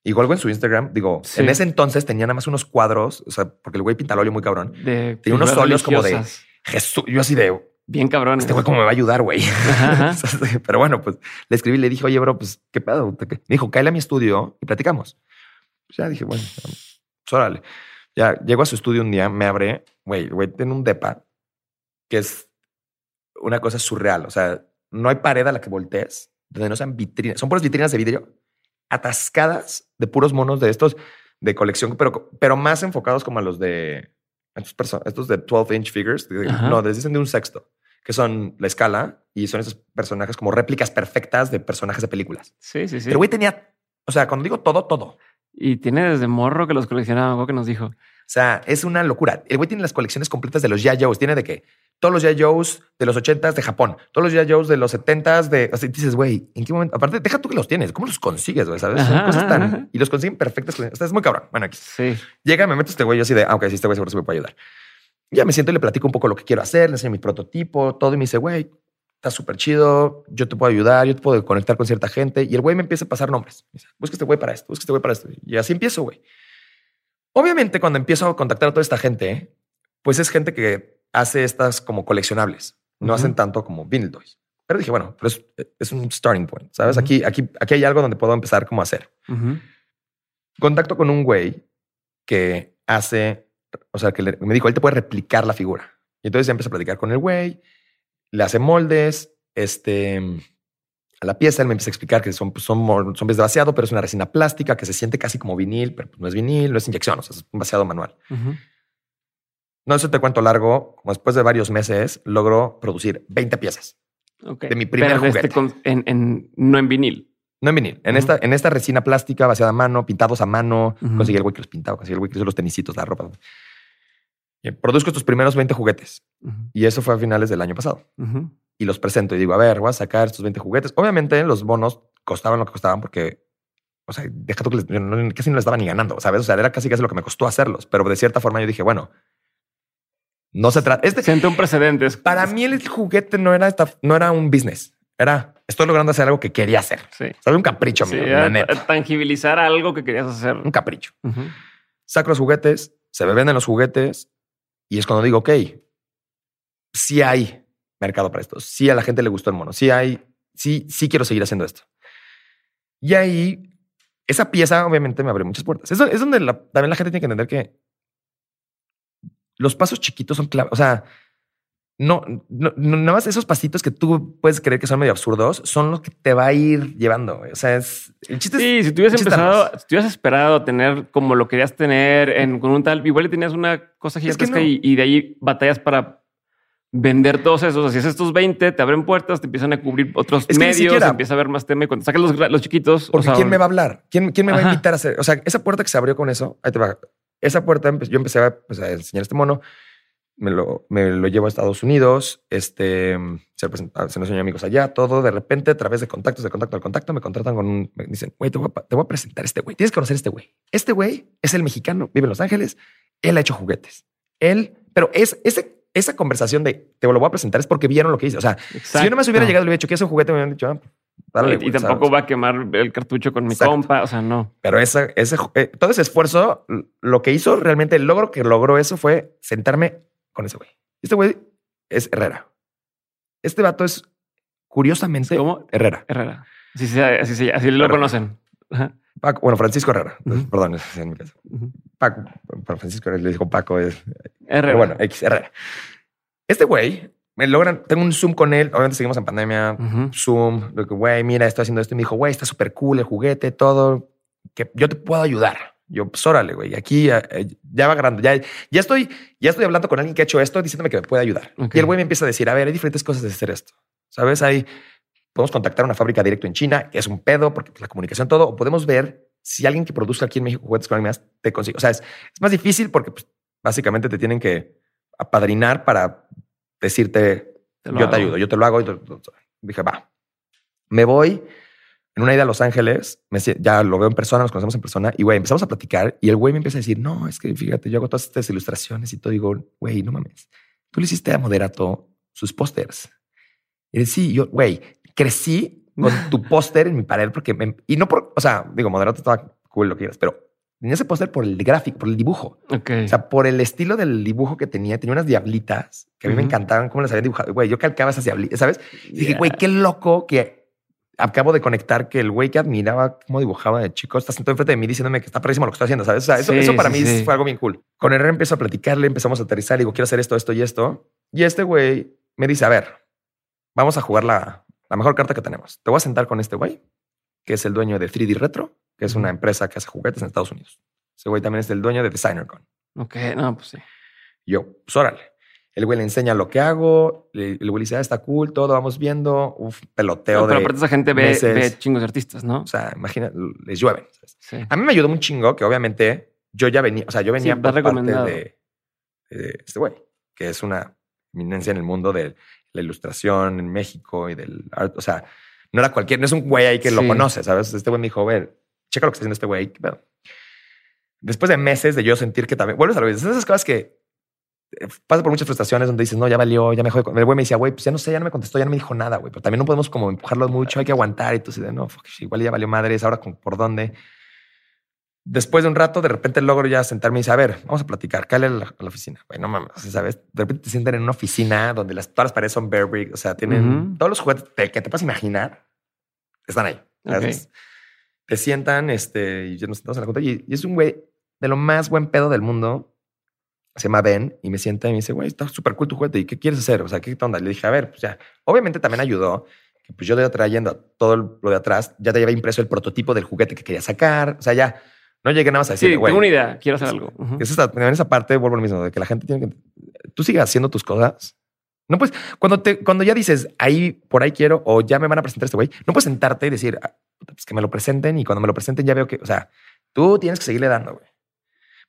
y algo en su Instagram. Digo, Sí. en ese entonces tenía nada más unos cuadros, o sea, porque el güey pinta el óleo muy cabrón. de Tiene unos óleos como de-. Jesús, yo así de, Bien cabrón. este güey cómo me va a ayudar, güey. Ajá. Pero bueno, pues le escribí, le dije, oye, bro, pues qué pedo. Me dijo, cáele a mi estudio y platicamos. Pues ya dije, bueno, pues órale. Ya llego a su estudio un día, me abre, güey, güey, tiene un depa que es una cosa surreal. O sea, no hay pared a la que voltees donde no sean vitrinas. Son puras vitrinas de vidrio atascadas de puros monos de estos de colección, pero, pero más enfocados como a los de estos, estos de 12 inch figures. de- Ajá. No, les dicen de un sexto, que son la escala y son esos personajes como réplicas perfectas de personajes de películas. Sí, sí, sí. Pero güey tenía, o sea, cuando digo todo, todo. O Y tiene desde morro que los coleccionaba, algo que nos dijo. sea, es una locura. El güey tiene las colecciones completas de los Ya Joes. Tiene de que todos los Joes de los 80s de Japón, todos los Joes de los 70s de. O sea, dices, güey, ¿en qué momento? Aparte, deja tú que los tienes. ¿Cómo los consigues, güey? ¿Sabes? Son Ajá, cosas tan. ajá. Y los consiguen perfectas. O sea, es muy cabrón. Bueno, aquí Sí. llega, me meto este güey yo así de, aunque sí, este güey seguro se me puede ayudar. Ya me siento y le platico un poco lo que quiero hacer, le enseño mi prototipo, todo. Y me dice, güey, está súper chido. Yo te puedo ayudar, yo te puedo conectar con cierta gente. Y el güey me empieza a pasar nombres. Me dice, busca este güey para esto, busca este güey para esto. Y así empiezo, güey. Obviamente, cuando empiezo a contactar a toda esta gente, pues es gente que hace estas como coleccionables. No Ujú. hacen tanto como vinyl toys. Pero dije, bueno, pero es, es un starting point, ¿sabes? Ujú. Aquí, aquí, aquí hay algo donde puedo empezar como a hacer. Ujú. Contacto con un güey que hace, o sea, que le- me dijo, él te puede replicar la figura. Y entonces ya empecé a platicar con el güey, le hace moldes, este, a la pieza, él me empieza a explicar que son, pues, son, son de vaciado, pero es una resina plástica que se siente casi como vinil, pero pues, no es vinil, no es inyección, o sea, es un vaciado manual. Ujú. No, eso te cuento largo, como después de varios meses logro producir 20 piezas, Ok. De mi primer Pero este juguete. con- en, en- no en vinil. no en vinil, en, Ujú. esta, en esta resina plástica vaciada a mano, pintados a mano, Ujú. conseguí el güey que los pintaba, conseguí el güey que hizo los tenisitos, la ropa. Y produzco estos primeros 20 juguetes Ujú. y eso fue a finales del año pasado. Y los presento y digo, a ver, voy a sacar estos 20 juguetes. Obviamente los bonos costaban lo que costaban porque, o sea, deja tú que les- casi no les estaba ni ganando, ¿sabes? O sea, era casi casi lo que me costó hacerlos, pero de cierta forma yo dije, bueno, no se trata. Este, Senté un precedente. Para mí el juguete no era, esta, no era un business, era, estoy logrando hacer algo que quería hacer. Sí. ¿Sabes? Un capricho Sí, mío, la neta. tangibilizar algo que querías hacer. Un capricho. Ujú. Saco los juguetes, se me venden los juguetes y es cuando digo, ok, sí hay mercado para esto. Sí a la gente le gustó el mono. Sí hay, sí, sí quiero seguir haciendo esto. Y ahí, esa pieza obviamente me abre muchas puertas. Eso es donde la- también la gente tiene que entender que los pasos chiquitos son clave. O sea, no, no, no, nada más esos pasitos que tú puedes creer que son medio absurdos son los que te va a ir llevando. O sea, es el chiste. es- Sí, si tú chistarlos. empezado, si tú hubieras esperado tener como lo querías tener en, con un tal, igual le tenías una cosa Es que gigantesca no. y, y de ahí batallas para vender todos esos. Si haces estos 20, te abren puertas, te empiezan a cubrir otros Es que medios, siquiera- empieza a haber más tema y cuando sacas los, chiquitos, o Porque sea, ¿quién me va a hablar? ¿Quién, quién me va a invitar a hacer? O sea, esa puerta que se abrió con eso, ahí te va. Esa puerta, empe- yo empecé a, pues, a enseñar este mono, me lo, me lo llevo a Estados Unidos, este, se, presenta- se lo enseño a amigos allá, todo. De repente, a través de contactos, de contacto al contacto, me contratan con un, me dicen, güey, te, voy a pa- te voy a presentar a este güey. Tienes que conocer a este güey. Este güey es el mexicano, vive en Los Ángeles, él ha hecho juguetes. Él, pero es ese, esa conversación de te lo voy a presentar es porque vieron lo que hice. O sea, si yo no me hubiera llegado y le hubiera dicho que es un juguete, me hubieran dicho, ah, dale, y, y tampoco ¿sabes? va a quemar el cartucho con mi Exacto. compa, o sea, no. Pero esa, ese, eh, todo ese esfuerzo, lo que hizo realmente, el logro que logró eso fue sentarme con ese güey. Este güey es Herrera. Este vato es curiosamente ¿Cómo? Herrera. Herrera. Así, se- así, se- así lo Herrera. conocen. Ajá. Paco, bueno, Francisco Herrera. Ujú. Perdón, ese es en mi caso. Ujú. Paco, bueno, Francisco le dijo Paco. Es, Herrera. pero bueno, X Herrera. Este güey me logran, tengo un Zoom con él. Obviamente seguimos en pandemia. Zoom, lo que, güey, mira, estoy haciendo esto. Y me dijo, güey, está súper cool el juguete, todo. Que yo te puedo ayudar. Yo, pues órale, güey, aquí ya, eh, ya va grande. Ya, ya estoy, ya estoy hablando con alguien que ha hecho esto, diciéndome que me puede ayudar. Y el güey me empieza a decir, a ver, hay diferentes cosas de hacer esto. ¿Sabes? Hay, podemos contactar una fábrica directo en China, que es un pedo, porque pues, la comunicación, todo, o podemos ver si alguien que produzca aquí en México juguetes con alguien más te consigue. O sea, es, es más difícil porque pues, básicamente te tienen que apadrinar para decirte, Te yo te ayudo, yo te lo hago. Y te- dije, va. Me voy en una ida a Los Ángeles, me ya lo veo en persona, nos conocemos en persona y güey, empezamos a platicar y el güey me empieza a decir, no, es que fíjate, yo hago todas estas ilustraciones y todo. Digo, güey, no mames. Tú le hiciste a Moderato sus pósters. Y él, sí, yo, güey, crecí con tu póster en mi pared porque me, y no por, o sea, digo, Moderato estaba cool lo que quieras, pero tenía ese póster por el gráfico, por el dibujo. Ok. O sea, por el estilo del dibujo que tenía, tenía unas diablitas que a mí me encantaban cómo las habían dibujado. Güey, yo calcaba esas diablitas, ¿sabes? Y dije, Yeah. güey, qué loco que acabo de conectar que el güey que admiraba cómo dibujaba de chico está sentado enfrente de mí diciéndome que está padrísimo lo que estoy haciendo, ¿sabes? O sea, eso, Sí, eso para sí, mí sí. fue algo bien cool. Con Herrera empiezo a platicarle, empezamos a aterrizar, digo, quiero hacer esto, esto y esto. Y este güey me dice, a ver, vamos a jugar la, la mejor carta que tenemos. Te voy a sentar con este güey, que es el dueño de 3D Retro, que es una empresa que hace juguetes en Estados Unidos. Ese güey también es el dueño de DesignerCon. Ok, no, pues sí. Yo, pues órale. El güey le enseña lo que hago. El güey le dice, ah, está cool, todo vamos viendo. Uf, peloteo No, pero de. aparte esa gente ve, ve chingos de artistas, ¿no? O sea, imagina, les llueven. ¿sabes? Sí. A mí me ayudó un chingo que obviamente yo ya venía, o sea, yo venía Sí, por parte de, de este güey, que es una eminencia en el mundo de la ilustración en México y del arte. O sea, no era cualquier, no es un güey ahí que lo conoce, ¿sabes? Este güey me dijo, a ver, checa lo que está haciendo este güey. ¿qué pedo?". Después de meses de yo sentir que también, vuelves a lo mismo, esas cosas que eh, pasas por muchas frustraciones donde dices, no, ya valió, ya me jode. El güey me decía, güey, pues ya no sé, ya no me contestó, ya no me dijo nada, güey, pero también no podemos como empujarlo mucho, hay que aguantar. Y tú dices, no, fuck, igual ya valió madres, ahora con, por dónde. Después de un rato, de repente logro ya sentarme y ver, vamos a platicar, cállale a la, a la oficina. Güey, no mames, ¿sabes? De repente te sientan en una oficina donde las, todas las paredes son Bear Brick, o sea, tienen todos los juguetes te- que te puedas imaginar, están ahí. Te sientan, este, y ya nos sentamos en la junta y, y es un güey de lo más buen pedo del mundo. Se llama Ben y me sienta y me dice, güey, está súper cool tu juguete. ¿Y qué quieres hacer? O sea, ¿qué onda? Le dije, a ver, pues ya. Obviamente también ayudó que pues yo de trayendo todo lo de atrás, ya te había impreso el prototipo del juguete que quería sacar. O sea, ya no llegué nada más a Sí, decir, güey. tengo una idea, quiero hacer algo. Es esta, en esa parte vuelvo a lo mismo, de que la gente tiene que. Tú sigas haciendo tus cosas. No pues cuando te, cuando ya dices ahí por ahí quiero o ya me van a presentar este güey, no puedes sentarte y decir "Ah, pues que me lo presenten y cuando me lo presenten ya veo que, o sea, tú tienes que seguirle dando, güey.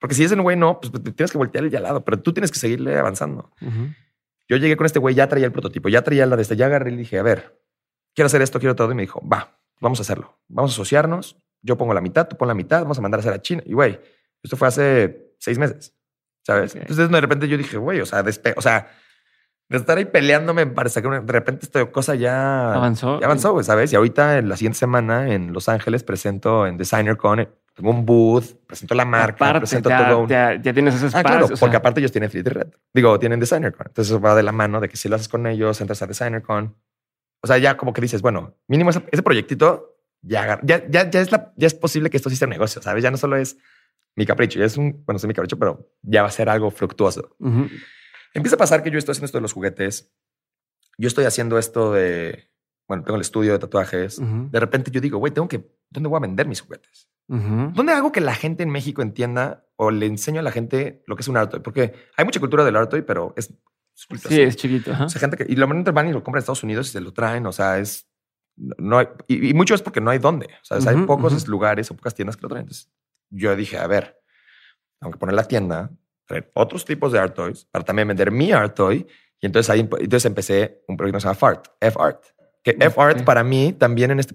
Porque si ese güey no, pues te tienes que voltearle ya al lado, pero tú tienes que seguirle avanzando. Yo llegué con este güey, ya traía el prototipo, ya traía la de este, ya agarré y dije, a ver, quiero hacer esto, quiero todo. Y me dijo, va, vamos a hacerlo. Vamos a asociarnos. Yo pongo la mitad, tú pon la mitad, vamos a mandar a hacer a China. Y güey, esto fue hace seis meses, ¿sabes? Entonces de repente yo dije, güey, o sea, despe o sea, de estar ahí peleándome para sacar una, de repente esta cosa ya Avanzó. Ya avanzó, güey, ¿sabes? Y ahorita en la siguiente semana en Los Ángeles presento en DesignerCon, eh, tengo un booth, presento la marca, Aparte, presento ya, todo. un- ya- ya tienes ese Ah, espacio. claro, o sea, porque aparte ellos tienen 3D Red. Digo, tienen DesignerCon. Entonces va de la mano de que si lo haces con ellos, entras a DesignerCon. O sea, ya como que dices, bueno, mínimo ese, ese proyectito ya, ya, ya, ya, es la, ya es posible que esto sí sea un negocio, ¿sabes? Ya no solo es mi capricho, ya es un, bueno, es mi capricho, pero ya va a ser algo fructuoso. Empieza a pasar que yo estoy haciendo esto de los juguetes. Yo estoy haciendo esto de, bueno, tengo el estudio de tatuajes. Ujú. De repente yo digo, güey, tengo que, ¿dónde voy a vender mis juguetes? Ujú. ¿Dónde hago que la gente en México entienda o le enseño a la gente lo que es un art toy? Porque hay mucha cultura del art toy, pero es... es Sí, es chiquito. ajá. O sea, gente que... Y lo van y lo compran en Estados Unidos y se lo traen. O sea, es... No hay, y, y mucho es porque no hay dónde. O sea, hay Ujú, pocos ujú. lugares o pocas tiendas que lo traen. Entonces, yo dije, a ver, tengo que poner la tienda, traer otros tipos de art toys para también vender mi art toy. Y entonces ahí entonces empecé un proyecto que se llama FART, F-Art. Que F-Art para mí también en este,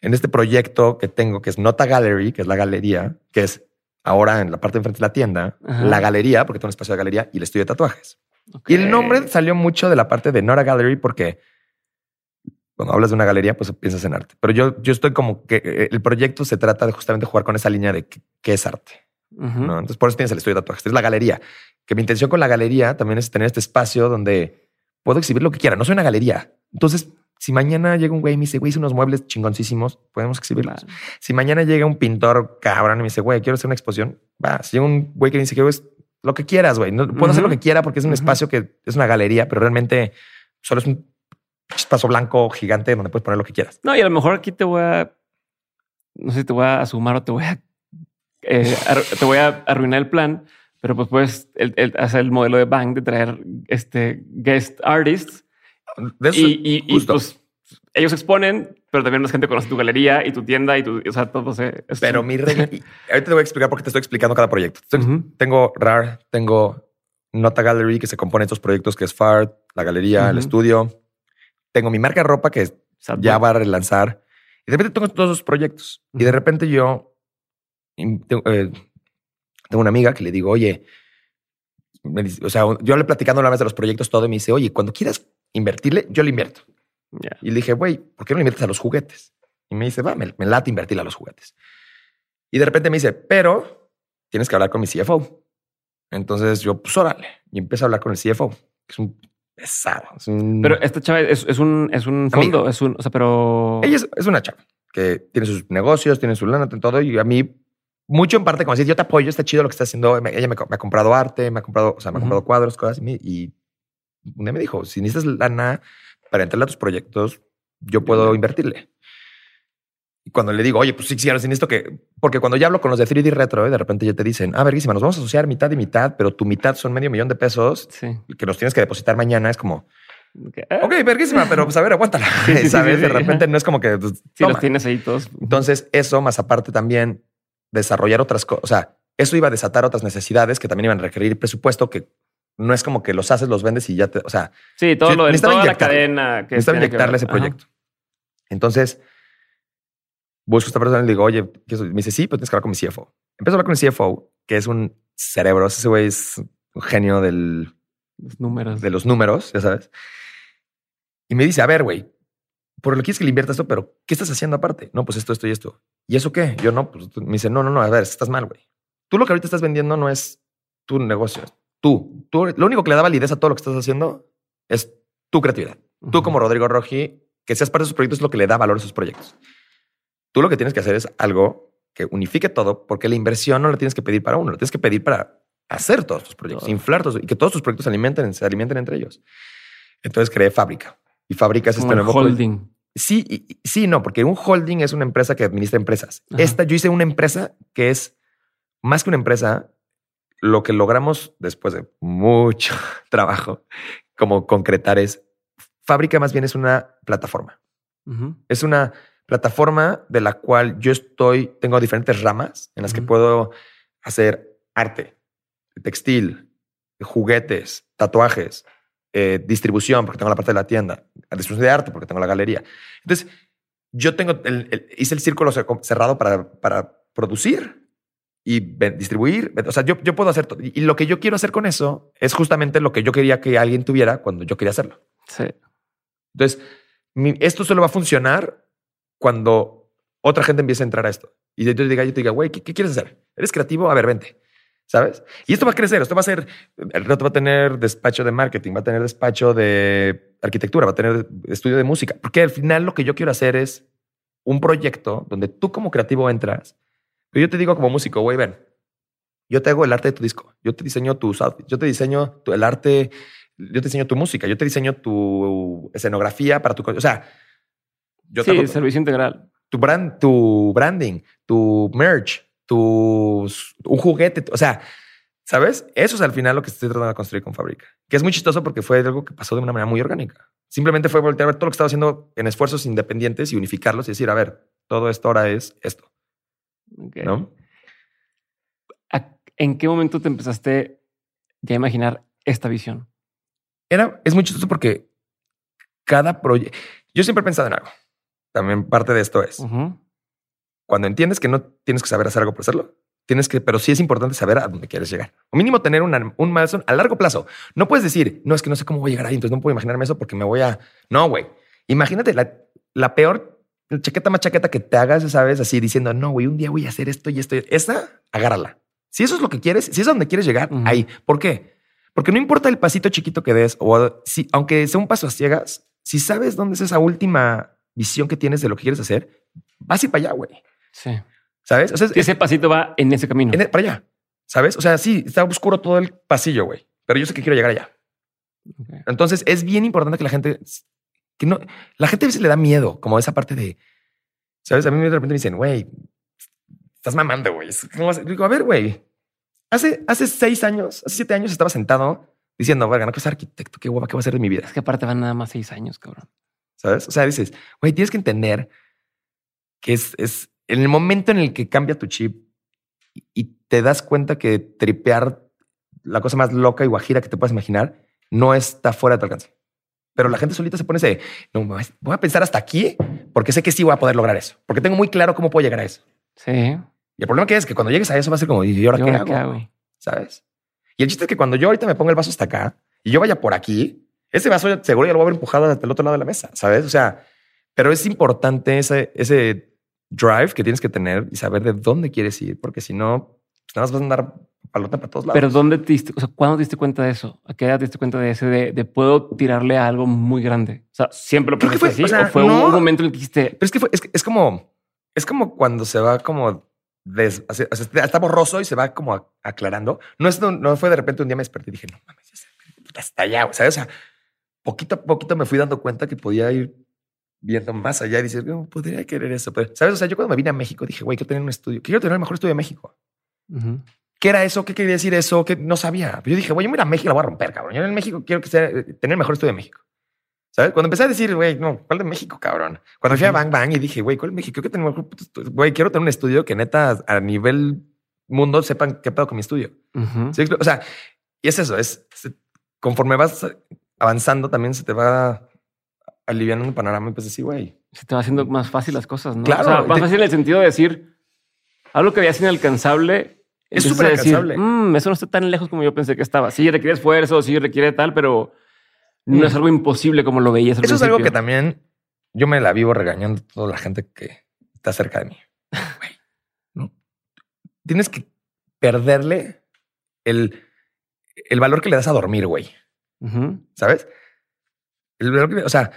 en este proyecto que tengo, que es Nota Gallery, que es la galería, que es ahora en la parte de enfrente de la tienda, Ajá. la galería, porque tengo un espacio de galería y el estudio de tatuajes. Ok. Y el nombre salió mucho de la parte de Nora Gallery porque cuando hablas de una galería, pues piensas en arte. Pero yo, yo estoy como que eh, el proyecto se trata de justamente jugar con esa línea de qué es arte. Entonces, por eso tienes el estudio de tatuajes. Es la galería. Que mi intención con la galería también es tener este espacio donde puedo exhibir lo que quiera. No soy una galería. Entonces, si mañana llega un güey y me dice, güey, hice unos muebles chingoncísimos, podemos exhibirlos. Si mañana llega un pintor cabrón y me dice, güey, quiero hacer una exposición, va. Si llega un güey que me dice, quiero es lo que quieras, güey. No, puedo hacer lo que quiera porque es un espacio que es una galería, pero realmente solo es un espacio blanco gigante donde puedes poner lo que quieras. No, y a lo mejor aquí te voy a. No sé te voy a sumar o te voy a eh, te voy a arruinar el plan, pero pues puedes hacer el modelo de bank de traer este guest artists. y, y, pues ellos exponen, pero también más gente conoce tu galería y tu tienda y tu, o sea, todo se. Pero mi regla, ahorita te voy a explicar porque te estoy explicando cada proyecto. Tengo RAR, tengo Nota Gallery que se compone de estos proyectos que es FART, la galería, el estudio. Tengo mi marca de ropa que ya va a relanzar. Y de repente tengo todos esos proyectos. Y de repente yo eh, tengo, una amiga que le digo, oye, o sea, yo le platicando una vez de los proyectos todo y me dice, oye, cuando quieras invertirle, yo le invierto. Y le dije, güey, ¿por qué no le inviertes a los juguetes? Y me dice, va, me, late invertirle a los juguetes. Y de repente me dice, pero tienes que hablar con mi CFO. Entonces yo, pues órale, y empiezo a hablar con el CFO, que es un pesado. Pero esta chava es, un, es un fondo, es un, o sea, pero... Ella es, una chava que tiene sus negocios, tiene su lana, todo, y a mí mucho en parte como decir, yo te apoyo, está chido lo que está haciendo. Ella me, ha comprado arte, me ha comprado, o sea, me ha comprado cuadros, cosas, y, y me dijo, si necesitas lana para entrarle a tus proyectos, yo puedo invertirle. Y cuando le digo, oye, pues sí, sí, ahora necesito que, porque cuando ya hablo con los de 3D Retro, ¿eh? de repente ya te dicen, ah, verguísima, nos vamos a asociar mitad y mitad, pero tu mitad son medio millón de pesos que nos tienes que depositar mañana. Es como, ok, verguísima, pero pues a ver, aguántala. ¿Sabes? de repente no es como que. Pues, sí, los tienes ahí todos. Entonces, eso más aparte también desarrollar otras cosas. O sea, eso iba a desatar otras necesidades que también iban a requerir presupuesto que no es como que los haces, los vendes y ya te. O sea, sí, todo lo de toda la cadena que necesitaba inyectarle ese proyecto. Entonces, busco a esta persona y le digo, oye, me dice, sí, pero tienes que hablar con mi CFO. Empiezo a hablar con mi CFO, que es un cerebro. Ese güey es un genio del, los números. de los números, ya sabes. Y me dice, a ver, güey, por lo que quieres que le inviertas esto, pero ¿qué estás haciendo aparte? No, pues esto, esto y esto. ¿Y eso qué? Yo no, pues me dice, no, no, no, a ver, estás mal, güey. Tú lo que ahorita estás vendiendo no es tu negocio. Tú, tú, lo único que le da validez a todo lo que estás haciendo es tu creatividad. Tú como Rodrigo Roji, que seas parte de esos proyectos es lo que le da valor a esos proyectos. Tú lo que tienes que hacer es algo que unifique todo, porque la inversión no la tienes que pedir para uno, la tienes que pedir para hacer todos tus proyectos, inflar todos y que todos tus proyectos se alimenten, se alimenten entre ellos. Entonces creé Fábrica y Fábrica es este nuevo holding. Sí, sí, no, porque un holding es una empresa que administra empresas. Esta, yo hice una empresa que es más que una empresa, lo que logramos después de mucho trabajo, como concretar es, fábrica más bien es una plataforma. Es una plataforma de la cual yo estoy, tengo diferentes ramas en las que puedo hacer arte, textil, juguetes, tatuajes, eh, distribución, porque tengo la parte de la tienda, distribución de arte, porque tengo la galería. Entonces, yo tengo el, hice el círculo cerrado para, para producir y distribuir. O sea, yo, yo puedo hacer todo. Y lo que yo quiero hacer con eso es justamente lo que yo quería que alguien tuviera cuando yo quería hacerlo. Sí. Entonces, esto solo va a funcionar cuando otra gente empiece a entrar a esto. Y yo te diga, yo te diga, güey, ¿qué, ¿qué, quieres hacer? ¿Eres creativo? A ver, vente. ¿Sabes? Y esto va a crecer, esto va a ser, el reto va a tener despacho de marketing, va a tener despacho de arquitectura, va a tener estudio de música, porque al final lo que yo quiero hacer es un proyecto donde tú como creativo entras, pero yo te digo como músico, güey, ven, yo te hago el arte de tu disco, yo te diseño tus outfits, yo te diseño el arte, yo te diseño tu música, yo te diseño tu escenografía para tu... O sea, yo sí, servicio integral. Tu, brand, tu branding, tu merch, tus, un juguete, o sea, ¿sabes? Eso es al final lo que estoy tratando de construir con Fabrica, que es muy chistoso porque fue algo que pasó de una manera muy orgánica. Simplemente fue voltear a ver todo lo que estaba haciendo en esfuerzos independientes y unificarlos y decir, a ver, todo esto ahora es esto. ¿No? ¿En qué momento te empezaste ya a imaginar esta visión? Era, es muy chistoso porque cada proyecto, yo siempre he pensado en algo. También parte de esto es, cuando entiendes que no tienes que saber hacer algo por hacerlo, tienes que, pero sí es importante saber a dónde quieres llegar. O mínimo tener una, un milestone a largo plazo. No puedes decir, no, es que no sé cómo voy a llegar ahí, entonces no puedo imaginarme eso porque me voy a... No, güey. Imagínate la, la peor chaqueta más chaqueta que te hagas, sabes, así diciendo, no, güey, un día voy a hacer esto y esto. Esa, agárrala. Si eso es lo que quieres, si es a donde quieres llegar, ahí. ¿Por qué? Porque no importa el pasito chiquito que des o si, aunque sea un paso a ciegas, si sabes dónde es esa última visión que tienes de lo que quieres hacer, vas ir para allá, güey. Sí. ¿Sabes? O sea, ese pasito va en ese camino. E, para allá. ¿Sabes? O sea, sí, está oscuro todo el pasillo, güey. Pero yo sé que quiero llegar allá. Entonces es bien importante que la gente, que no, la gente a veces le da miedo, como esa parte de, ¿sabes? A mí de repente me dicen, güey, estás mamando, güey. Digo, a ver, güey. Hace, hace seis años, hace siete años estaba sentado diciendo, verga, no quiero ser arquitecto. Qué hueva, ¿qué va a ser de mi vida? Es que aparte van nada más seis años, cabrón. ¿Sabes? O sea, dices, güey, tienes que entender que es, es en el momento en el que cambia tu chip y- te das cuenta que tripear la cosa más loca y guajira que te puedas imaginar no está fuera de tu alcance. Pero la gente solita se pone ese, no, voy a pensar hasta aquí porque sé que sí voy a poder lograr eso, porque tengo muy claro cómo puedo llegar a eso. Sí. Y el problema que es que cuando llegues a eso va a ser como, ¿y ahora ¿Y ahora qué hago? ¿Sabes? Y el chiste es que cuando yo ahorita me ponga el vaso hasta acá y yo vaya por aquí, ese vaso seguro ya lo voy a haber empujado hasta el otro lado de la mesa, ¿sabes? O sea, pero es importante ese, ese drive que tienes que tener y saber de dónde quieres ir, porque si no, pues nada más vas a andar palota para todos lados. Pero ¿dónde te diste, o sea, cuándo te diste cuenta de eso? ¿A qué edad te diste cuenta de ese de, de puedo tirarle a algo muy grande? O sea, ¿siempre lo pensaste fue- así? o ¿O, sea, fue no. un momento en el que dijiste, Pero es que fue, es, es como, es como cuando se va como des- o sea, está borroso y se va como aclarando. No es, no, no fue de repente un día me desperté y dije, no mames, está allá, güey", ¿sabes? O sea, poquito a poquito me fui dando cuenta que podía ir viendo más allá y decir, no, podría querer eso. Pero, ¿sabes? O sea, yo cuando me vine a México dije, güey, quiero tener un estudio, quiero tener el mejor estudio de México. Ujú. ¿Qué era eso? ¿Qué quería decir eso? Que no sabía. Pero yo dije, güey, yo me voy a ir a México y la voy a romper, cabrón. Yo en México quiero que sea, eh, tener el mejor estudio de México. ¿Sabes? Cuando empecé a decir, güey, no, ¿cuál de México, cabrón? Cuando fui a Ujú. Bang Bang y dije, güey, ¿cuál de México? Quiero tener, puto estudio. güey, quiero tener un estudio que neta a nivel mundo sepan qué pedo con mi estudio. Ujú. ¿Sí? O sea, y es eso, es se- conforme vas avanzando también se te va aliviando el panorama y pues así, güey. Se te va haciendo más fácil las cosas, ¿no? Claro, O sea, más te- fácil en el sentido de decir algo que veías inalcanzable. Es empiezas a decir, superalcanzable. "Mm, eso no está tan lejos como yo pensé que estaba. Sí requiere esfuerzo, sí requiere tal, pero no Mm. es algo imposible como lo veías al Eso es algo que también yo me la vivo regañando a toda la gente que está cerca de mí. Güey, ¿no? Tienes que perderle el, el valor que le das a dormir, güey. ¿Sabes? El valor que, o sea,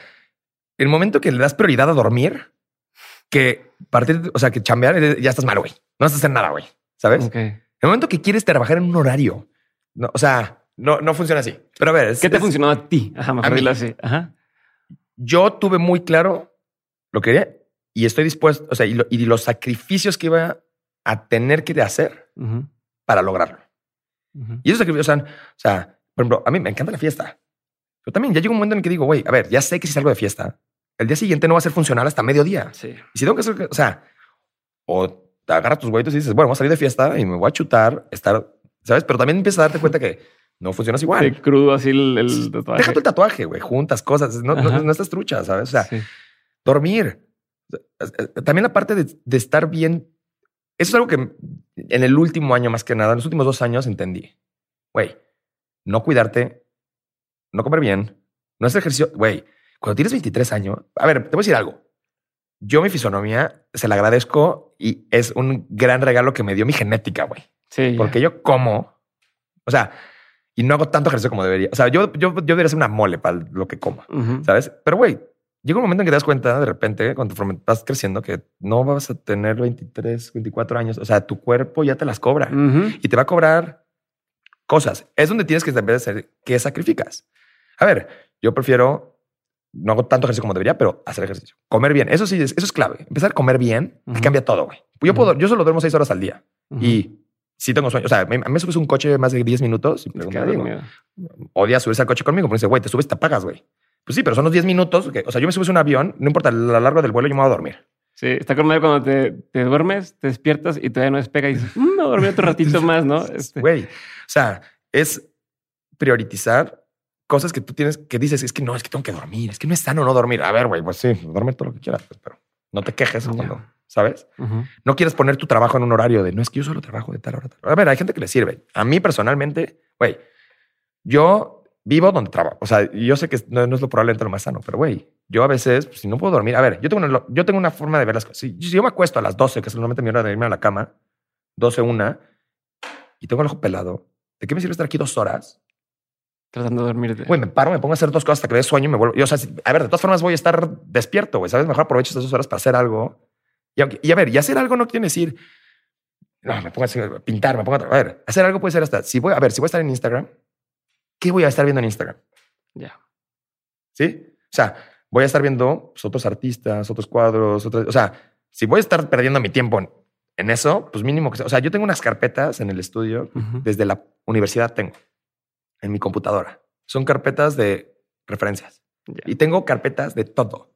el momento que le das prioridad a dormir, que partir, o sea, que chambear, ya estás mal, güey. No vas a hacer nada, güey. ¿Sabes? Ok. El momento que quieres trabajar en un horario, no, o sea, no, no funciona así. Pero a ver, es- ¿Qué te es- funcionó a ti? Ajá, mejor mí. dilo así. Ajá. yo tuve muy claro lo que quería y estoy dispuesto, o sea, y, lo- y los sacrificios que iba a tener que hacer para lograrlo. Y esos sacrificios, o sea, o sea, por ejemplo, a mí me encanta la fiesta. Pero también ya llega un momento en el que digo, güey, a ver, ya sé que si salgo de fiesta, el día siguiente no va a ser funcional hasta mediodía. Sí. Y si tengo que hacer, o sea, o te agarras tus huevitos y dices, bueno, voy a salir de fiesta y me voy a chutar, estar, ¿sabes? Pero también empiezas a darte cuenta que no funcionas igual. Sí, crudo así el, el tatuaje. Deja tu tatuaje, güey, juntas cosas, no, no, no estás trucha, ¿sabes? O sea, Sí. dormir. También la parte de, de estar bien. Eso es algo que en el último año, más que nada, en los últimos dos años entendí. Güey, no cuidarte, no comer bien, no hacer ejercicio. Güey, cuando tienes 23 años, a ver, te voy a decir algo. Yo mi fisonomía se la agradezco y es un gran regalo que me dio mi genética, güey. Sí. Porque yo como, o sea, y no hago tanto ejercicio como debería. O sea, yo, yo, yo debería ser una mole para lo que como. Ujú. ¿Sabes? Pero güey, llega un momento en que te das cuenta de repente, cuando vas creciendo, que no vas a tener 23, 24 años. O sea, tu cuerpo ya te las cobra y te va a cobrar cosas. Es donde tienes que saber hacer qué sacrificas. A ver, yo prefiero no hago tanto ejercicio como debería, pero hacer ejercicio, comer bien. Eso sí, es, eso es clave. Empezar a comer bien Ujú. cambia todo. Güey. Yo yo solo duermo seis horas al día y si tengo sueño. O sea, a mí me subes un coche más de 10 minutos y Te me odia subirse al coche conmigo, pero dice, güey, te subes te apagas, güey. Pues sí, pero son los 10 minutos. Que, o sea, yo me subes a un avión, no importa la largo del vuelo, yo me voy a dormir. Sí, está con cuando te, te duermes, te despiertas y todavía no despega y dices, "Mm, me voy a dormir otro ratito más, ¿no? Este, Güey, o sea, es priorizar cosas que tú tienes que dices, es que no, es que tengo que dormir, es que no es sano no dormir. A ver, güey, pues sí, duerme todo lo que quieras, pues, pero no te quejes cuando, ¿sabes? ujú. No quieres poner tu trabajo en un horario de no es que yo solo trabajo de tal hora. a tal hora". A ver, hay gente que le sirve. A mí personalmente, güey, yo vivo donde trabajo. O sea, yo sé que no, no es lo probablemente lo más sano, pero güey, yo a veces, pues, si no puedo dormir, a ver, yo tengo una, yo tengo una forma de ver las cosas. Si, si yo me acuesto a las 12, que es normalmente mi hora de irme a la cama, 12, una, y tengo el ojo pelado, ¿de qué me sirve estar aquí dos horas? Tratando de dormirte. Güey, me paro, me pongo a hacer dos cosas hasta que dé sueño y me vuelvo. O sea, a ver, de todas formas voy a estar despierto, güey. ¿Sabes? Mejor aprovecho estas dos horas para hacer algo. Y, y a ver, y hacer algo no quiere decir. No, me pongo a pintar, me pongo a. A ver, hacer algo puede ser hasta. Si voy a ver, si voy a estar en Instagram, ¿qué voy a estar viendo en Instagram? Ya. Sí. O sea, voy a estar viendo pues, otros artistas, otros cuadros, otros. O sea, si voy a estar perdiendo mi tiempo en en eso, pues mínimo que sea. O sea, yo tengo unas carpetas en el estudio Ujú. desde la universidad tengo en mi computadora. Son carpetas de referencias Ya. y tengo carpetas de todo.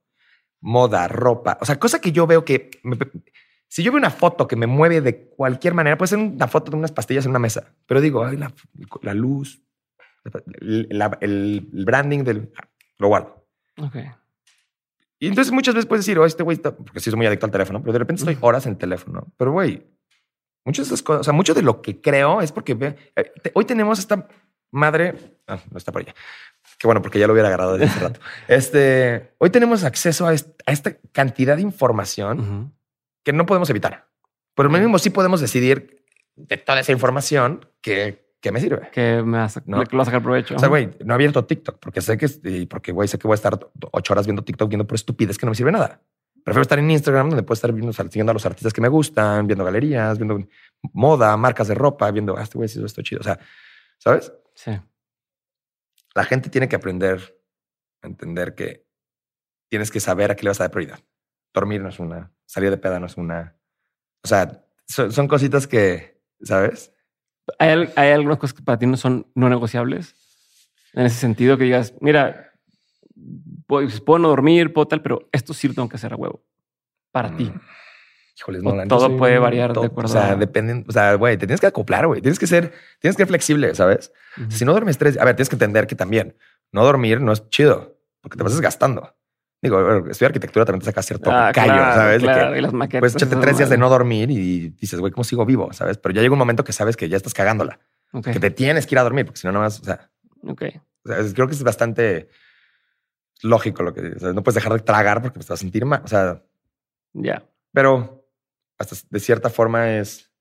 Moda, ropa, o sea, cosa que yo veo que me- si yo veo una foto que me mueve de cualquier manera, puede ser una foto de unas pastillas en una mesa, pero digo, ay, la, la luz, la- el, el branding del lo guardo. Ok. Y entonces muchas veces puedes decir, oh, este güey está, porque sí soy muy adicto al teléfono, pero de repente estoy horas en el teléfono. Pero güey, muchas de esas cosas, o sea, mucho de lo que creo es porque eh, hoy tenemos esta madre, ah, no está por allá. Qué bueno, porque ya lo hubiera agarrado desde hace rato. Este, hoy tenemos acceso a, est- a esta cantidad de información que no podemos evitar. Por lo mismo, sí podemos decidir de toda esa información que, que me sirve. Que me a, No. a sacar provecho. O sea, güey, no he abierto TikTok porque sé que, y porque güey, sé que voy a estar ocho horas viendo TikTok viendo por estupidez que no me sirve nada. Prefiero estar en Instagram donde puedo estar viendo, siguiendo a los artistas que me gustan, viendo galerías, viendo moda, marcas de ropa, viendo, ah, este güey hizo esto chido. O sea, ¿sabes? Sí. La gente tiene que aprender a entender que tienes que saber a qué le vas a dar prioridad. Dormir no es una, salir de peda no es una. O sea, son, son cositas que, ¿sabes? ¿Hay, al- hay algunas cosas que para ti no son no negociables? En ese sentido, que digas, mira, pues, puedo no dormir, puedo tal, pero esto sí lo tengo que hacer a huevo. Para ti. Híjoles, no, la todo puede variar de acuerdo O sea, dependen, o sea, güey, te tienes que acoplar, güey. Tienes que ser, tienes que ser flexible, ¿sabes? Si no duermes tres, a ver, tienes que entender que también no dormir no es chido porque te vas desgastando. Digo, estudiar arquitectura también te saca cierto Ah, callo, claro, ¿sabes? Que, claro, y las maquetas. Pues échate tres días de no dormir y dices, güey, ¿cómo sigo vivo? ¿Sabes? Pero ya llega un momento que sabes que ya estás cagándola, que te tienes que ir a dormir, porque si no, nada más, o sea, ok. o sea, es- creo que es bastante lógico lo que o sea, no puedes dejar de tragar porque te vas a sentir mal. O sea, Ya. pero hasta de cierta forma es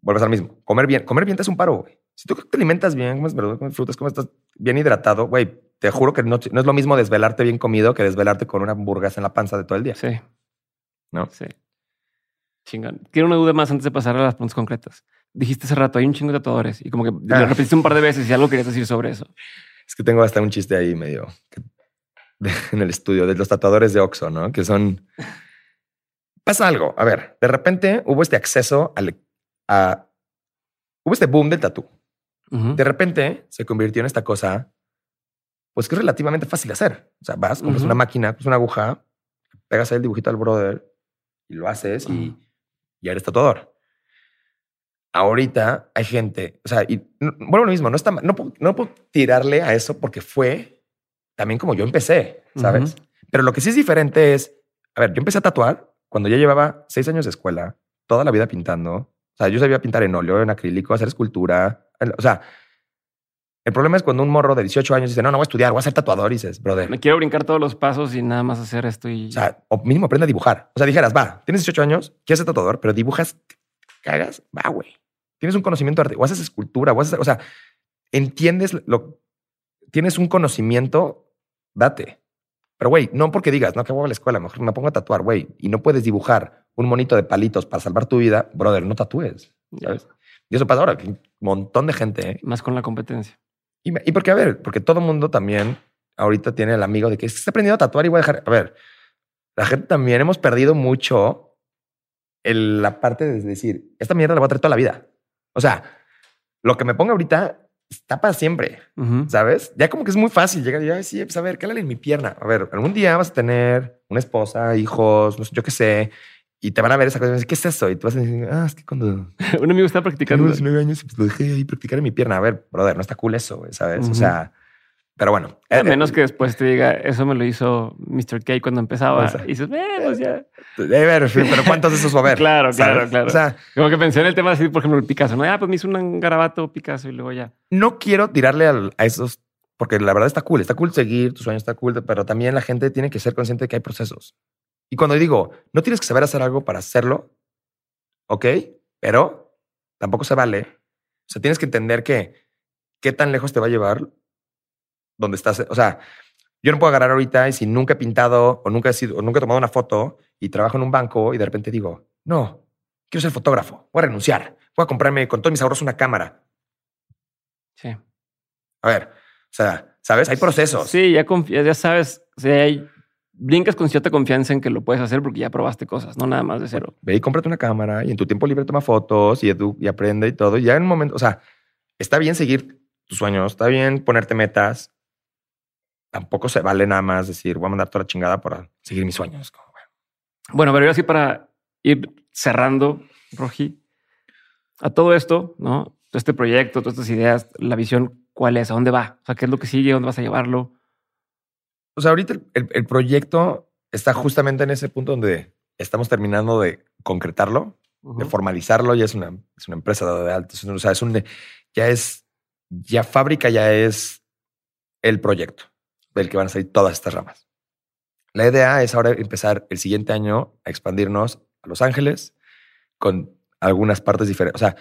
vuelves al mismo. Comer bien, comer bien te es un paro, güey. Si tú te alimentas bien, comes verduras, comes frutas, comes estás bien hidratado, güey, te juro que no, no es lo mismo desvelarte bien comido que desvelarte con una hamburguesa en la panza de todo el día. Sí. ¿No? Sí. Chingón. Quiero una duda más antes de pasar a las preguntas concretas. Dijiste hace rato, hay un chingo de tatuadores y como que Ah. lo repetiste un par de veces y algo querías decir sobre eso. Es que tengo hasta un chiste ahí medio que- de- en el estudio de los tatuadores de Oxxo, ¿no? Que son... Pasa algo. A ver, de repente hubo este acceso al... A, hubo este boom del tatú. De repente se convirtió en esta cosa, pues que es relativamente fácil de hacer. O sea, vas, compras una máquina, compras una aguja, pegas ahí el dibujito al brother y lo haces y ya eres tatuador. Ahorita hay gente, o sea, y no- vuelvo a lo mismo, no está, no, puedo- no puedo tirarle a eso porque fue también como yo empecé, ¿sabes? Pero lo que sí es diferente es, a ver, yo empecé a tatuar cuando ya llevaba seis años de escuela, toda la vida pintando. O sea, yo sabía pintar en óleo, en acrílico, hacer escultura. O sea, el problema es cuando un morro de 18 años dice, no, no voy a estudiar, voy a ser tatuador. Y dices, brother, Me quiero brincar todos los pasos y nada más hacer esto y o sea, o mínimo aprende a dibujar. O sea, dijeras, va, tienes 18 años, quieres ser tatuador, pero dibujas, cagas, va, güey. Tienes un conocimiento de arte, o haces escultura, o haces, o sea, entiendes lo, tienes un conocimiento, date. Pero, güey, no porque digas, no, que voy a la escuela, mejor me pongo a tatuar, güey, y no puedes dibujar un monito de palitos para salvar tu vida, brother, no tatúes, ya, ¿sabes? Y eso pasa ahora, que un montón de gente, ¿eh? más con la competencia. Y, y porque, a ver, porque todo mundo también ahorita tiene el amigo de que "Es que está aprendiendo a tatuar y voy a dejar. A ver, la gente también hemos perdido mucho el- la parte de decir, esta mierda la voy a traer toda la vida. O sea, lo que me ponga ahorita está para siempre. ¿sabes? Ya como que es muy fácil llegar y, ay, sí, pues a ver, cálale en mi pierna. A ver, algún día vas a tener una esposa, hijos, no sé, yo qué sé, y te van a ver esa cosa y van a decir, ¿qué es eso? Y tú vas a decir, ah, es que cuando Un amigo está tengo practicando. 19 años, pues lo dejé ahí practicar en mi pierna. A ver, brother, no está cool eso, ¿sabes? O sea, pero bueno. A eh, menos eh, que después te diga, eso me lo hizo Mr. K cuando empezaba. O sea, y dices, eh, pues ya. Ver, pero ¿cuántos de esos va a haber? Claro, ¿Sabes? claro, claro. O sea, Como que pensé en el tema así, por ejemplo, el Picasso. No, ah, pues me hizo un garabato Picasso y luego ya. no quiero tirarle a esos, porque la verdad está cool, está cool seguir, tus sueños está cool, pero también la gente tiene que ser consciente de que hay procesos. Y cuando digo, no tienes que saber hacer algo para hacerlo, ok, pero tampoco se vale. O sea, tienes que entender que qué tan lejos te va a llevar donde estás. O sea, yo no puedo agarrar ahorita y si nunca he pintado o nunca he sido, o nunca he tomado una foto y trabajo en un banco y de repente digo, no, quiero ser fotógrafo, voy a renunciar, voy a comprarme con todos mis ahorros una cámara. Sí. A ver, o sea, ¿sabes? Hay procesos. Sí, ya confías, ya sabes. O sea, hay brincas con cierta confianza en que lo puedes hacer porque ya probaste cosas, no nada más de cero. Ve y cómprate una cámara y en tu tiempo libre toma fotos y, edu- y aprende y todo. Y ya en un momento, o sea, está bien seguir tus sueños, está bien ponerte metas. Tampoco se vale nada más decir, voy a mandar toda la chingada para seguir mis sueños. Como, bueno, Bueno, pero ahora sí para ir cerrando, Roji, a todo esto, ¿no? Todo este proyecto, todas estas ideas, la visión, ¿cuál es? ¿A dónde va? O sea, ¿qué es lo que sigue? ¿Dónde vas a llevarlo? O sea, ahorita el, el- el proyecto está justamente en ese punto donde estamos terminando de concretarlo, de formalizarlo. Ya es una, es una empresa de un- O sea, es un, ya es, ya fábrica, ya es el proyecto del que van a salir todas estas ramas. La idea es ahora empezar el siguiente año a expandirnos a Los Ángeles con algunas partes diferentes. O sea,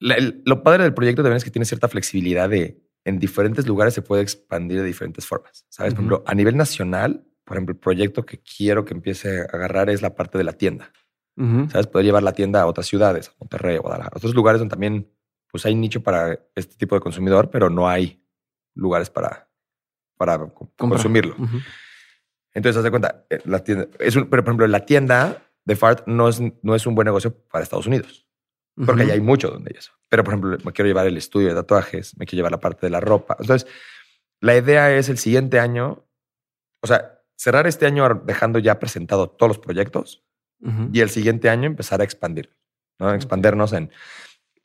la- el- lo padre del proyecto también es que tiene cierta flexibilidad de en diferentes lugares se puede expandir de diferentes formas. Sabes, por Ujú. ejemplo, a nivel nacional, por ejemplo, el proyecto que quiero que empiece a agarrar es la parte de la tienda. Ujú. Sabes, poder llevar la tienda a otras ciudades, a Monterrey, a Guadalajara, a otros lugares donde también pues hay nicho para este tipo de consumidor, pero no hay lugares para, para co- Comprar. consumirlo. Ujú. Entonces, haz de cuenta, eh, la tienda, es un, pero por ejemplo, la tienda de Fart no es, no es un buen negocio para Estados Unidos, porque Ujú. allá hay mucho donde hay eso. Pero, por ejemplo, me quiero llevar el estudio de tatuajes, me quiero llevar la parte de la ropa. Entonces, la idea es el siguiente año, o sea, cerrar este año dejando ya presentado todos los proyectos Ujú. y el siguiente año empezar a expandir, ¿no? Expandernos en...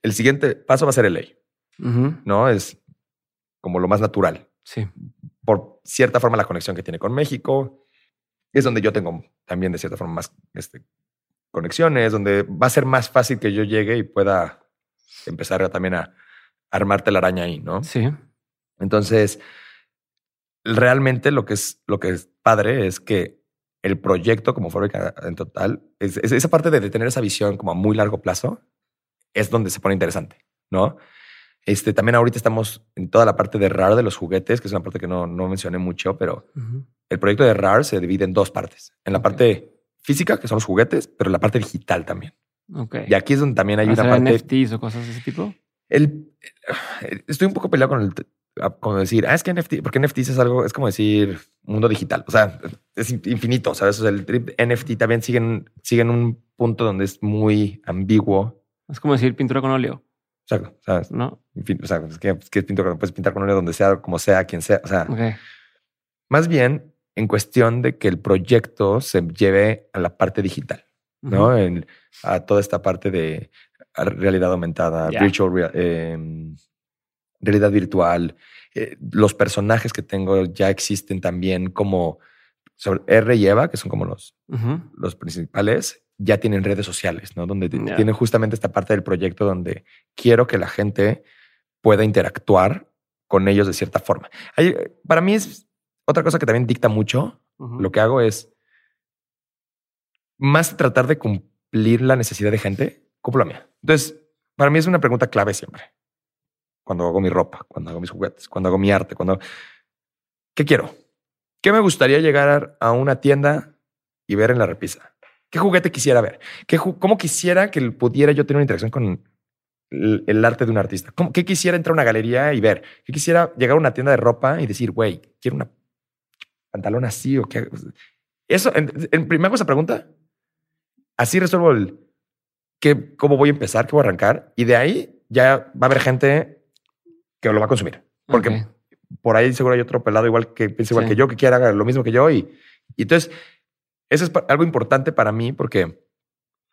El siguiente paso va a ser el ley. ¿no? Es como lo más natural. Sí. Por cierta forma, la conexión que tiene con México es donde yo tengo también de cierta forma más este, conexiones, donde va a ser más fácil que yo llegue y pueda empezar a- también a armarte la araña ahí, ¿no? Sí. Entonces, realmente lo que es lo que es padre es que el proyecto como fábrica en total, es, es- esa parte de tener esa visión como a muy largo plazo, es donde se pone interesante, ¿no? Este, también ahorita estamos en toda la parte de RAR de los juguetes, que es una parte que no, no mencioné mucho, pero el proyecto de RAR se divide en dos partes. En la parte física, que son los juguetes, pero en la parte digital también. Y aquí es donde también hay ¿Hacer una parte... NFTs o cosas de ese tipo? El, estoy un poco peleado con el como decir, ah, es que NFT, porque NFTs es algo, es como decir mundo digital. O sea, es in- infinito, ¿sabes? O sea, el trip NFT también sigue en, sigue en un punto donde es muy ambiguo. Es como decir pintura con óleo, ¿sabes? ¿no? O sea, es que, es que pinto, con- puedes pintar con óleo donde sea, como sea, quien sea. O sea, más bien en cuestión de que el proyecto se lleve a la parte digital, ¿no? En- a toda esta parte de realidad aumentada, virtual real- em, realidad virtual. Eh, los personajes que tengo ya existen también como sobre R y Eva, que son como los, los principales, ya tienen redes sociales, ¿no? Donde tienen justamente esta parte del proyecto donde quiero que la gente pueda interactuar con ellos de cierta forma. Hay- para mí es otra cosa que también dicta mucho. Lo que hago es más tratar de cumplir la necesidad de gente, cumplo la mía. Entonces, para mí es una pregunta clave siempre. Cuando hago mi ropa, cuando hago mis juguetes, cuando hago mi arte, cuando... ¿Qué quiero? ¿Qué me gustaría llegar a una tienda y ver en la repisa? ¿Qué juguete quisiera ver? ¿Qué ¿Cómo quisiera que pudiera yo tener una interacción con el, el arte de un artista? ¿Cómo, ¿Qué quisiera entrar a una galería y ver? ¿Qué quisiera llegar a una tienda de ropa y decir, güey, quiero una pantalón así o qué? Eso, en, en, me hago esa pregunta. Así resuelvo el qué, cómo voy a empezar, qué voy a arrancar. Y de ahí ya va a haber gente que lo va a consumir. Porque por ahí seguro hay otro pelado igual que piensa igual Sí. que yo, que quiera lo mismo que yo. Y, y entonces, eso es algo importante para mí porque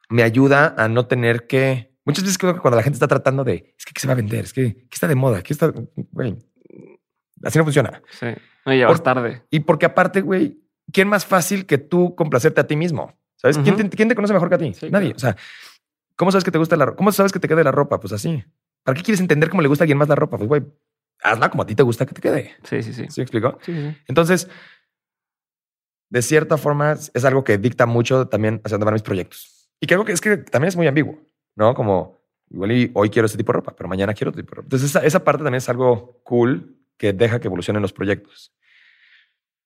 me ayuda a no tener que. Muchas veces creo que cuando la gente está tratando de es que ¿qué se va a vender, es que ¿qué está de moda, ¿Qué está, güey, así no funciona. Sí. No, ya vas Por- tarde. Y porque aparte, güey, ¿quién más fácil que tú complacerte a ti mismo? ¿Sabes? ¿Quién, Ujú. te, quién te conoce mejor que a ti? Sí, Nadie. claro. O sea, ¿cómo sabes que te gusta la ropa? ¿Cómo sabes que te quede la ropa? Pues así. ¿Para qué quieres entender cómo le gusta a alguien más la ropa? Pues, güey, hazla como a ti te gusta que te quede. Sí, sí, sí. ¿Sí me explico? Sí, sí. Entonces, de cierta forma, es algo que dicta mucho también hacia dónde van mis proyectos. Y que algo que es que también es muy ambiguo, ¿no? Como igual y hoy quiero ese tipo de ropa, pero mañana quiero otro tipo de ropa. Entonces, esa, esa parte también es algo cool que deja que evolucionen los proyectos.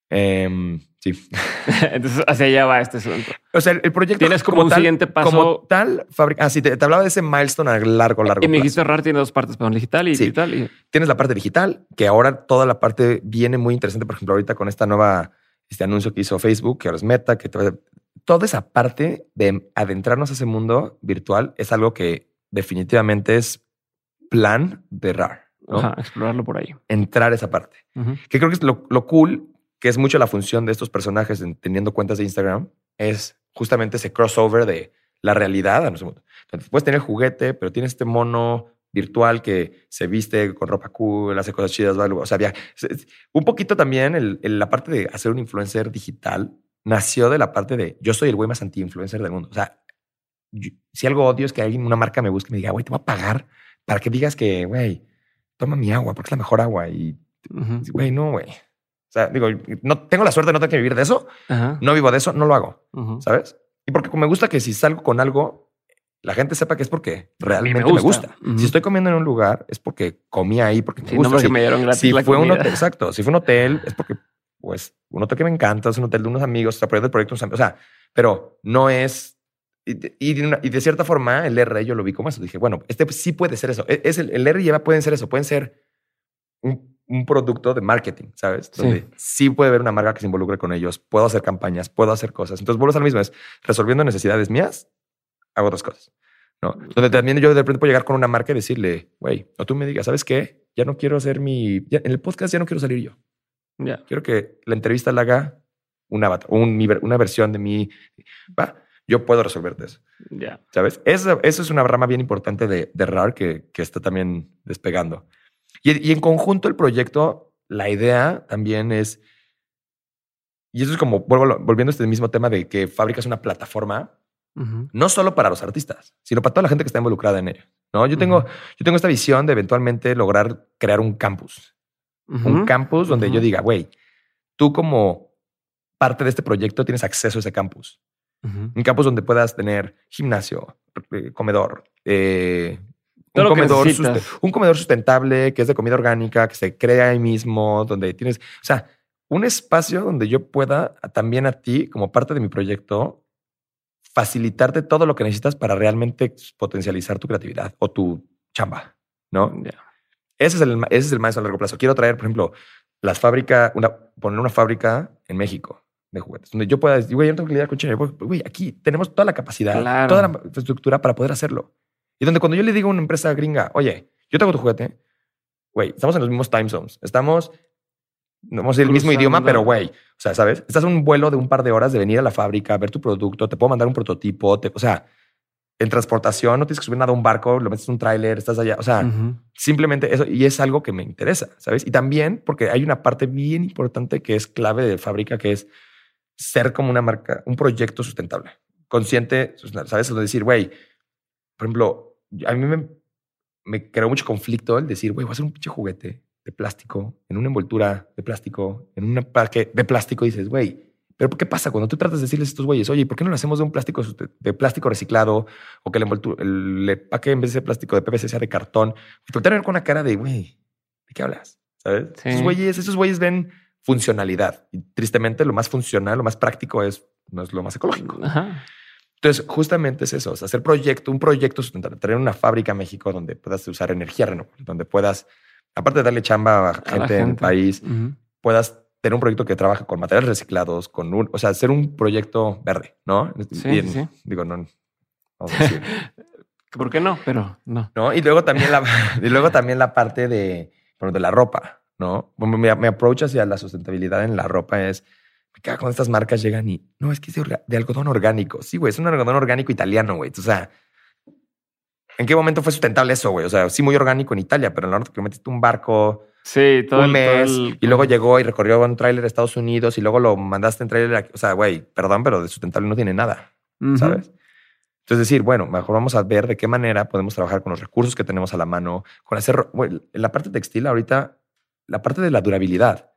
Em, sí. Entonces, hacia allá va este asunto. O sea, el, proyecto. Tienes como un siguiente paso- Como tal, fabrica. Ah, sí, te, te hablaba de ese milestone a largo, largo Y me dijiste RAR tiene dos partes, pero digital y Sí. digital. Y... Tienes la parte digital, que ahora toda la parte viene muy interesante. Por ejemplo, ahorita con esta nueva este anuncio que hizo Facebook, que ahora es Meta, que toda esa parte de adentrarnos a ese mundo virtual es algo que definitivamente es plan de RAR. explorarlo por ahí. Entrar esa parte. Que creo que es lo, cool, que es mucho la función de estos personajes teniendo cuentas de Instagram, es justamente ese crossover de la realidad. Entonces, puedes tener juguete, pero tienes este mono virtual que se viste con ropa cool, hace cosas chidas, o sea, un poquito también la parte de hacer un influencer digital nació de la parte de yo soy el güey más anti-influencer del mundo. O sea, si algo odio es que alguien, una marca me busque y me diga, güey, te voy a pagar para que digas que, güey, toma mi agua porque es la mejor agua. Y, güey, no, güey. O sea, digo, no tengo la suerte de no tener que vivir de eso. No vivo de eso, no lo hago. ¿Sabes? Y porque me gusta que si salgo con algo, la gente sepa que es porque realmente me gusta. Si estoy comiendo en un lugar, es porque comí ahí, porque me gusta. si, me dieron gratis si fue un hotel, exacto. Si fue un hotel, es porque, pues, un hotel que me encanta, es un hotel de unos amigos, está apoyando el proyecto, o sea, pero no es y de, cierta forma, el R yo lo vi como eso. Dije, bueno, este sí puede ser eso. E, es el, el R y Eva pueden ser eso. Pueden ser un, un producto de marketing, ¿sabes? Donde sí. puede haber una marca que se involucre con ellos. Puedo hacer campañas, puedo hacer cosas. Entonces, vuelvo a lo mismo. Es resolviendo necesidades mías, hago otras cosas. ¿no? Donde también yo de repente puedo llegar con una marca y decirle, güey, o tú me digas, ¿sabes qué? Ya no quiero hacer mi... en el podcast ya no quiero salir yo. Ya. Quiero que la entrevista la haga un avatar, un, una versión de mí. Va yo puedo resolverte eso. Ya. ¿Sabes? Eso, eso, es una rama bien importante de, de RAR que, que está también despegando. Y, y, en conjunto el proyecto, la idea también es, y eso es como, volviendo a este mismo tema de que Fábrica es una plataforma, no solo para los artistas, sino para toda la gente que está involucrada en ello. ¿no? Yo, tengo, yo tengo esta visión de eventualmente lograr crear un campus. Un campus donde yo diga, güey, tú como parte de este proyecto tienes acceso a ese campus. Un campus donde puedas tener gimnasio, eh, comedor, eh, un, comedor un comedor sustentable que es de comida orgánica, que se crea ahí mismo, donde tienes, o sea, un espacio donde yo pueda también a ti, como parte de mi proyecto, facilitarte todo lo que necesitas para realmente potencializar tu creatividad o tu chamba, ¿no? Ese, es el, ese es el maestro a largo plazo. Quiero traer, por ejemplo, las fábricas, una, poner una fábrica en México de juguetes, donde yo pueda decir, güey, yo no tengo que lidiar con China. Güey, aquí tenemos toda la capacidad, toda la infraestructura para poder hacerlo. Y donde cuando yo le digo a una empresa gringa, oye, yo tengo tu juguete, güey, estamos en los mismos time zones, estamos, no vamos a decir el mismo idioma, pero güey, o sea, ¿sabes? Estás en un vuelo de un par de horas de venir a la fábrica, ver tu producto, te puedo mandar un prototipo, te, o sea, en transportación no tienes que subir nada a un barco, lo metes en un tráiler, estás allá, o sea, simplemente eso, y es algo que me interesa, ¿sabes? Y también porque hay una parte bien importante que es clave de fábrica, que es ser como una marca, un proyecto sustentable, consciente, ¿sabes? Es decir, güey, por ejemplo, a mí me, me creó mucho conflicto el decir, güey, voy a hacer un pinche juguete de plástico, en una envoltura de plástico, en un parque de plástico, dices, güey, pero ¿qué pasa cuando tú tratas de decirles a estos güeyes, oye, ¿por qué no lo hacemos de un plástico de plástico reciclado o que el, envoltura, el empaque en vez de plástico de PVC sea de cartón? Y te con una cara de, güey, ¿de qué hablas? ¿Sabes? Esos güeyes, esos güeyes ven funcionalidad. Y tristemente lo más funcional, lo más práctico es, no es lo más ecológico. Entonces, justamente es eso, hacer proyecto, un proyecto sustentable, tener una fábrica en México donde puedas usar energía renovable, donde puedas, aparte de darle chamba a gente, en el país, puedas tener un proyecto que trabaje con materiales reciclados, con un, o sea, hacer un proyecto verde, ¿no? Sí, sí. Digo, no. ¿Por qué no? Pero no. No, y luego también la, y luego también la parte de, de la ropa. ¿no? Mi, approach hacia la sustentabilidad en la ropa es, me cuando estas marcas llegan y, no, es que es de, algodón orgánico. Sí, güey, es un algodón orgánico italiano, güey. O sea, ¿en qué momento fue sustentable eso, güey? O sea, sí muy orgánico en Italia, pero en la hora que metiste un barco sí, todo un mes y luego llegó y recorrió un tráiler a Estados Unidos y luego lo mandaste en tráiler. O sea, güey, perdón, pero de sustentable no tiene nada, ¿sabes? Entonces decir, bueno, mejor vamos a ver de qué manera podemos trabajar con los recursos que tenemos a la mano, con hacer, güey, en la parte textil ahorita la parte de la durabilidad.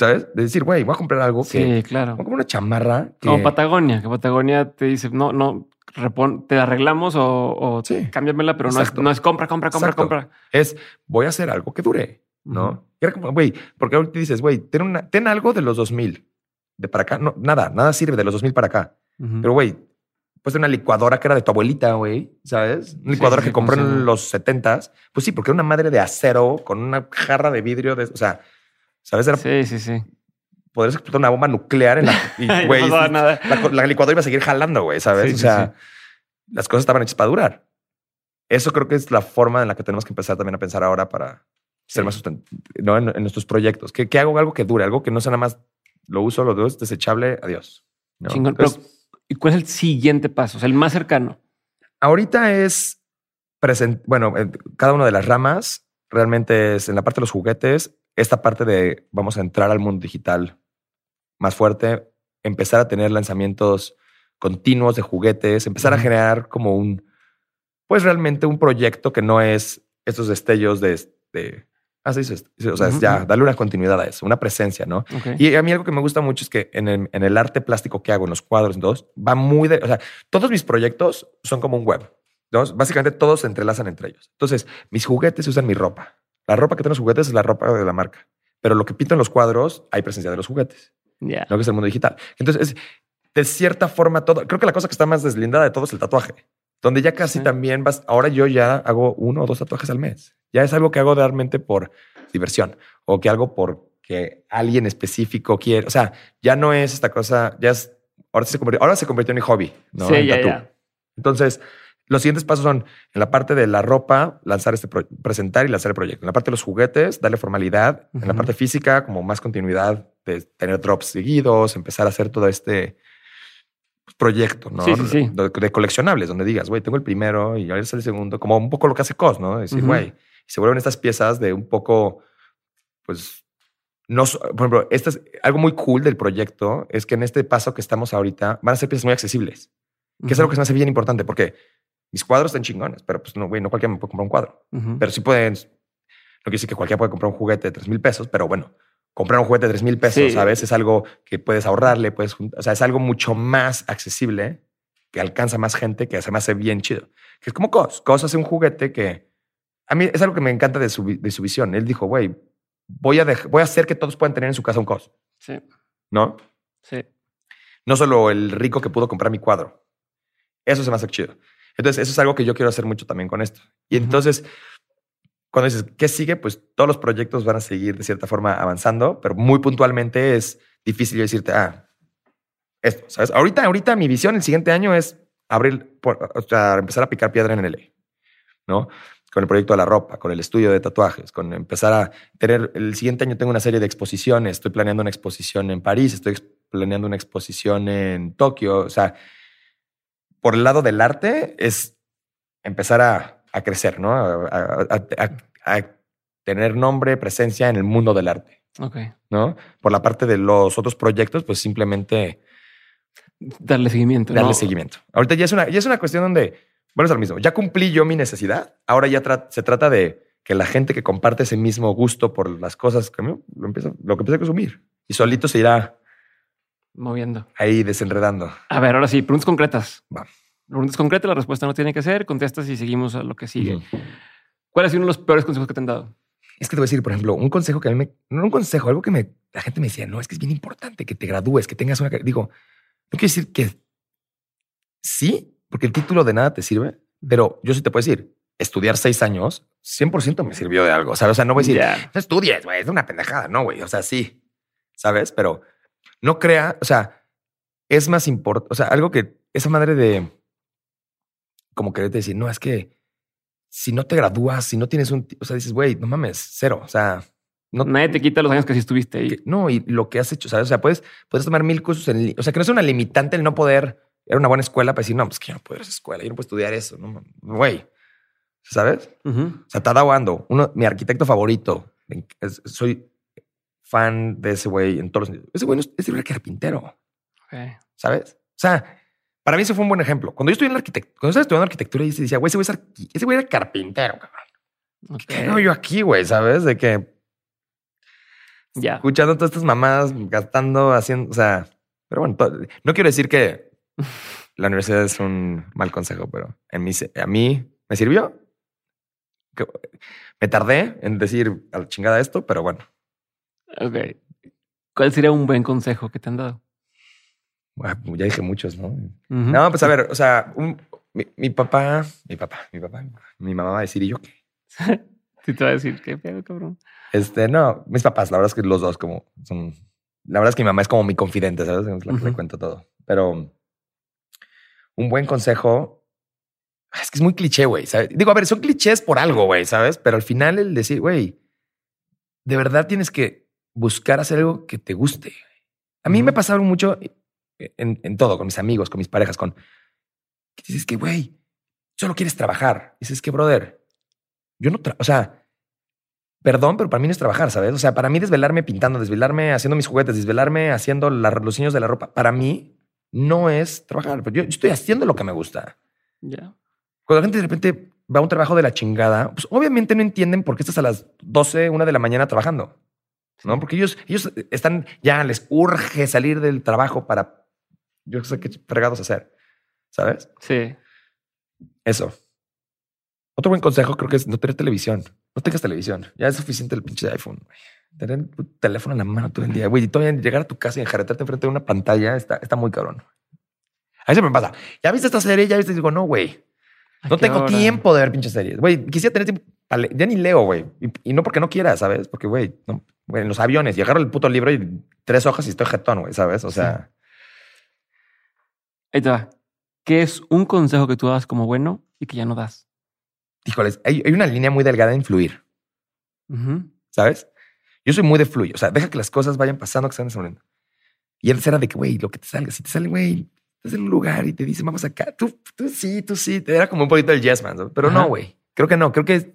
¿Sabes? De decir, güey, voy a comprar algo que. Sí, claro. Como una chamarra. Como Patagonia, que Patagonia te dice, no, no, te arreglamos o, o sí. cámbiamela, pero no es, no es, compra, compra, compra, compra. Es voy a hacer algo que dure, ¿no? Güey, porque ahorita dices, güey, ten, ten algo de los 2000 de para acá. No, nada, nada sirve de los 2000 para acá. Pero, güey, pues una licuadora que era de tu abuelita, güey, ¿sabes? Una licuadora que compró en los setentas. Pues sí, porque era una madre de acero con una jarra de vidrio, de, o sea, ¿sabes? sí, sí, sí. podrías explotar una bomba nuclear en la, y, No güey, nada. la, la licuadora iba a seguir jalando, güey, ¿sabes? Sí, o sí, sea, las cosas estaban hechas para durar. Eso creo que es la forma en la que tenemos que empezar también a pensar ahora para ser más sustentables ¿no? en, en nuestros proyectos. ¿Qué, qué hago? Algo que dure, algo que no sea nada más lo uso, lo es desechable, adiós. ¿no? Chingón. Entonces, Pero, ¿y cuál es el siguiente paso? O sea, el más cercano. Ahorita es present, bueno, en cada una de las ramas realmente es en la parte de los juguetes, esta parte de vamos a entrar al mundo digital más fuerte, empezar a tener lanzamientos continuos de juguetes, empezar a generar como un, pues realmente un proyecto que no es estos destellos de, de ah, sí, sí, sí, o sea, ya darle una continuidad a eso, una presencia, ¿no? Y a mí algo que me gusta mucho es que en el, en el arte plástico que hago, en los cuadros, en todos, va muy de, o sea, todos mis proyectos son como un web. ¿no? Básicamente todos se entrelazan entre ellos. Entonces, mis juguetes usan mi ropa. La ropa que tengo en los juguetes es la ropa de la marca. Pero lo que pinto en los cuadros, hay presencia de los juguetes, Ya. no que es el mundo digital. Entonces, es, de cierta forma, todo. Creo que la cosa que está más deslindada de todo es el tatuaje, donde ya casi Sí. también vas. Ahora yo ya hago uno o dos tatuajes al mes. Ya es algo que hago realmente por diversión o que algo porque alguien específico quiere. O sea, ya no es esta cosa, ya es. Ahora se convirtió, ahora se convirtió en mi hobby. ¿no? Sí, ya, ya. Entonces, los siguientes pasos son en la parte de la ropa, lanzar este presentar y lanzar el proyecto. En la parte de los juguetes, darle formalidad. En la parte física, como más continuidad de tener drops seguidos, empezar a hacer todo este proyecto, ¿no? Sí, sí, sí. De, de coleccionables, donde digas, güey, tengo el primero y ahora es el segundo, como un poco lo que hace COS, ¿no? Decir, Ujú. güey, y se vuelven estas piezas de un poco, pues, no, por ejemplo, este es algo muy cool del proyecto, es que en este paso que estamos ahorita van a ser piezas muy accesibles que es algo que se me hace bien importante porque mis cuadros están chingones, pero pues no, güey, no cualquiera me puede comprar un cuadro. Pero sí pueden, no quiere decir que cualquiera puede comprar un juguete de tres mil pesos, pero bueno, comprar un juguete de tres mil pesos, Sí. ¿sabes? Es algo que puedes ahorrarle, puedes, o sea, es algo mucho más accesible que alcanza más gente, que se me hace bien chido. Que es como Cos. Cos hace un juguete que a mí es algo que me encanta de su, de su visión. Él dijo, güey, voy a, voy a hacer que todos puedan tener en su casa un Cos, Sí, ¿no? sí. No solo el rico que pudo comprar mi cuadro. Eso se me hace chido. Entonces, eso es algo que yo quiero hacer mucho también con esto. Y Ujú. entonces, cuando dices, ¿qué sigue? Pues todos los proyectos van a seguir de cierta forma avanzando, pero muy puntualmente es difícil yo decirte, ah, esto, ¿sabes? Ahorita, ahorita mi visión el siguiente año es abrir, por- o sea, empezar a picar piedra en LA, ¿no? Con el proyecto de la ropa, con el estudio de tatuajes, con empezar a tener, el siguiente año tengo una serie de exposiciones, estoy planeando una exposición en París, estoy planeando una exposición en Tokio, o sea, por el lado del arte es empezar a, a crecer, ¿no? A, tener nombre, presencia en el mundo del arte, Ok. ¿no? Por la parte de los otros proyectos, pues simplemente Darle seguimiento. darle ¿no? seguimiento. Ahorita ya es una, ya es una cuestión donde, bueno, es lo mismo. Ya cumplí yo mi necesidad. Ahora ya tra- se trata de que la gente que comparte ese mismo gusto por las cosas que lo empieza, lo que empieza a consumir y solito se irá Moviendo. ahí desenredando. A ver, ahora sí, preguntas concretas. Va. Preguntas concretas, la respuesta no tiene que ser. Contestas y seguimos a lo que sigue. ¿Cuál ha sido uno de los peores consejos que te han dado? Es que te voy a decir, por ejemplo, un consejo que a mí me, no un consejo, algo que me, la gente me decía, no, es que es bien importante que te gradúes, que tengas una, car-". digo, no quiero decir que sí, porque el título de nada te sirve, pero yo sí te puedo decir, estudiar seis años, 100% me sirvió de algo, ¿sabes? O sea, no voy a decir, Ya. no estudies, güey, es una pendejada, no, güey, o sea, sí, ¿sabes? Pero no crea, o sea, es más importante, o sea, algo que esa madre de, como quererte decir, no, es que si no te gradúas, si no tienes un, o sea, dices, güey, no mames, cero, o sea, no, Nadie te quita los años que sí estuviste ahí. que- no, y lo que has hecho, ¿sabes? O sea, puedes, puedes tomar mil cursos en O sea, que no es una limitante el no poder ir a una buena escuela para decir, no, pues que yo no puedo ir a esa escuela, yo no puedo estudiar eso, no, güey. ¿Sabes? Ujú. O sea, Tadao Ando, uno, mi arquitecto favorito. soy fan de ese güey en todos los sentidos. Ese güey no es, ese era carpintero. ¿sabes? O sea, para mí ese fue un buen ejemplo. Cuando yo estudié en la arquitectura, cuando estaba estudiando arquitectura, y se decía, güey, ese güey es ese güey era carpintero, cabrón. Ok. ¿Qué hago yo aquí, güey? ¿Sabes? De que Ya. escuchando todas estas mamadas, gastando, haciendo, o sea, pero bueno, no quiero decir que la universidad es un mal consejo, pero en mí, a mí me sirvió. Me tardé en decir a la chingada esto, pero bueno, Ok. ¿Cuál sería un buen consejo que te han dado? bueno, ya dije muchos, ¿no? No, pues a ver, o sea, un- mi, mi papá, mi papá, mi papá, mi mamá va a decir, ¿y yo qué? Sí te va a decir, qué pedo, cabrón. Este, no, mis papás, la verdad es que los dos como son La verdad es que mi mamá es como mi confidente, ¿sabes? Es la que le cuento todo. Pero un buen consejo es que es muy cliché, güey. Digo, a ver, son clichés por algo, güey, ¿sabes? Pero al final el decir, güey, de verdad tienes que buscar hacer algo que te guste. A mí Ujú. me pasaba mucho en, en todo, con mis amigos, con mis parejas, con que dices que, güey, solo quieres trabajar. Dices que, brother, yo no, o sea, perdón, pero para mí no es trabajar, ¿sabes? O sea, para mí desvelarme pintando, desvelarme haciendo mis juguetes, desvelarme haciendo la- los niños de la ropa, para mí no es trabajar. Yo, yo estoy haciendo lo que me gusta. Ya. Cuando la gente de repente va a un trabajo de la chingada, pues obviamente no entienden por qué estás a las 12, una de la mañana trabajando. ¿No? Porque ellos, ellos están, ya les urge salir del trabajo para, yo sé qué fregados hacer. ¿Sabes? Sí. Eso. Otro buen consejo creo que es no tener televisión. No tengas televisión. Ya es suficiente el pinche iPhone. güey. Tener tu teléfono en la mano todo el día. Güey, y todavía llegar a tu casa y enjaretarte enfrente de una pantalla está, está muy cabrón. A veces me pasa. ¿Ya viste esta serie? ¿Ya viste? Y digo, no, güey. ¿A No tengo hora? tiempo de ver pinches series. Güey, quisiera tener tiempo. Ya ni leo, güey. Y, y no porque no quiera, ¿sabes? Porque, güey, no, en los aviones y agarro el puto libro y tres hojas y estoy jetón, güey, ¿sabes? O sea, Ahí te va. ¿Qué es un consejo que tú das como bueno y que ya no das? híjoles, hay, hay una línea muy delgada en fluir, Ujú. ¿sabes? Yo soy muy de fluir. O sea, deja que las cosas vayan pasando, que se van desarrollando. Y él era de que, güey, lo que te salga, si te sale, güey, estás en un lugar y te dice, vamos acá, tú, tú sí, tú sí. Era como un poquito el yes man, ¿sabes? pero Ajá. no, güey. Creo que no. Creo que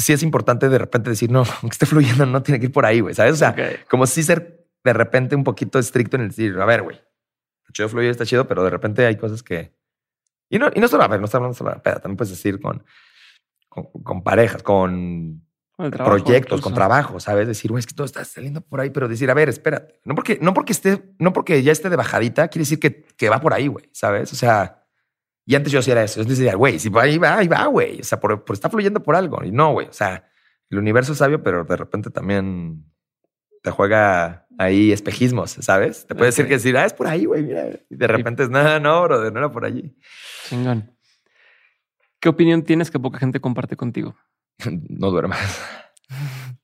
sí es importante de repente decir, no, aunque esté fluyendo, no tiene que ir por ahí, güey, ¿sabes? O sea, como si ser de repente un poquito estricto en el decir, a ver, güey, está chido fluir, está chido, pero de repente hay cosas que... Y no, y no solo, a ver, no está hablando solo peda, también puedes decir con, con, con parejas, con trabajo, proyectos, con trabajo, ¿sabes? Decir, güey, es que todo está saliendo por ahí, pero decir, a ver, espérate. No porque, no porque esté, no porque ya esté de bajadita, quiere decir que, que va por ahí, güey, ¿sabes? O sea, y antes yo hacía eso. Yo decía, güey, si va ahí va, ahí va, güey. O sea, por, por está fluyendo por algo. Y no, güey. O sea, el universo es sabio, pero de repente también te juega ahí espejismos, ¿sabes? Te puede decir que decir, ah, es por ahí, güey, mira. Y de repente es, nada, no, brother, no era por allí. Chingón. ¿Qué opinión tienes que poca gente comparte contigo? no duermas.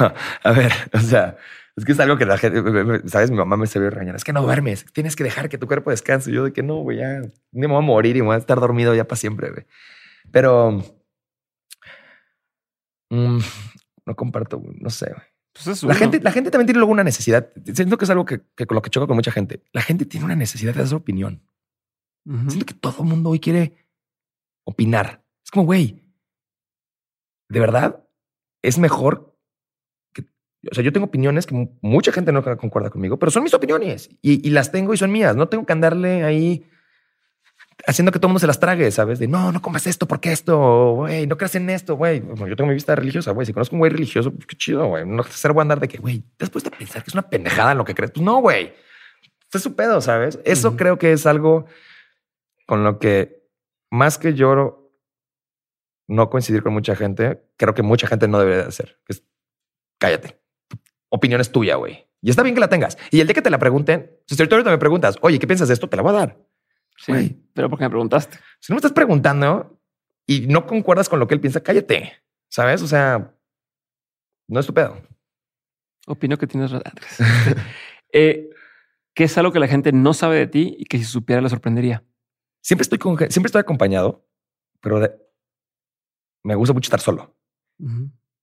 No, a ver, o sea, es que es algo que la gente, sabes, mi mamá me se ve regañar. Es que no duermes, tienes que dejar que tu cuerpo descanse. Y yo de que no, güey, ya me voy a morir y me voy a estar dormido ya para siempre, güey. Pero mm, no comparto, güey, no sé. güey. Pues es La gente, la gente también tiene luego una necesidad. Siento que es algo que, que con lo que choco con mucha gente. La gente tiene una necesidad de dar su opinión. Siento que todo el mundo hoy quiere opinar. Es como, güey, de verdad es mejor o sea, yo tengo opiniones que mu- mucha gente no concuerda conmigo, pero son mis opiniones y, y las tengo y son mías. No tengo que andarle ahí haciendo que todo el mundo se las trague, ¿sabes? De no, no comas esto porque esto, güey, no creas en esto, güey. Bueno, yo tengo mi vista religiosa, güey. Si conozco un güey religioso, pues qué chido, güey. No ser andar de que, güey, puesto a pensar que es una pendejada en lo que crees. Pues no, güey. Este es su pedo, ¿sabes? Eso creo que es algo con lo que más que yo no coincidir con mucha gente, creo que mucha gente no debería de hacer. Es, cállate. Opinión es tuya, güey. Y está bien que la tengas. Y el día que te la pregunten, si ahorita me preguntas, oye, ¿qué piensas de esto? Te la voy a dar. Sí, pero porque me preguntaste. Si no me estás preguntando y no concuerdas con lo que él piensa, cállate. ¿Sabes? O sea, no es tu pedo. Opino que tienes razón. eh, ¿Qué es algo que la gente no sabe de ti y que si supiera le sorprendería? Siempre estoy con, siempre estoy acompañado, pero de- me gusta mucho estar solo.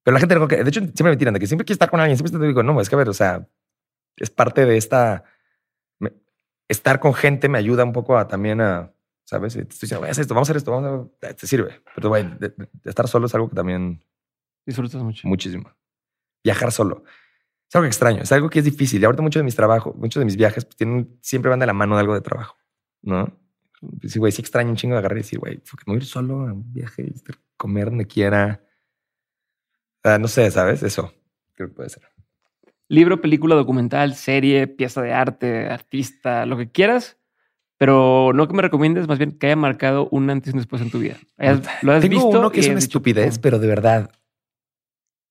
Pero la gente, que- de hecho, siempre me tiran de que siempre quiero estar con alguien. Siempre te digo, no, es que a ver, o sea, es parte de esta. me- estar con gente me ayuda un poco a también a, ¿sabes? Te estoy diciendo, "Güey, haz esto, vamos a hacer esto, vamos a. Te sirve. Pero, güey, de, de estar solo es algo que también Disfrutas mucho. muchísimo. Viajar solo. Es algo extraño, es algo que es difícil. Y ahorita muchos de mis trabajos, muchos de mis viajes, pues tienen, siempre van de la mano de algo de trabajo, ¿no? Sí, güey, sí extraño un chingo de agarrar y decir, güey, me voy a ir solo a un viaje comer donde quiera. Ah, no sé, ¿sabes? Eso creo que puede ser. Libro, película, documental, serie, pieza de arte, artista, lo que quieras, pero no que me recomiendes, más bien que haya marcado un antes y un después en tu vida. Lo has Tengo visto uno que es una dicho, estupidez, pero de verdad.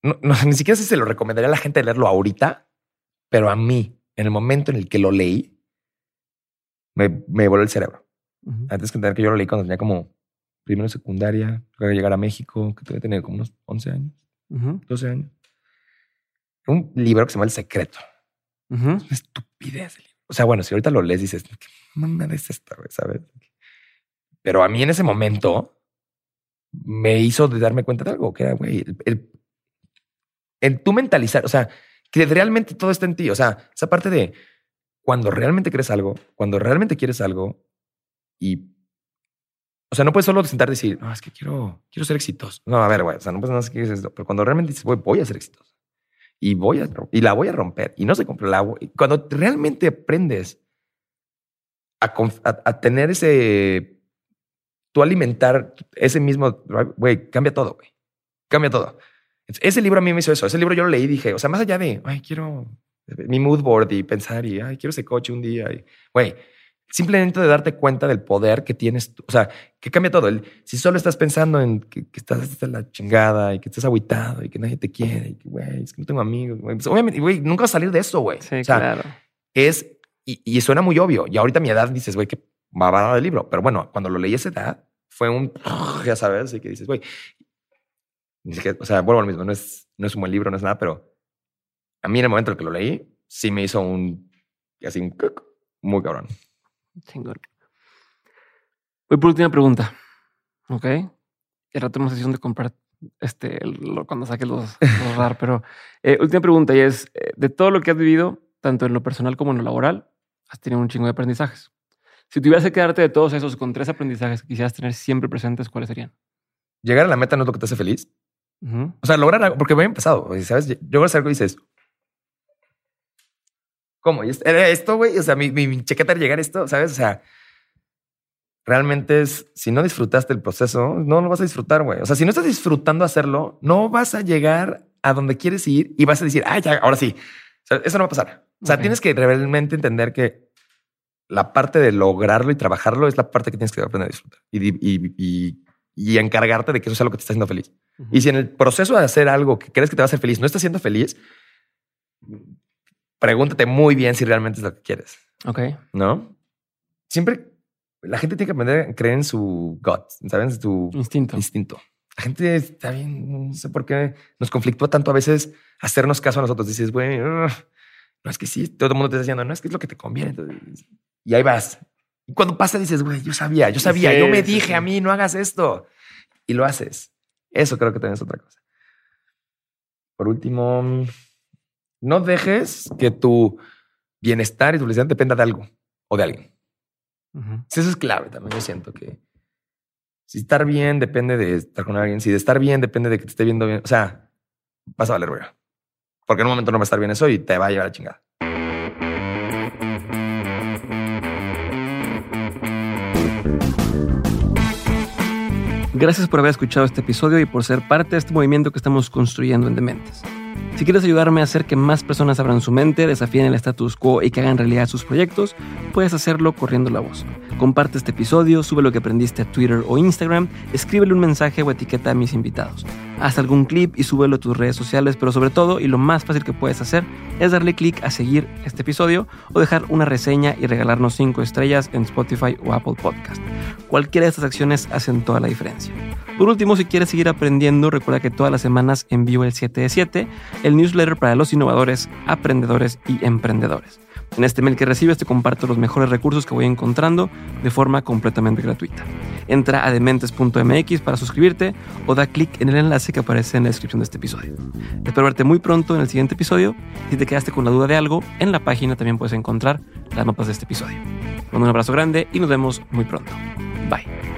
No, no, ni siquiera sé si se lo recomendaría a la gente leerlo ahorita, pero a mí, en el momento en el que lo leí, me, me voló el cerebro. Antes que entender que yo lo leí cuando tenía como primero secundaria, luego llegar a México, que todavía tenía como unos 11 años, Ujú. 12 años. un libro que se llama El Secreto. Ujú. Una estupidez. O sea, bueno, si ahorita lo lees, dices, ¿qué mamada es esta, güey? ¿Sabes? Pero a mí en ese momento me hizo de darme cuenta de algo, que era, güey, el, el, el tú mentalizar, o sea, que realmente todo está en ti. O sea, esa parte de cuando realmente crees algo, cuando realmente quieres algo y, o sea, no puedes solo sentarte y decir, no, es que quiero, quiero ser exitoso. No, a ver, güey, o sea, no puedes nada más que quieres esto, pero cuando realmente dices, güey, voy a ser exitoso y voy a, y la voy a romper y no se compra la Cuando realmente aprendes a, a, a tener ese, tú alimentar ese mismo, güey, cambia todo, güey, cambia todo. Ese libro a mí me hizo eso. Ese libro yo lo leí y dije, o sea, más allá de, ay, quiero mi mood board y pensar y, ay, quiero ese coche un día. Güey, simplemente de darte cuenta del poder que tienes. O sea, que cambia todo. El, si solo estás pensando en que, que estás hasta la chingada y que estás aguitado y que nadie te quiere y que, güey, es que no tengo amigos. güey, pues, obviamente, güey, nunca vas a salir de eso, güey. Sí, o sea, claro. es, y, y suena muy obvio. Y ahorita a mi edad dices, güey, que babada del libro. Pero bueno, cuando lo leí a esa edad, fue un, ya sabes, y que dices, güey, o sea, vuelvo a lo mismo, no es, no es un buen libro, no es nada, pero a mí en el momento en el que lo leí, sí me hizo un, así un, muy cabrón. Chingón. Voy por última pregunta. Ok. Y ahora tenemos sesión de comprar este lo- cuando saques los, los RAR, pero eh, última pregunta y es eh, de todo lo que has vivido, tanto en lo personal como en lo laboral, has tenido un chingo de aprendizajes. Si tuvieras que quedarte de todos esos con tres aprendizajes que quisieras tener siempre presentes, ¿cuáles serían? Llegar a la meta no es lo que te hace feliz. Ujú. O sea, lograr algo, porque me ha empezado, ¿sabes? Logras algo y dices, ¿cómo? ¿Y es- ¿Era esto, güey? O sea, mi, mi, mi chaqueta era llegar a esto, ¿sabes? O sea, realmente es, si no disfrutaste el proceso, no lo vas a disfrutar, güey. O sea, si no estás disfrutando hacerlo, no vas a llegar a donde quieres ir y vas a decir, ay, ya, ahora sí. O sea, eso no va a pasar. O sea, tienes que realmente entender que la parte de lograrlo y trabajarlo es la parte que tienes que aprender a disfrutar y, y, y, y encargarte de que eso sea lo que te está haciendo feliz. Y si en el proceso de hacer algo que crees que te va a hacer feliz no estás siendo feliz, pregúntate muy bien si realmente es lo que quieres, Ok. ¿no? Siempre la gente tiene que aprender a creer en su gut, ¿sabes? En su Instinto. instinto. La gente está bien, no sé por qué nos conflictúa tanto a veces hacernos caso a nosotros. Dices, güey, no es que sí, todo el mundo te está diciendo, no es que es lo que te conviene. Entonces, y ahí vas. Y cuando pasa, dices, güey, yo sabía, yo sabía, Sí, yo me sí, dije sí. a mí, no hagas esto. Y lo haces. Eso creo que también es otra cosa. Por último, no dejes que tu bienestar y tu felicidad dependa de algo o de alguien. Sí, Eso es clave también. Yo siento que si estar bien depende de estar con alguien, si de estar bien depende de que te esté viendo bien, o sea, vas a valer verga. Porque en un momento no va a estar bien eso y te va a llevar a la chingada. Gracias por haber escuchado este episodio y por ser parte de este movimiento que estamos construyendo en Dementes. Si quieres ayudarme a hacer que más personas abran su mente, desafíen el status quo y que hagan realidad sus proyectos, puedes hacerlo corriendo la voz. Comparte este episodio, sube lo que aprendiste a Twitter o Instagram, escríbele un mensaje o etiqueta a mis invitados. Haz algún clip y súbelo a tus redes sociales, pero sobre todo, y lo más fácil que puedes hacer, es darle clic a seguir este episodio o dejar una reseña y regalarnos 5 estrellas en Spotify o Apple Podcast. Cualquiera de estas acciones hacen toda la diferencia. Por último, si quieres seguir aprendiendo, recuerda que todas las semanas envío el 7 de 7, el newsletter para los innovadores, aprendedores y emprendedores. En este mail que recibes te comparto los mejores recursos que voy encontrando de forma completamente gratuita. Entra a dementes.mx para suscribirte o da clic en el enlace que aparece en la descripción de este episodio. Espero verte muy pronto en el siguiente episodio. Si te quedaste con la duda de algo, en la página también puedes encontrar las notas de este episodio. Te mando un abrazo grande y nos vemos muy pronto. Bye.